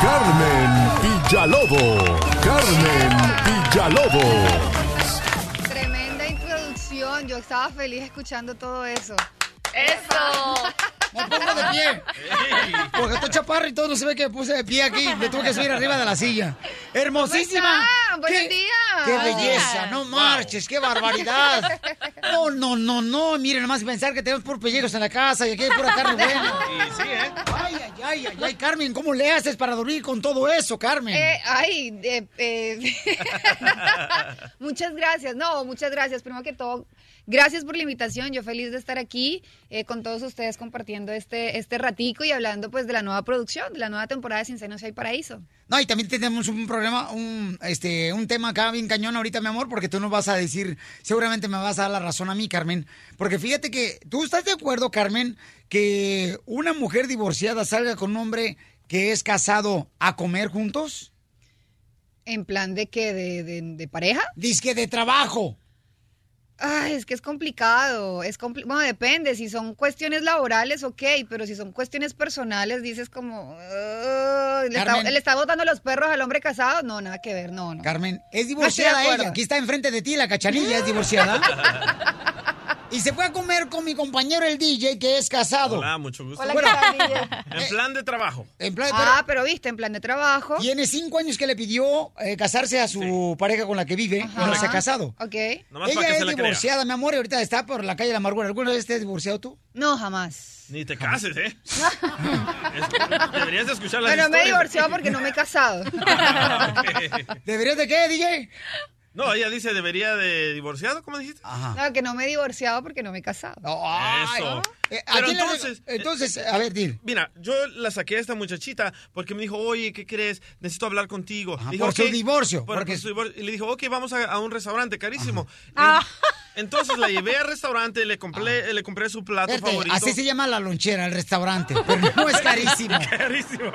Carmen Villalobos. Carmen Villalobos. Tremenda introducción. Yo estaba feliz escuchando todo eso. ¡Eso! Me pongo de pie. Porque estoy chaparro y todo no se ve que me puse de pie aquí. Me tuve que subir arriba de la silla. ¡Hermosísima! Buenos ¡Qué- días. ¡Qué belleza! ¡No marches! ¡Qué barbaridad! No, no, no, no. Miren, nomás pensar que tenemos por pellejos en la casa y aquí hay pura carne buena. Sí, sí, ¿eh? Ay, ay, ay, ay, ay, Carmen, ¿cómo le haces para dormir con todo eso, Carmen? Eh, ay, eh, eh, [LAUGHS] muchas gracias. No, muchas gracias. Primero que todo, gracias por la invitación. Yo feliz de estar aquí eh, con todos ustedes compartiendo este, este ratico y hablando pues de la nueva producción, de la nueva temporada de Sin Senos y Hay Paraíso. No, y también tenemos un programa, un, este, un tema acá bien cañón ahorita, mi amor, porque tú nos vas a decir, seguramente me vas a dar la razón a mí, Carmen. Porque fíjate que, ¿tú estás de acuerdo, Carmen, que una mujer divorciada salga con un hombre que es casado a comer juntos? ¿En plan de qué? ¿De, de, de pareja? Disque de trabajo. Ay, es que es complicado. Es compli- bueno, depende. Si son cuestiones laborales, ok, pero si son cuestiones personales, dices como. "Ay, ¿le, está, Carmen. le está botando los perros al hombre casado? No, nada que ver, no, no. Carmen, es divorciada ella. Aquí está enfrente de ti, la cachanilla es divorciada. [LAUGHS] Y se fue a comer con mi compañero el DJ, que es casado. Hola, mucho gusto. Hola, ¿qué tal, DJ? [LAUGHS] En plan de trabajo. En plan, Ah, pero viste, en plan de trabajo. Tiene cinco años que le pidió eh, casarse a su pareja con la que vive, y no se ha casado. Ok. Nomás Ella es la crea. divorciada, mi amor, y ahorita está por la calle de la amargura. ¿Alguna vez te has divorciado tú? No, jamás. Ni te cases, ¿eh? [LAUGHS] Es- Deberías de escuchar las Bueno, me he divorciado porque no me he casado. [LAUGHS] ¿Deberías de qué, DJ? No, ella dice, ¿debería de divorciado? ¿Cómo dijiste? No, que no me he divorciado porque no me he casado. Eso. Eh, ¿a Pero quién le- entonces... entonces, a ver, dile. Mira, yo la saqué a esta muchachita porque me dijo, oye, ¿qué crees? Necesito hablar contigo. Dije, por su divorcio, Por- porque- por su divorcio. Y le dijo, ok, vamos a, a un restaurante carísimo. Ah. Entonces la llevé al restaurante, le compré, le compré su plato Espérate, favorito. así se llama la lonchera, el restaurante, pero no es carísimo. [LAUGHS] Carísimo.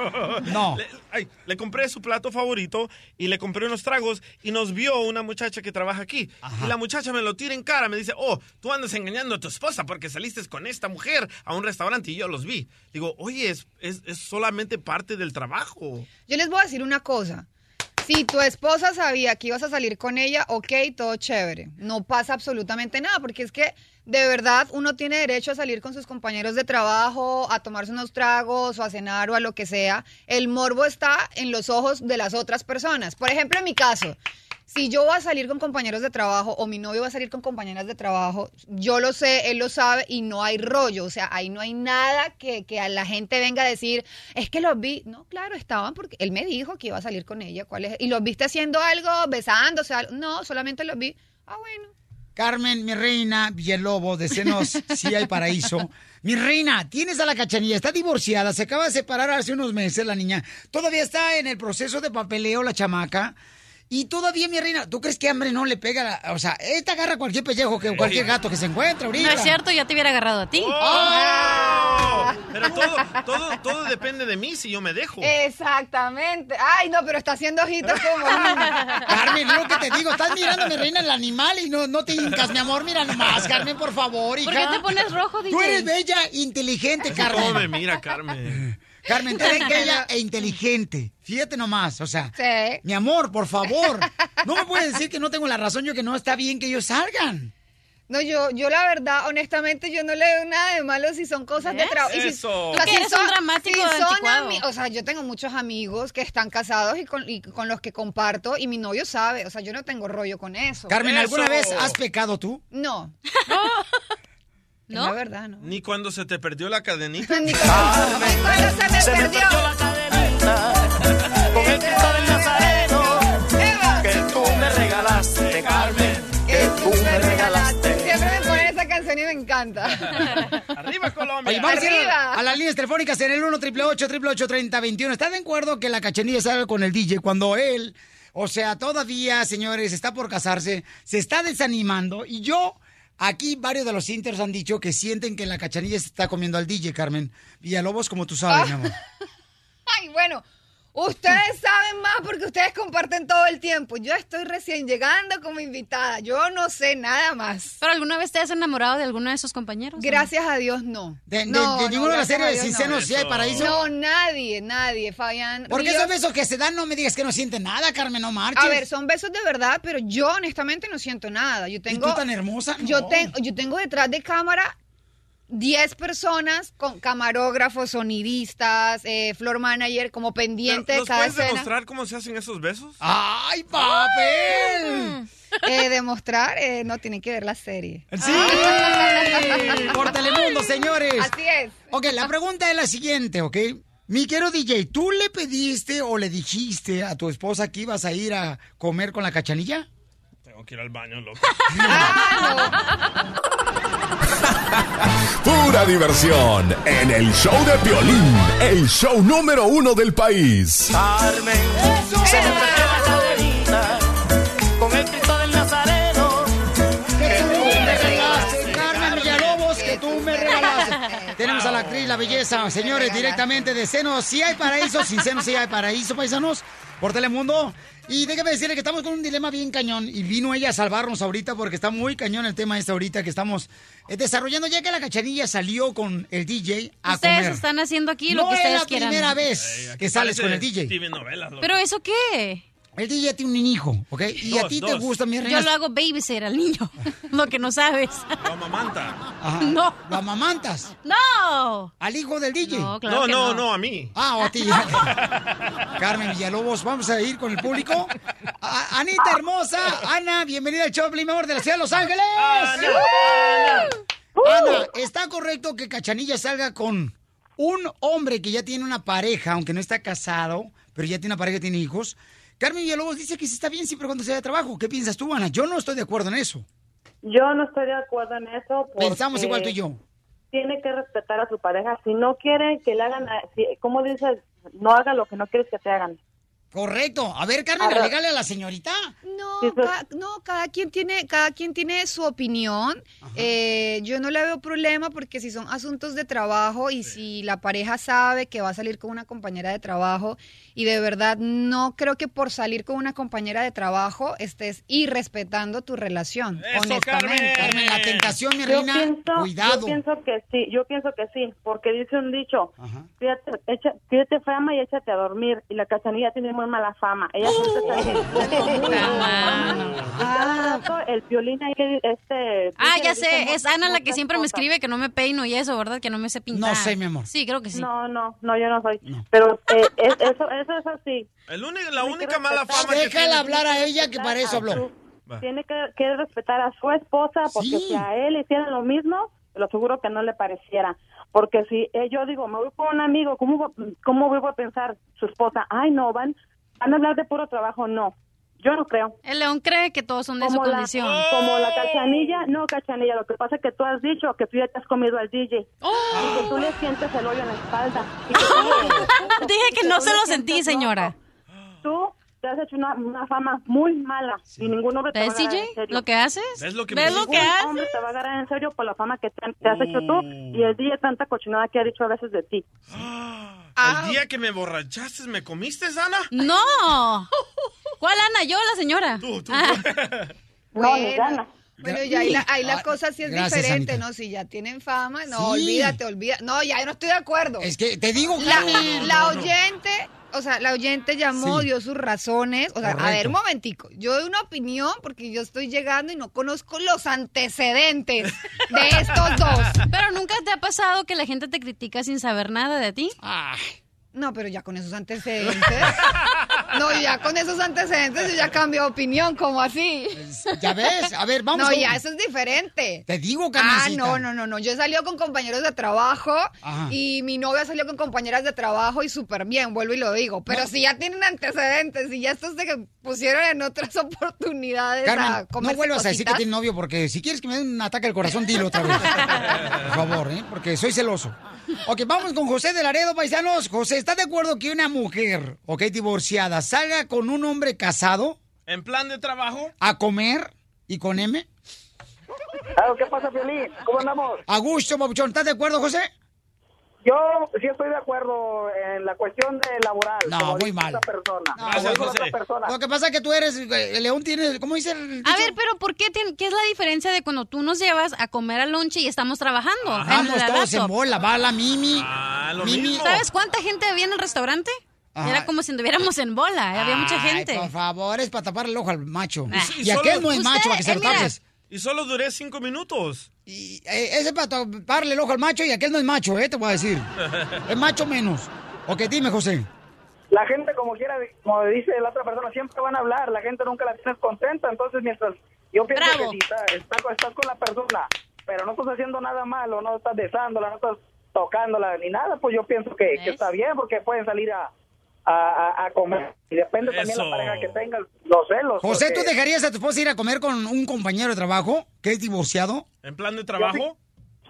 No. Le, ay, le compré su plato favorito y le compré unos tragos y nos vio una muchacha que trabaja aquí. Y la muchacha me lo tira en cara, me dice, oh, tú andas engañando a tu esposa porque saliste con esta mujer a un restaurante y yo los vi. Digo, oye, es, es, es solamente parte del trabajo. Yo les voy a decir una cosa. Si tu esposa sabía que ibas a salir con ella, ok, todo chévere. No pasa absolutamente nada, porque es que de verdad uno tiene derecho a salir con sus compañeros de trabajo, a tomarse unos tragos o a cenar o a lo que sea. El morbo está en los ojos de las otras personas. Por ejemplo, en mi caso, si yo voy a salir con compañeros de trabajo o mi novio va a salir con compañeras de trabajo, yo lo sé, él lo sabe y no hay rollo. O sea, ahí no hay nada que, que a la gente venga a decir, es que los vi. No, claro, estaban porque él me dijo que iba a salir con ella. ¿Cuál es? ¿Y los viste haciendo algo, besándose? algo? No, solamente los vi. Ah, bueno. Carmen, mi reina, Villalobos, de Senos, sí hay paraíso. Mi reina, tienes a la cachanilla, está divorciada, se acaba de separar hace unos meses la niña. Todavía está en el proceso de papeleo la chamaca. Y todavía, mi reina, ¿tú crees que hambre no le pega? la- o sea, esta agarra cualquier pellejo, que cualquier gato que se encuentre ahorita. No es cierto, ya te hubiera agarrado a ti. ¡Oh! Pero todo, todo, todo depende de mí si yo me dejo. Exactamente. Ay, no, pero está haciendo ojitos como [LAUGHS] Carmen, lo que te digo, estás mirando, mi reina, el animal y no, no te hincas, mi amor. Mira nomás, Carmen, por favor, hija. ¿Por qué te pones rojo, Tú DJ? eres bella, inteligente, Carmen. ¿Cómo me mira, Carmen? Carmen, tú eres bella [LAUGHS] e inteligente. Fíjate nomás, o sea. Sí. Mi amor, por favor. No me puedes decir que no tengo la razón yo que no está bien que ellos salgan. No, yo, yo la verdad, honestamente, yo no le veo nada de malo si son cosas de trabajo. Eso. Tú que eres un dramático si son O sea, yo tengo muchos amigos que están casados y con, y con los que comparto y mi novio sabe. O sea, yo no tengo rollo con eso. Carmen, ¿alguna Eso. vez has pecado tú? No. [LAUGHS] ¿No? La verdad, no. Ni cuando se te perdió la cadenita. Ni [LAUGHS] cuando, ni cuando se me Se me perdió. perdió la cadenita con el Cristo del Nazareno Eva, que tú me regalaste, Carmen, que tú me regalaste. Siempre me ponen esa canción y me encanta. [LAUGHS] ¡Arriba, Colombia! Oye, vamos Arriba. a, a las líneas telefónicas en el 1 888 3021 ¿Está de acuerdo que la cachanilla salga con el DJ cuando él, o sea, todavía, señores, está por casarse, se está desanimando y yo... Aquí varios de los inters han dicho que sienten que la cachanilla se está comiendo al DJ, Carmen. Villalobos, como tú sabes, mi amor. [LAUGHS] Ay, bueno, ustedes saben más porque ustedes comparten todo el tiempo. Yo estoy recién llegando como invitada. Yo no sé nada más. ¿Pero alguna vez te has enamorado de alguno de esos compañeros? Gracias a Dios, no. De, de- No, de no, ninguna de las gracias a series de Dios, Sin no. Senos, si hay Eso. paraíso. No, nadie, nadie, Fabián. Porque Ríos- esos besos que se dan, no me digas que no sienten nada, Carmen, no marches. A ver, son besos de verdad, pero yo honestamente no siento nada. Yo tengo, tú tan hermosa? Yo, tengo, yo tengo detrás de cámara 10 personas con camarógrafos, sonidistas, eh, floor manager, como pendiente de ¿Nos cada puedes escena. demostrar cómo se hacen esos besos? ¡Ay, papel! Eh, demostrar, eh, no, tienen que ver la serie. ¡Sí! Por Telemundo, señores. Así es. Ok, la pregunta es la siguiente, ¿ok? Mi querido DJ, ¿tú le pediste o le dijiste a tu esposa que ibas a ir a comer con la cachanilla? Tengo que ir al baño, loco. [LAUGHS] [LAUGHS] Pura diversión en el show de Piolín, el show número uno del país. Carmen, la la belleza, señores, directamente de Senos. Si hay paraíso, sin Senos si hay paraíso, paisanos, por Telemundo. Y déjame decirle que estamos con un dilema bien cañón. Y vino ella a salvarnos ahorita porque está muy cañón el tema este ahorita que estamos eh, desarrollando. Ya que la cachanilla salió con el DJ a Ustedes comer. están haciendo aquí lo no que es ustedes la quieran. primera vez que sales con el DJ. ¿Pero eso qué? El DJ tiene un hijo, ¿ok? Y a Dos, ti te gusta, mi reina. Yo lo hago babysitter al niño. [LAUGHS] lo que no sabes. Lo amamanta. Ajá. No. ¿Lo amamantas? No. ¿Al hijo del DJ? No, no, no, no, a mí. Ah, o a ti. [LAUGHS] Carmen Villalobos, vamos a ir con el público. A- Anita hermosa, Ana, bienvenida al show, mi amor, de la ciudad de Los Ángeles. Ana, ¿está correcto que Cachanilla salga con un hombre que ya tiene una pareja, aunque no está casado, pero ya tiene una pareja y tiene hijos? Carmen Villalobos dice que sí está bien siempre cuando sea de trabajo. ¿Qué piensas tú, Ana? Yo no estoy de acuerdo en eso. Yo no estoy de acuerdo en eso. Pensamos igual tú y yo. Tiene que respetar a su pareja. Si no quiere que le hagan, si, ¿cómo dices? No haga lo que no quieres que te hagan. Correcto. A ver, Carmen, regale a la señorita. No, ca- no, cada quien tiene, cada quien tiene su opinión. Eh, yo no le veo problema porque si son asuntos de trabajo y si la pareja sabe que va a salir con una compañera de trabajo y de verdad no creo que por salir con una compañera de trabajo estés irrespetando tu relación. honestamente. Carmen, la tentación, mi Yo reina, pienso, cuidado. Yo pienso que sí, yo pienso que sí, porque dice un dicho, fíjate, echa, fíjate fama y échate a dormir. Y la cachanilla tiene muy mala fama. Ella el violín ahí, este... Ah, ya sé, es Ana la que siempre me escribe que no me peino y eso, ¿verdad? Que no me sé pintar. No sé, mi amor. Sí, creo que sí. No, no, no, yo no soy. Pero eh, es- eso, eso es así. El único- la única mala fama que Déjala hablar a ella, que para eso habló. Tiene que, que respetar a su esposa porque Sí. si a él hicieran lo mismo, lo aseguro que no le pareciera. Porque si eh, yo digo, me voy con un amigo, ¿cómo, ¿cómo voy a pensar su esposa? Ay, no, van, van a hablar de puro trabajo. No, yo no creo. El león cree que todos son de su Como la, condición. como la cachanilla, no cachanilla, lo que pasa es que tú has dicho que tú ya te has comido al DJ y que tú le sientes el hoyo en la espalda. Que tú- [LAUGHS] Dije que no tú se lo sientes sentí, señora. Tú te has hecho una, una fama muy mala y ningún hombre te va a ¿Ves, agarrar DJ? en serio. ¿Lo que haces? ¿Ves lo que ¿Ves lo que Ningún haces? hombre te va a agarrar en serio por la fama que te, te has hecho tú y el día tanta cochinada que ha dicho a veces de ti. El día que me borrachaste, ¿me comiste, Ana? No. [LAUGHS] ¿Cuál Ana? ¿Yo o la señora? Tú, tú. Ah. [LAUGHS] Bueno. Bueno, ya ahí la, ahí la Ah, cosa sí es gracias, diferente, Anita. ¿no? Si ya tienen fama, no, Sí. olvídate, olvídate. No, ya yo no estoy de acuerdo. Es que te digo, La, Carmen. la oyente, o sea, la oyente llamó, Sí. dio sus razones. O sea, a ver, un momentico. Yo doy una opinión porque yo estoy llegando y no conozco los antecedentes de estos dos. [LAUGHS] Pero nunca te ha pasado que la gente te critica sin saber nada de ti. No, pero ya con esos antecedentes. [LAUGHS] No, ya con esos antecedentes yo ya cambio de opinión, como así. ¿Ya ves? A ver, vamos No, con- ya, eso es diferente. Te digo, Ah, Carmencita. no, no, no, no. Yo he salido con compañeros de trabajo Ajá. y mi novia salió con compañeras de trabajo y súper bien, vuelvo y lo digo. Pero si ya tienen antecedentes y ya estos se pusieron en otras [LAUGHS] oportunidades a Carmen, no vuelvas a decir que tienes novio porque si quieres que me dé un ataque al corazón, dilo otra vez. Por favor, ¿eh? Porque soy celoso. Ok, vamos con José de Laredo, paisanos. José, ¿estás de acuerdo que una mujer, ok, divorciada, salga con un hombre casado ¿En plan de trabajo? a comer y con M? ¿Qué pasa, Piolín? ¿Cómo andamos? A gusto, babuchón. ¿Estás de acuerdo, José? Yo sí estoy de acuerdo en la cuestión de laboral. No, como muy mal. persona. No, persona. Lo que pasa es que tú eres, el león tiene, ¿cómo dice el A ver, pero ¿por qué? tiene- ¿Qué es la diferencia de cuando tú nos llevas a comer al lonche y estamos trabajando? en Vamos todos en bola, va la Mimi. Ah, lo Mimi. mismo. ¿Sabes cuánta gente había en el restaurante? Ajá. Era como si anduviéramos en bola, había mucha Ay, gente. por favor, es para tapar el ojo al macho. Ah. Y, Y aquel no es macho, para que se lo eh, mira. tapes. Y solo duré cinco minutos. Y, eh, ese es para taparle el ojo al macho y aquel no es macho, ¿eh? Te voy a decir. [LAUGHS] Es macho menos. Ok, dime, José. La gente, como quiera, como dice la otra persona, siempre van a hablar. La gente nunca la tienes contenta. Entonces, mientras yo pienso Bravo. que si estás, estás, con- estás con la persona, pero no estás haciendo nada malo, no estás besándola, no estás tocándola ni nada, pues yo pienso que, que está bien porque pueden salir a, a, a- a comer. Y depende también Eso. la pareja que tengas, los celos. José, ¿tú porque- dejarías a tu esposa ir a comer con un compañero de trabajo que es divorciado? ¿En plan de trabajo?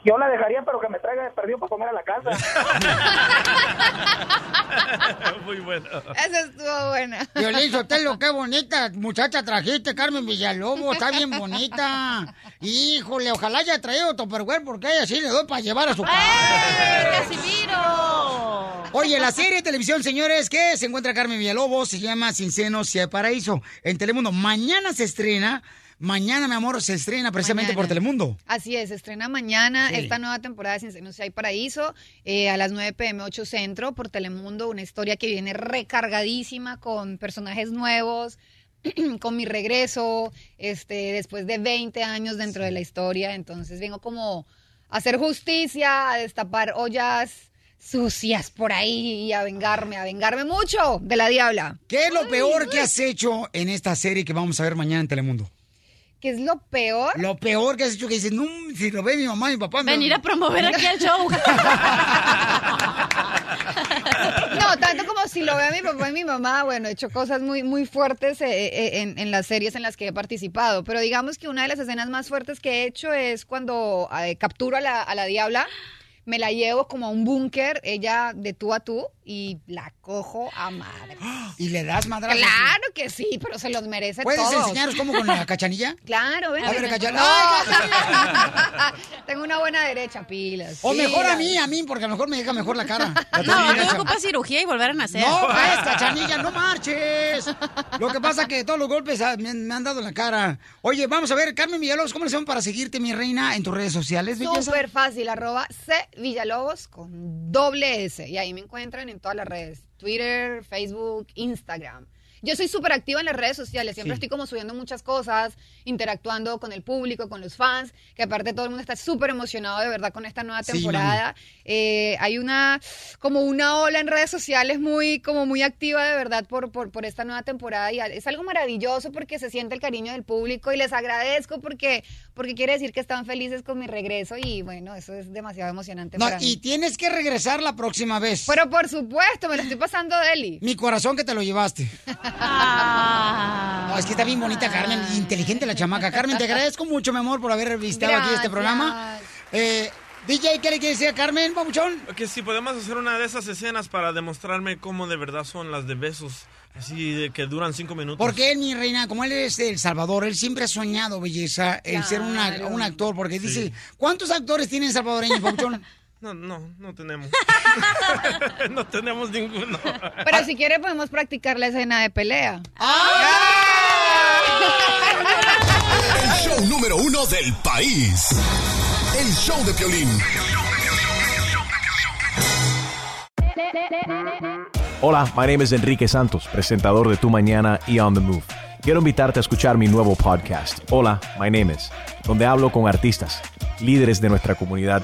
Yo la dejaría, pero que me traiga de perdido para comer a la casa. [LAUGHS] Muy bueno. Esa estuvo buena. Violín Sotelo, qué bonita muchacha trajiste, Carmen Villalobos, está bien bonita. Híjole, ojalá haya traído Tupperware porque ella sí le doy para llevar a su casa. ¡Eh, Casimiro! Oye, la serie de televisión, señores, que se encuentra Carmen Villalobos, se llama Sin Senos y Paraíso en Telemundo. Mañana se estrena, mañana, mi amor, se estrena precisamente Mañana. por Telemundo. Así es, estrena mañana Sí. esta nueva temporada de Sin Senos Si Hay Paraíso eh, a las 9 pm 8 Centro por Telemundo, una historia que viene recargadísima con personajes nuevos, [CLEARS THROAT] con mi regreso, este, después de 20 años dentro de la historia, entonces vengo como a hacer justicia, a destapar ollas sucias por ahí y a vengarme, a vengarme mucho de la diabla. ¿Qué es lo peor que has hecho en esta serie que vamos a ver mañana en Telemundo? ¿Qué es lo peor? Lo peor que has hecho que dices, no, si lo ve mi mamá y mi papá. me- Venir a promover aquí el show. [LAUGHS] No, tanto como si lo ve a mi papá y mi mamá, bueno, he hecho cosas muy, muy fuertes eh, eh, en, en las series en las que he participado, pero digamos que una de las escenas más fuertes que he hecho es cuando eh, capturo a la, a la diabla, me la llevo como a un búnker, ella de tú a tú, y la cojo a madre. ¿Y le das madrazos? Claro que sí, pero se los merece ¿Puedes todos. enseñaros cómo con la [LAUGHS] cachanilla? Claro, ven. A ver, cachanilla. No. Tengo una buena derecha, pilas. O mejor a mí, a mí, porque a lo mejor me deja mejor la cara. [LAUGHS] La tengo No, hecha. ocupas cirugía y volver a nacer. No, [LAUGHS] pues, cachanilla, no marches. Lo que pasa que todos los golpes ah, me, han- me han dado en la cara. Oye, vamos a ver, Carmen Villalobos, ¿cómo le hacemos para seguirte, mi reina, en tus redes sociales? Súper fácil, arroba C Villalobos con doble S. Y ahí me encuentran en todas las redes. Twitter, Facebook, Instagram. Yo soy súper activa en las redes sociales, siempre Sí. estoy como subiendo muchas cosas, interactuando con el público, con los fans, que aparte todo el mundo está súper emocionado de verdad con esta nueva Sí, temporada. Eh, hay una, como una ola en redes sociales muy, como muy activa de verdad por, por, por esta nueva temporada y es algo maravilloso porque se siente el cariño del público y les agradezco porque, porque quiere decir que están felices con mi regreso y bueno, eso es demasiado emocionante No, para y mí. tienes que regresar la próxima vez. Pero por supuesto, me lo estoy pasando Deli. Mi corazón que te lo llevaste. [LAUGHS] Ah. No, es que está bien bonita, Carmen, inteligente la chamaca. Carmen, te agradezco mucho, mi amor, por haber visitado aquí este programa. Eh, DJ, ¿qué le quiere decir a Carmen, papuchón? Que si podemos hacer una de esas escenas para demostrarme cómo de verdad son las de besos, así de que duran cinco minutos. Porque él, mi reina, como él es de El Salvador, él siempre ha soñado, belleza, el ser una- un actor, porque dice. ¿cuántos actores tienen salvadoreños, papuchón? [LAUGHS] No, no, no tenemos. [LAUGHS] no tenemos ninguno. Pero si quiere podemos practicar la escena de pelea. El show número uno del país. El show de Piolín. Hola, my name is Enrique Santos, presentador de Tu Mañana y On the Move. Quiero invitarte a escuchar mi nuevo podcast, Hola, my name is, donde hablo con artistas, líderes de nuestra comunidad